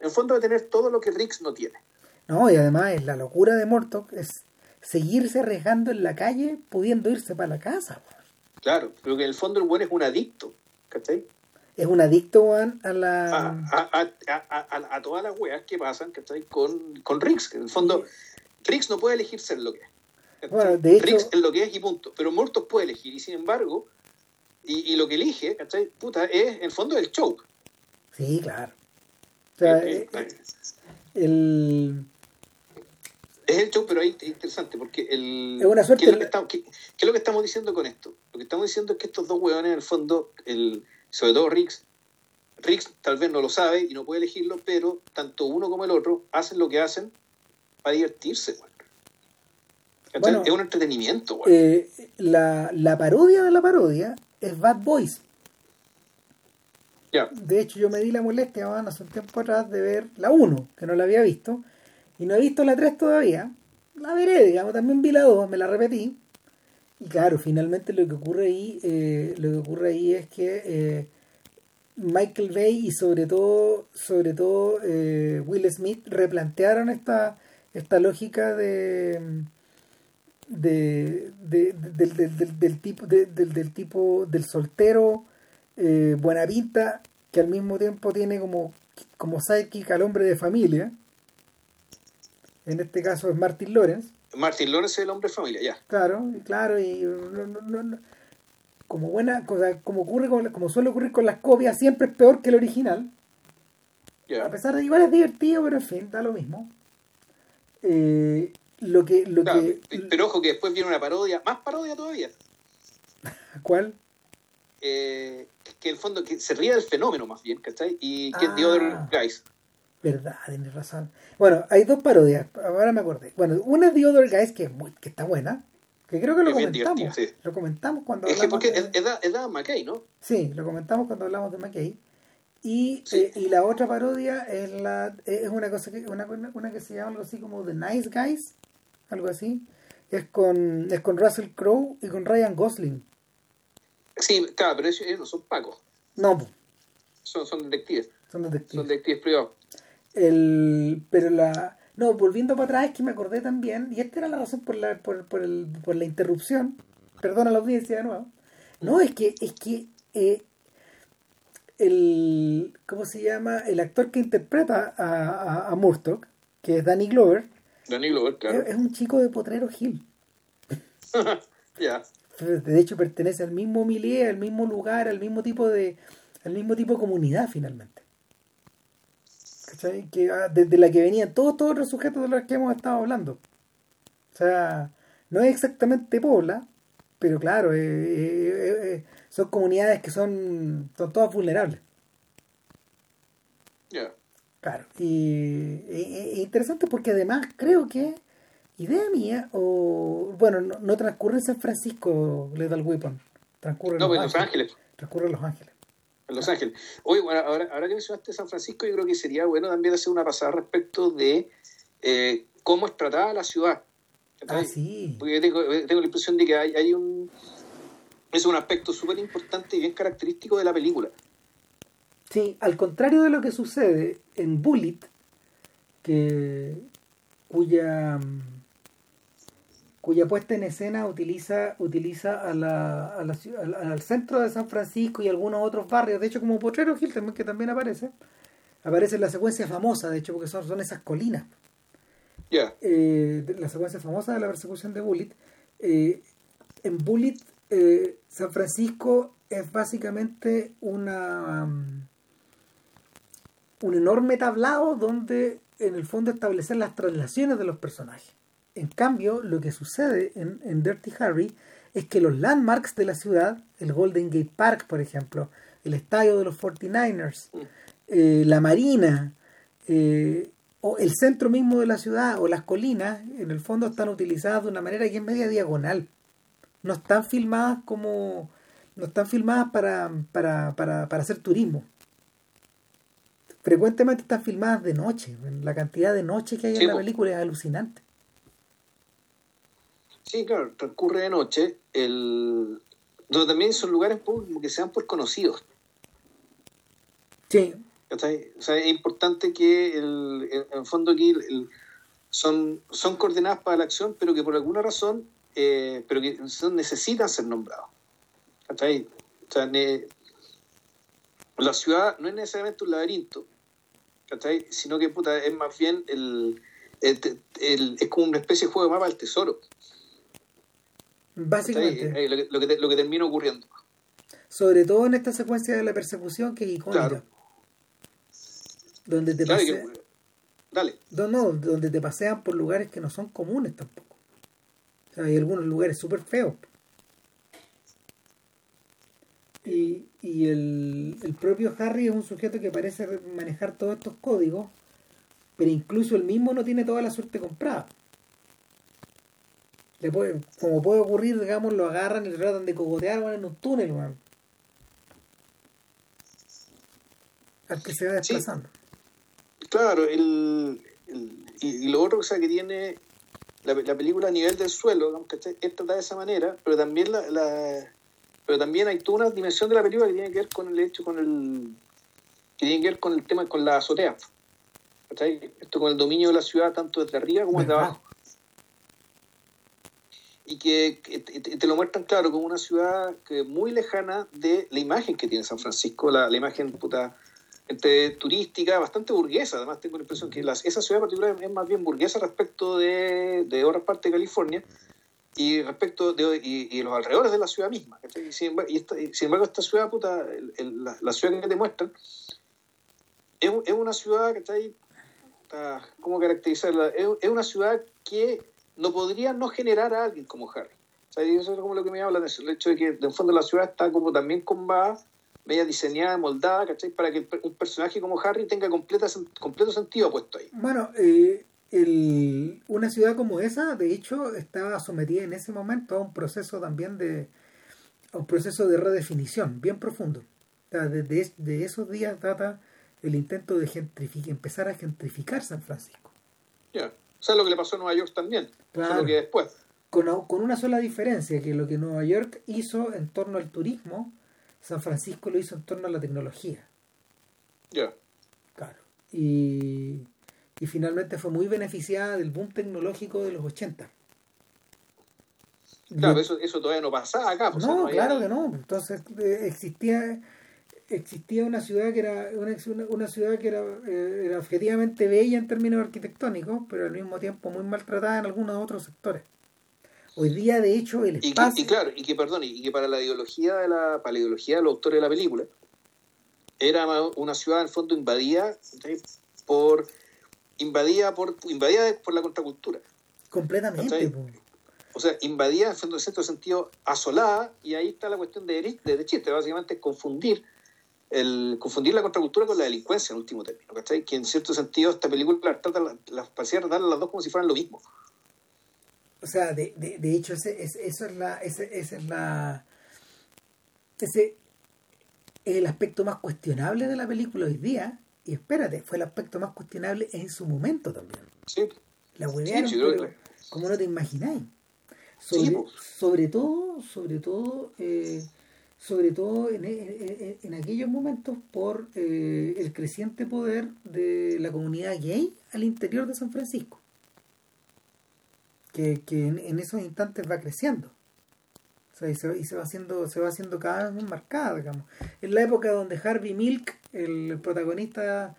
En fondo de tener todo lo que Rix no tiene. No, y además es la locura de Mortok es seguirse arriesgando en la calle pudiendo irse para la casa. Claro, pero que en el fondo el buen es un adicto, ¿cachai? Es un adicto, Juan, a la... A, a, a, todas las weas que pasan, ¿cachai? Con, con Riggs, en el fondo Riggs no puede elegir ser lo que es. Bueno, de hecho... Es lo que es y punto. Pero Mortok puede elegir, y sin embargo, y, y lo que elige, ¿cachai? Puta, es en el fondo el show. Sí, claro. O sea, eh, eh, el es el show, pero ahí es interesante, porque el, es una suerte. ¿qué es, lo que estamos, qué, es lo que estamos diciendo con esto? Lo que estamos diciendo es que estos dos huevones, en el fondo, el, sobre todo Riggs, Riggs tal vez no lo sabe y no puede elegirlo, pero tanto uno como el otro hacen lo que hacen para divertirse, bueno, es un entretenimiento, eh, la, la, parodia de la parodia es Bad Boys. De hecho, yo me di la molestia hace un tiempo atrás de ver la 1, que no la había visto, y no he visto la 3 todavía. La veré, digamos, también vi la 2, me la repetí. Y claro, finalmente lo que ocurre ahí, eh, lo que ocurre ahí es que eh, Michael Bay y sobre todo, sobre todo eh, Will Smith replantearon esta, esta lógica de, de, del, tipo del, tipo del soltero buena pinta que al mismo tiempo tiene como como sidekick al hombre de familia en este caso es Martin Lawrence. Martin Lawrence es el hombre de familia, ya. Claro, claro, y como buena, como ocurre como suele ocurrir con las copias, siempre es peor que el original. A pesar de que igual es divertido, pero en fin, da lo mismo. Eh, lo que, lo que... Pero ojo que después viene una parodia, más parodia todavía. ¿Cuál? Eh, que en el fondo que se ríe del fenómeno más bien, ¿cachai? Y que es The Other ah. Guys. Verdad, tienes razón. Bueno, hay dos parodias, ahora me acordé. Bueno, una es The Other Guys, que, es muy, que está buena, que creo que lo comentamos. Lo comentamos cuando es hablamos. Que porque de... es, de, McKay, ¿no? Sí, lo comentamos cuando hablamos de McKay. Y, eh, y la otra parodia es la es una cosa que una, una, que se llama algo así como The Nice Guys, algo así. Es con, es con Russell Crowe y con Ryan Gosling. Sí, claro, pero ellos, no son pacos. No. Son, son detectives. Son detectives. Son detectives privados. El, pero la. No, volviendo para atrás, es que me acordé también, y esta era la razón por la, por, por, el, por la interrupción. Perdona la audiencia de nuevo. No, es que, es que eh, el. ¿Cómo se llama? El actor que interpreta a, a, Murdoch, que es Danny Glover. Danny Glover, claro. Es, un chico de Potrero Hill. Ya. De hecho, pertenece al mismo milieu, al mismo lugar, al mismo tipo de. al mismo tipo de comunidad finalmente. Que, ah, desde la que venían todos, todos los sujetos de los que hemos estado hablando. sea, no es exactamente Pobla, pero claro, eh, eh, eh, son comunidades que son, son todas vulnerables. Claro, y es interesante porque además creo que, idea mía, o bueno, no, no transcurre en San Francisco Lethal Weapon, transcurre No, pues en Los Ángeles. Transcurre en Los Ángeles. En Los Ángeles. Oye, bueno, ahora, ahora que mencionaste San Francisco, yo creo que sería bueno también hacer una pasada respecto de eh, cómo es tratada la ciudad. Ah, sí. Porque yo tengo, tengo la impresión de que hay, hay un... Es un aspecto súper importante y bien característico de la película. Sí, al contrario de lo que sucede en Bullet, que cuya mm, cuya puesta en escena utiliza utiliza a la, a la ciudad- al, al centro de San Francisco y algunos otros barrios, de hecho como Potrero Hill también, que también aparece, aparece en la secuencia famosa, de hecho porque son, son esas colinas, eh, de- la secuencia famosa de la persecución de Bullet. eh, en Bullet, eh, San Francisco es básicamente una um, un enorme tablado donde en el fondo establecer las traslaciones de los personajes. En cambio, lo que sucede en, en Dirty Harry es que los landmarks de la ciudad, el Golden Gate Park, por ejemplo, el estadio de los 49ers, eh, la marina, eh, o el centro mismo de la ciudad, o las colinas, en el fondo están utilizadas de una manera que es media diagonal. No están filmadas como. No están filmadas para, para, para, para hacer turismo. Frecuentemente están filmadas de noche. La cantidad de noche que hay Sí, en la película es alucinante. Sí, claro, transcurre de noche, el... donde también son lugares que se dan por conocidos. Sí. O sea, es importante que el, en en el fondo aquí el- el- son, son coordenadas para la acción, pero que por alguna razón, eh, pero que son- necesitan ser nombrados. O sea, ne- la ciudad no es necesariamente un laberinto, ¿cachai? sino que puta, es más bien el, el- el- es como una especie de juego de mapa del tesoro. básicamente. Lo, que, lo, que te- lo que termina ocurriendo. Sobre todo en esta secuencia de la persecución que es icónica. Claro. Donde te Claro, que- dale. No, no, donde te pasean por lugares que no son comunes tampoco. O sea, hay algunos lugares súper feos. Y, y el, el propio Harry es un sujeto que parece re- manejar todos estos códigos, pero incluso él mismo no tiene toda la suerte comprada. Le puede- como puede ocurrir, digamos, lo agarran y le tratan de cogotear van en un túnel, man. Al que se va Sí. desplazando. Claro, el, el- y, lo otro o sea, que tiene la, la película a nivel del suelo, digamos, ¿cachai? es tratada de esa manera, pero también la, la- pero también hay toda una dimensión de la película que tiene que ver con el hecho, con el que tiene que ver con el tema, con la azotea. ¿cachai? Esto con el dominio de la ciudad tanto desde arriba como desde abajo. Y que, que te, te- te lo muestran claro como una ciudad que muy lejana de la imagen que tiene San Francisco, la, la imagen puta, entre turística, bastante burguesa. Además, tengo la impresión que las- esa ciudad en particular es más bien burguesa respecto de, de otras partes de California y respecto de y, y los alrededores de la ciudad misma. Y sin, embargo, y esta, sin embargo, esta ciudad, puta, el- el- la, la ciudad que te muestran, es, es una ciudad, ¿cachai? Puta, ¿Cómo caracterizarla? Es, es una ciudad que no podría no generar a alguien como Harry. O sea, y eso es como lo que me habla el hecho de que, de fondo, la ciudad está como también con media diseñada, moldada, ¿cachai? Para que un personaje como Harry tenga completa, completo sentido puesto ahí. Bueno, eh, el- una ciudad como esa, de hecho, estaba sometida en ese momento a un proceso también de a un proceso de redefinición bien profundo. O sea, desde es- de esos días data el intento de gentrificar, empezar a gentrificar San Francisco. Ya. O sea, lo que le pasó a Nueva York también, Claro. solo que después. Con, con una sola diferencia, que lo que Nueva York hizo en torno al turismo, San Francisco lo hizo en torno a la tecnología. Ya. Claro. Y, y finalmente fue muy beneficiada del boom tecnológico de los 80. Claro, eso, eso todavía no pasaba acá. pues, no, había- claro que no. Entonces existía existía una ciudad que era una, una- ciudad que era, eh, era objetivamente bella en términos arquitectónicos, pero al mismo tiempo muy maltratada en algunos otros sectores. Hoy día, de hecho, el Y, que- espacio y claro, y que, perdón, y que para la ideología de la, para la ideología de los autores de la película, era una ciudad en el fondo invadida por invadida por invadida por la contracultura. Completamente. O sea, invadía en cierto sentido asolada y ahí está la cuestión de, de, chiste, básicamente confundir el confundir la contracultura con la delincuencia en último término, ¿cachai? Que en cierto sentido esta película trata las parecía tratar las dos como si fueran lo mismo. O sea, de, de, de hecho, ese, eso es la, ese, ese es la, ese es el aspecto más cuestionable de la película hoy día. Y espérate, fue el aspecto más cuestionable en su momento también. Sí. La huevearon, pero como no te imagináis. Sobre, sobre todo, sobre todo, eh, sobre todo en, en, aquellos momentos por eh, el creciente poder de la comunidad gay al interior de San Francisco, que, que en, esos instantes va creciendo. Y, se, y se, va haciendo se va haciendo cada vez más marcada digamos en la época donde Harvey Milk el, protagonista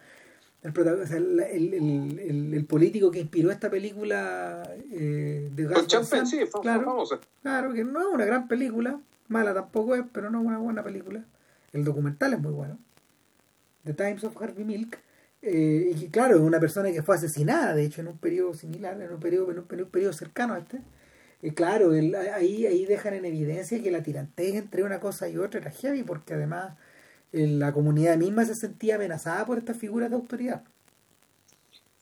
el, el, el, político que inspiró esta película eh, de Gas sí, claro, famosa. claro que no es una gran película Mala tampoco es, pero no es una buena película. El documental es muy bueno. The Times of Harvey Milk. Eh, y claro, es una persona que fue asesinada, de hecho, en un periodo similar, en un periodo, en un, periodo cercano a este. Y claro, ahí, ahí dejan en evidencia que la tirantez entre una cosa y otra era heavy, porque además la comunidad misma se sentía amenazada por estas figuras de autoridad.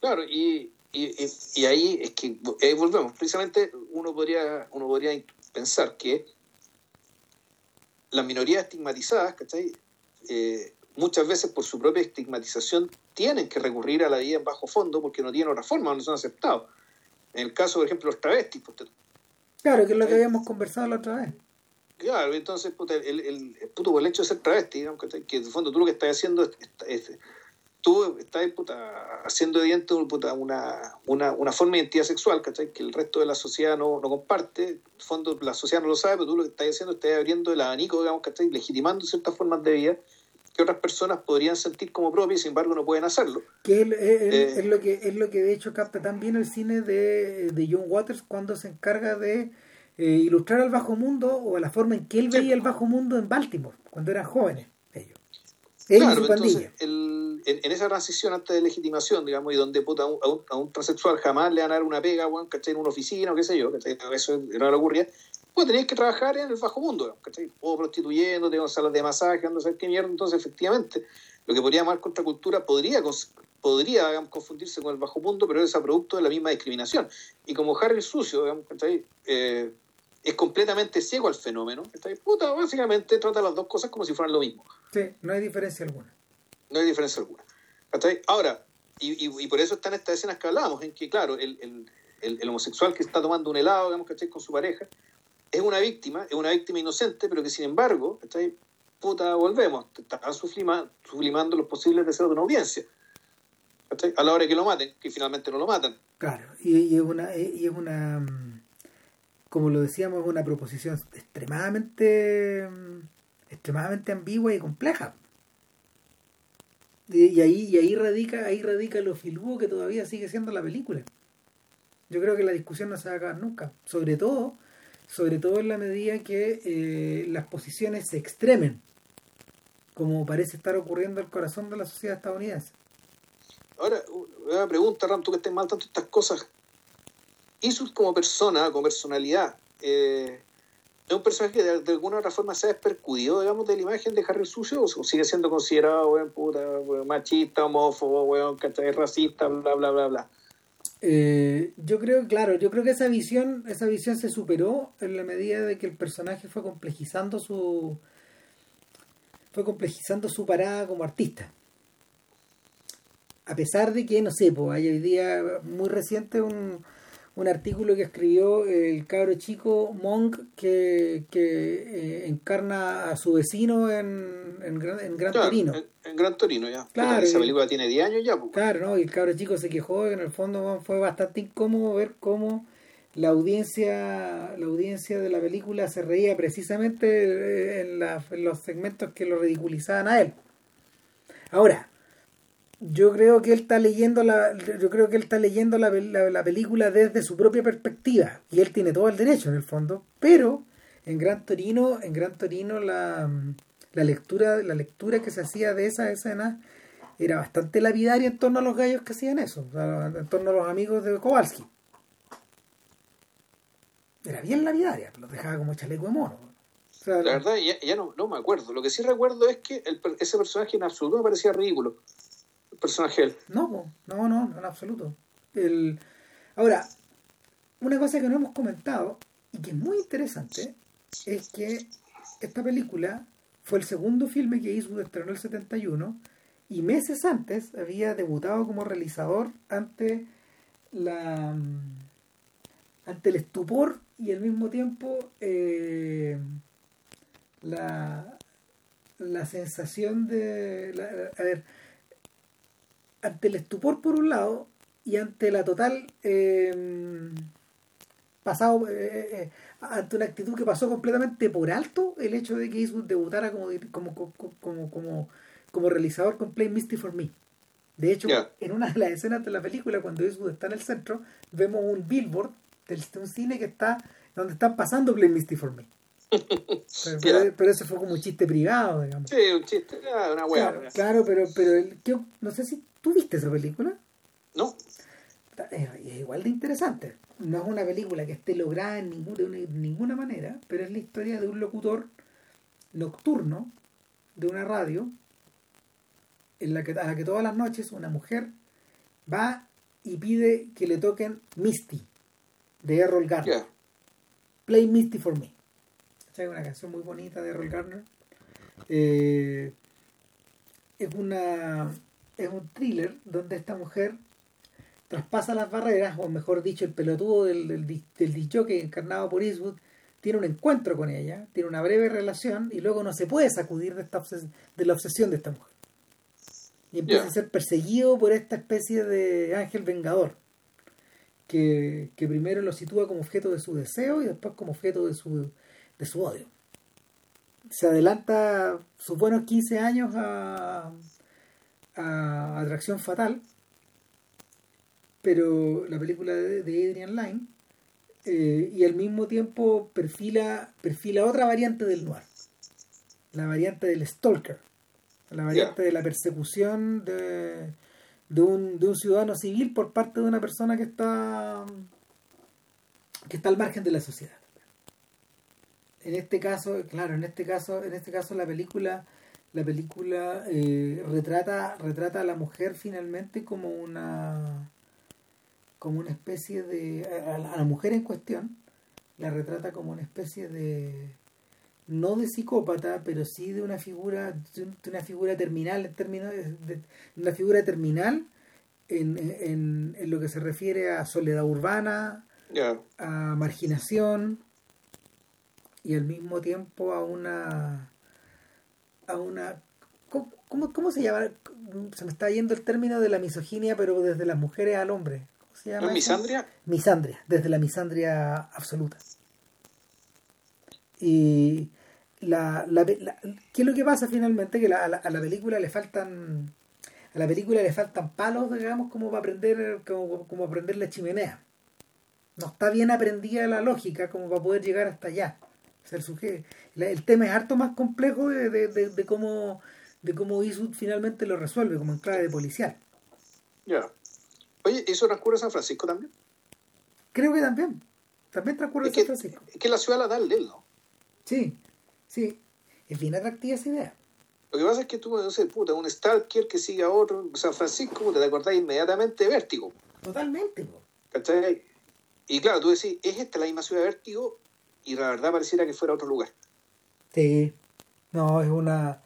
Claro, y, y, y ahí es que eh, volvemos, precisamente uno podría, uno podría pensar que las minorías estigmatizadas, ¿cachai? Eh, muchas veces por su propia estigmatización tienen que recurrir a la vida en bajo fondo porque no tienen otra forma, no son aceptados. En el caso, por ejemplo, los travestis. Claro, que es lo que habíamos conversado la otra vez. Claro, entonces, el, el, puto, por el hecho de ser travesti, que en el fondo tú lo que estás haciendo es tú estás haciendo evidente una, una, una, forma de identidad sexual ¿cachai? que el resto de la sociedad no, no comparte. En el fondo, la sociedad no lo sabe, pero tú lo que estás haciendo es abriendo el abanico, digamos, ¿cachai? legitimando ciertas formas de vida que otras personas podrían sentir como propias y sin embargo no pueden hacerlo. Que es, eh, lo que es lo que de hecho capta también el cine de, de John Waters cuando se encarga de eh, ilustrar al bajo mundo o la forma en que él veía el bajo mundo en Baltimore cuando eran jóvenes ellos. claro, entonces el en, esa transición antes de legitimación, digamos, y donde puta, a, un, transexual jamás le van a dar una pega, ¿cachai? En una oficina o qué sé yo, ¿cachai? Eso no le ocurría. Pues tenéis que trabajar en el bajo mundo, ¿cachai? O prostituyendo, tengo salas de masaje, no sé qué mierda. Entonces, efectivamente, lo que podría llamar contracultura podría, podría digamos, confundirse con el bajo mundo, pero es a producto de la misma discriminación. Y como Harry Sucio, digamos, ¿cachai? Eh, es completamente ciego al fenómeno, ¿cachai? Puta, básicamente trata las dos cosas como si fueran lo mismo. Sí, no hay diferencia alguna. No hay diferencia alguna. Ahora, y, y, por eso están estas escenas que hablábamos, en que, claro, el, el, el, homosexual que está tomando un helado, digamos, ¿cachai? Con su pareja, es una víctima, es una víctima inocente, pero que sin embargo, ¿cachai? Puta, volvemos, están sublimando los posibles deseos de una audiencia. A la hora de que lo maten, que finalmente no lo matan. Claro, y, es una, y es una, como lo decíamos, una proposición extremadamente, extremadamente ambigua y compleja. Y, ahí, y ahí radica, ahí radica lo filuo que todavía sigue siendo la película. Yo creo que la discusión no se va a acabar nunca. Sobre todo, sobre todo en la medida que eh, las posiciones se extremen, como parece estar ocurriendo al corazón de la sociedad estadounidense. Ahora, una pregunta, Ram, tú que estés mal tanto estas cosas. Isus como persona, como personalidad, eh, es un personaje que de, alguna otra forma se ha despercudido, digamos, de la imagen de Harry Sucio, o sigue siendo considerado, weón, puta, machista, homófobo, weón, racista, bla, bla, bla, bla. Eh, yo creo, claro, yo creo que esa visión, esa visión se superó en la medida de que el personaje fue complejizando su fue complejizando su parada como artista. A pesar de que, no sé, pues hay hoy día muy reciente un, un artículo que escribió el cabro chico Monk que, que eh, encarna a su vecino en, en, en Gran Torino. En, Gran Torino, ya. Claro, esa película tiene 10 años ya. Pues. Claro, ¿no? Y el cabro chico se quejó que en el fondo fue bastante incómodo ver cómo la audiencia la audiencia de la película se reía precisamente eh, en, en los segmentos que lo ridiculizaban a él. Ahora, yo creo que él está leyendo la yo creo que él está leyendo la, la, película desde su propia perspectiva y él tiene todo el derecho en el fondo pero en Gran Torino en Gran Torino la, la lectura la lectura que se hacía de esa escena era bastante lapidaria en torno a los gallos que hacían eso en torno a los amigos de Kowalski era bien lapidaria, lo dejaba como chaleco de mono. La verdad, ya, ya no, no me acuerdo. Lo que sí recuerdo es que el ese personaje en absoluto me parecía ridículo. Personaje él. No, po, no, no, en absoluto. El... Ahora, una cosa que no hemos comentado y que es muy interesante es que esta película fue el segundo filme que Eastwood estrenó en el 71 y meses antes había debutado como realizador ante la ante el estupor y al mismo tiempo eh, la la sensación de la- a ver ante el estupor por un lado y ante la total eh, pasado eh, eh, ante una actitud que pasó completamente por alto el hecho de que Eastwood debutara como como como como, como, realizador con Play Misty for Me. De hecho en una de las escenas de la película cuando Eastwood está en el centro vemos un billboard de un cine que está donde están pasando Play Misty for Me. Pero, pero eso fue como un chiste privado digamos. Sí, un chiste, una hueá. Claro, claro, pero, pero el, ¿qué- no sé si tú viste esa película. No, Es, es igual de interesante. No es una película que esté lograda en ninguna, de ninguna manera, pero es la historia de un locutor nocturno de una radio en la que, a la que todas las noches una mujer va y pide que le toquen Misty de Errol Garner. Play Misty for Me. ¿Cachai? Una canción muy bonita de Errol Garner. Eh, es una es un thriller donde esta mujer traspasa las barreras, o mejor dicho, el pelotudo del, del, jockey encarnado por Eastwood tiene un encuentro con ella, tiene una breve relación y luego no se puede sacudir de, esta obses- de la obsesión de esta mujer. Y empieza a ser perseguido por esta especie de ángel vengador que, que primero lo sitúa como objeto de su deseo y después como objeto de su, de su odio. Se adelanta sus buenos 15 años a, a Atracción Fatal, pero la película de, de Adrian Lyne, eh, y al mismo tiempo perfila, perfila otra variante del noir, la variante del stalker, la variante de la persecución de, de, un, de un ciudadano civil por parte de una persona que está que está al margen de la sociedad. En este caso, claro, en este caso, en este caso la película, la película eh, retrata, retrata a la mujer finalmente como una como una especie de a la, a la mujer en cuestión la retrata como una especie de no de psicópata pero sí de una figura de un- de una figura terminal en términos de, una figura terminal en, en, en lo que se refiere a soledad urbana a marginación y al mismo tiempo a una a una ¿cómo, cómo, cómo se llama? Se me está yendo el término de la misoginia pero desde las mujeres al hombre. ¿Cómo se llama misandria? Misandria, desde la misandria absoluta. Y la, la, la- ¿qué es lo que pasa finalmente? Que la- a, la, a la película le faltan a la película le faltan palos, digamos, como para aprender como, como aprender la chimenea. No está bien aprendida la lógica como para poder llegar hasta allá. O sea, el, tema es harto más complejo de, de, de, de cómo de cómo Eastwood finalmente lo resuelve como en clave de policial. Ya. Oye, ¿eso transcurre en San Francisco también? Creo que también. También transcurre en Es que, San Francisco. es que la ciudad la da el él, ¿no? Sí, sí. Es bien atractiva esa idea. Lo que pasa es que tú, no sé, puta, un stalker que sigue a otro, San Francisco, puta, te acordás inmediatamente de Vértigo, Totalmente. po. ¿cachai? Y claro, tú decís, ¿es esta la misma ciudad de Vértigo? Y la verdad pareciera que fuera otro lugar. Sí. No, es una...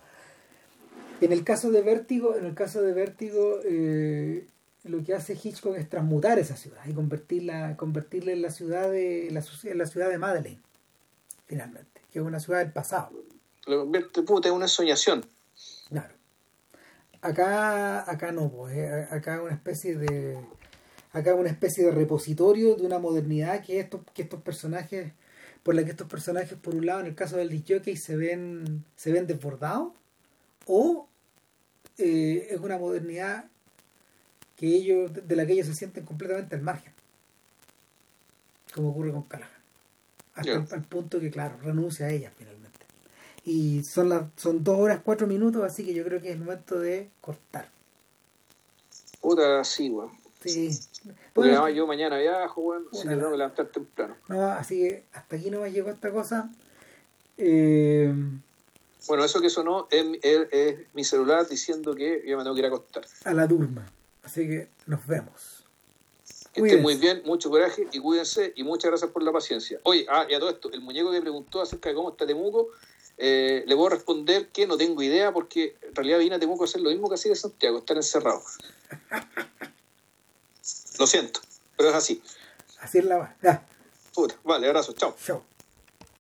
En el caso de Vértigo, en el caso de Vértigo, eh, lo que hace Hitchcock es transmutar esa ciudad y convertirla, convertirla en la ciudad de la, su- en la ciudad de Madeleine, finalmente, que es una ciudad del pasado. Lo convierte, puta, en una soñación. Claro. Acá, acá no, pues, eh, acá una especie de acá una especie de repositorio de una modernidad que estos, que estos personajes, por la que estos personajes, por un lado, en el caso del disc jockey, se ven, se ven desbordados, o eh, es una modernidad que ellos, de la que ellos se sienten completamente al margen. Como ocurre con Callahan. Hasta el, al punto que, claro, renuncia a ella finalmente. Y son las son dos horas cuatro minutos, así que yo creo que es el momento de cortar. Puta, sí. Sí. Porque Bueno, además yo mañana viajo, Bueno. tengo que levantar temprano. no, así que hasta aquí no me llegó esta cosa. Eh, Bueno, eso que sonó es, es- es mi celular diciendo que yo me tengo que ir a acostar. a la durma. Así que nos vemos. Que Cuídense. estén muy bien, mucho coraje y cuídense y muchas gracias por la paciencia. Oye, ah, y a todo esto, el muñeco que preguntó acerca de cómo está Temuco, eh, le puedo responder que no tengo idea porque en realidad vine a Temuco a hacer lo mismo que hacía de Santiago, estar encerrado. Lo siento, pero es así. Así es la va. Ya, Puta, vale, abrazo, chao. chao.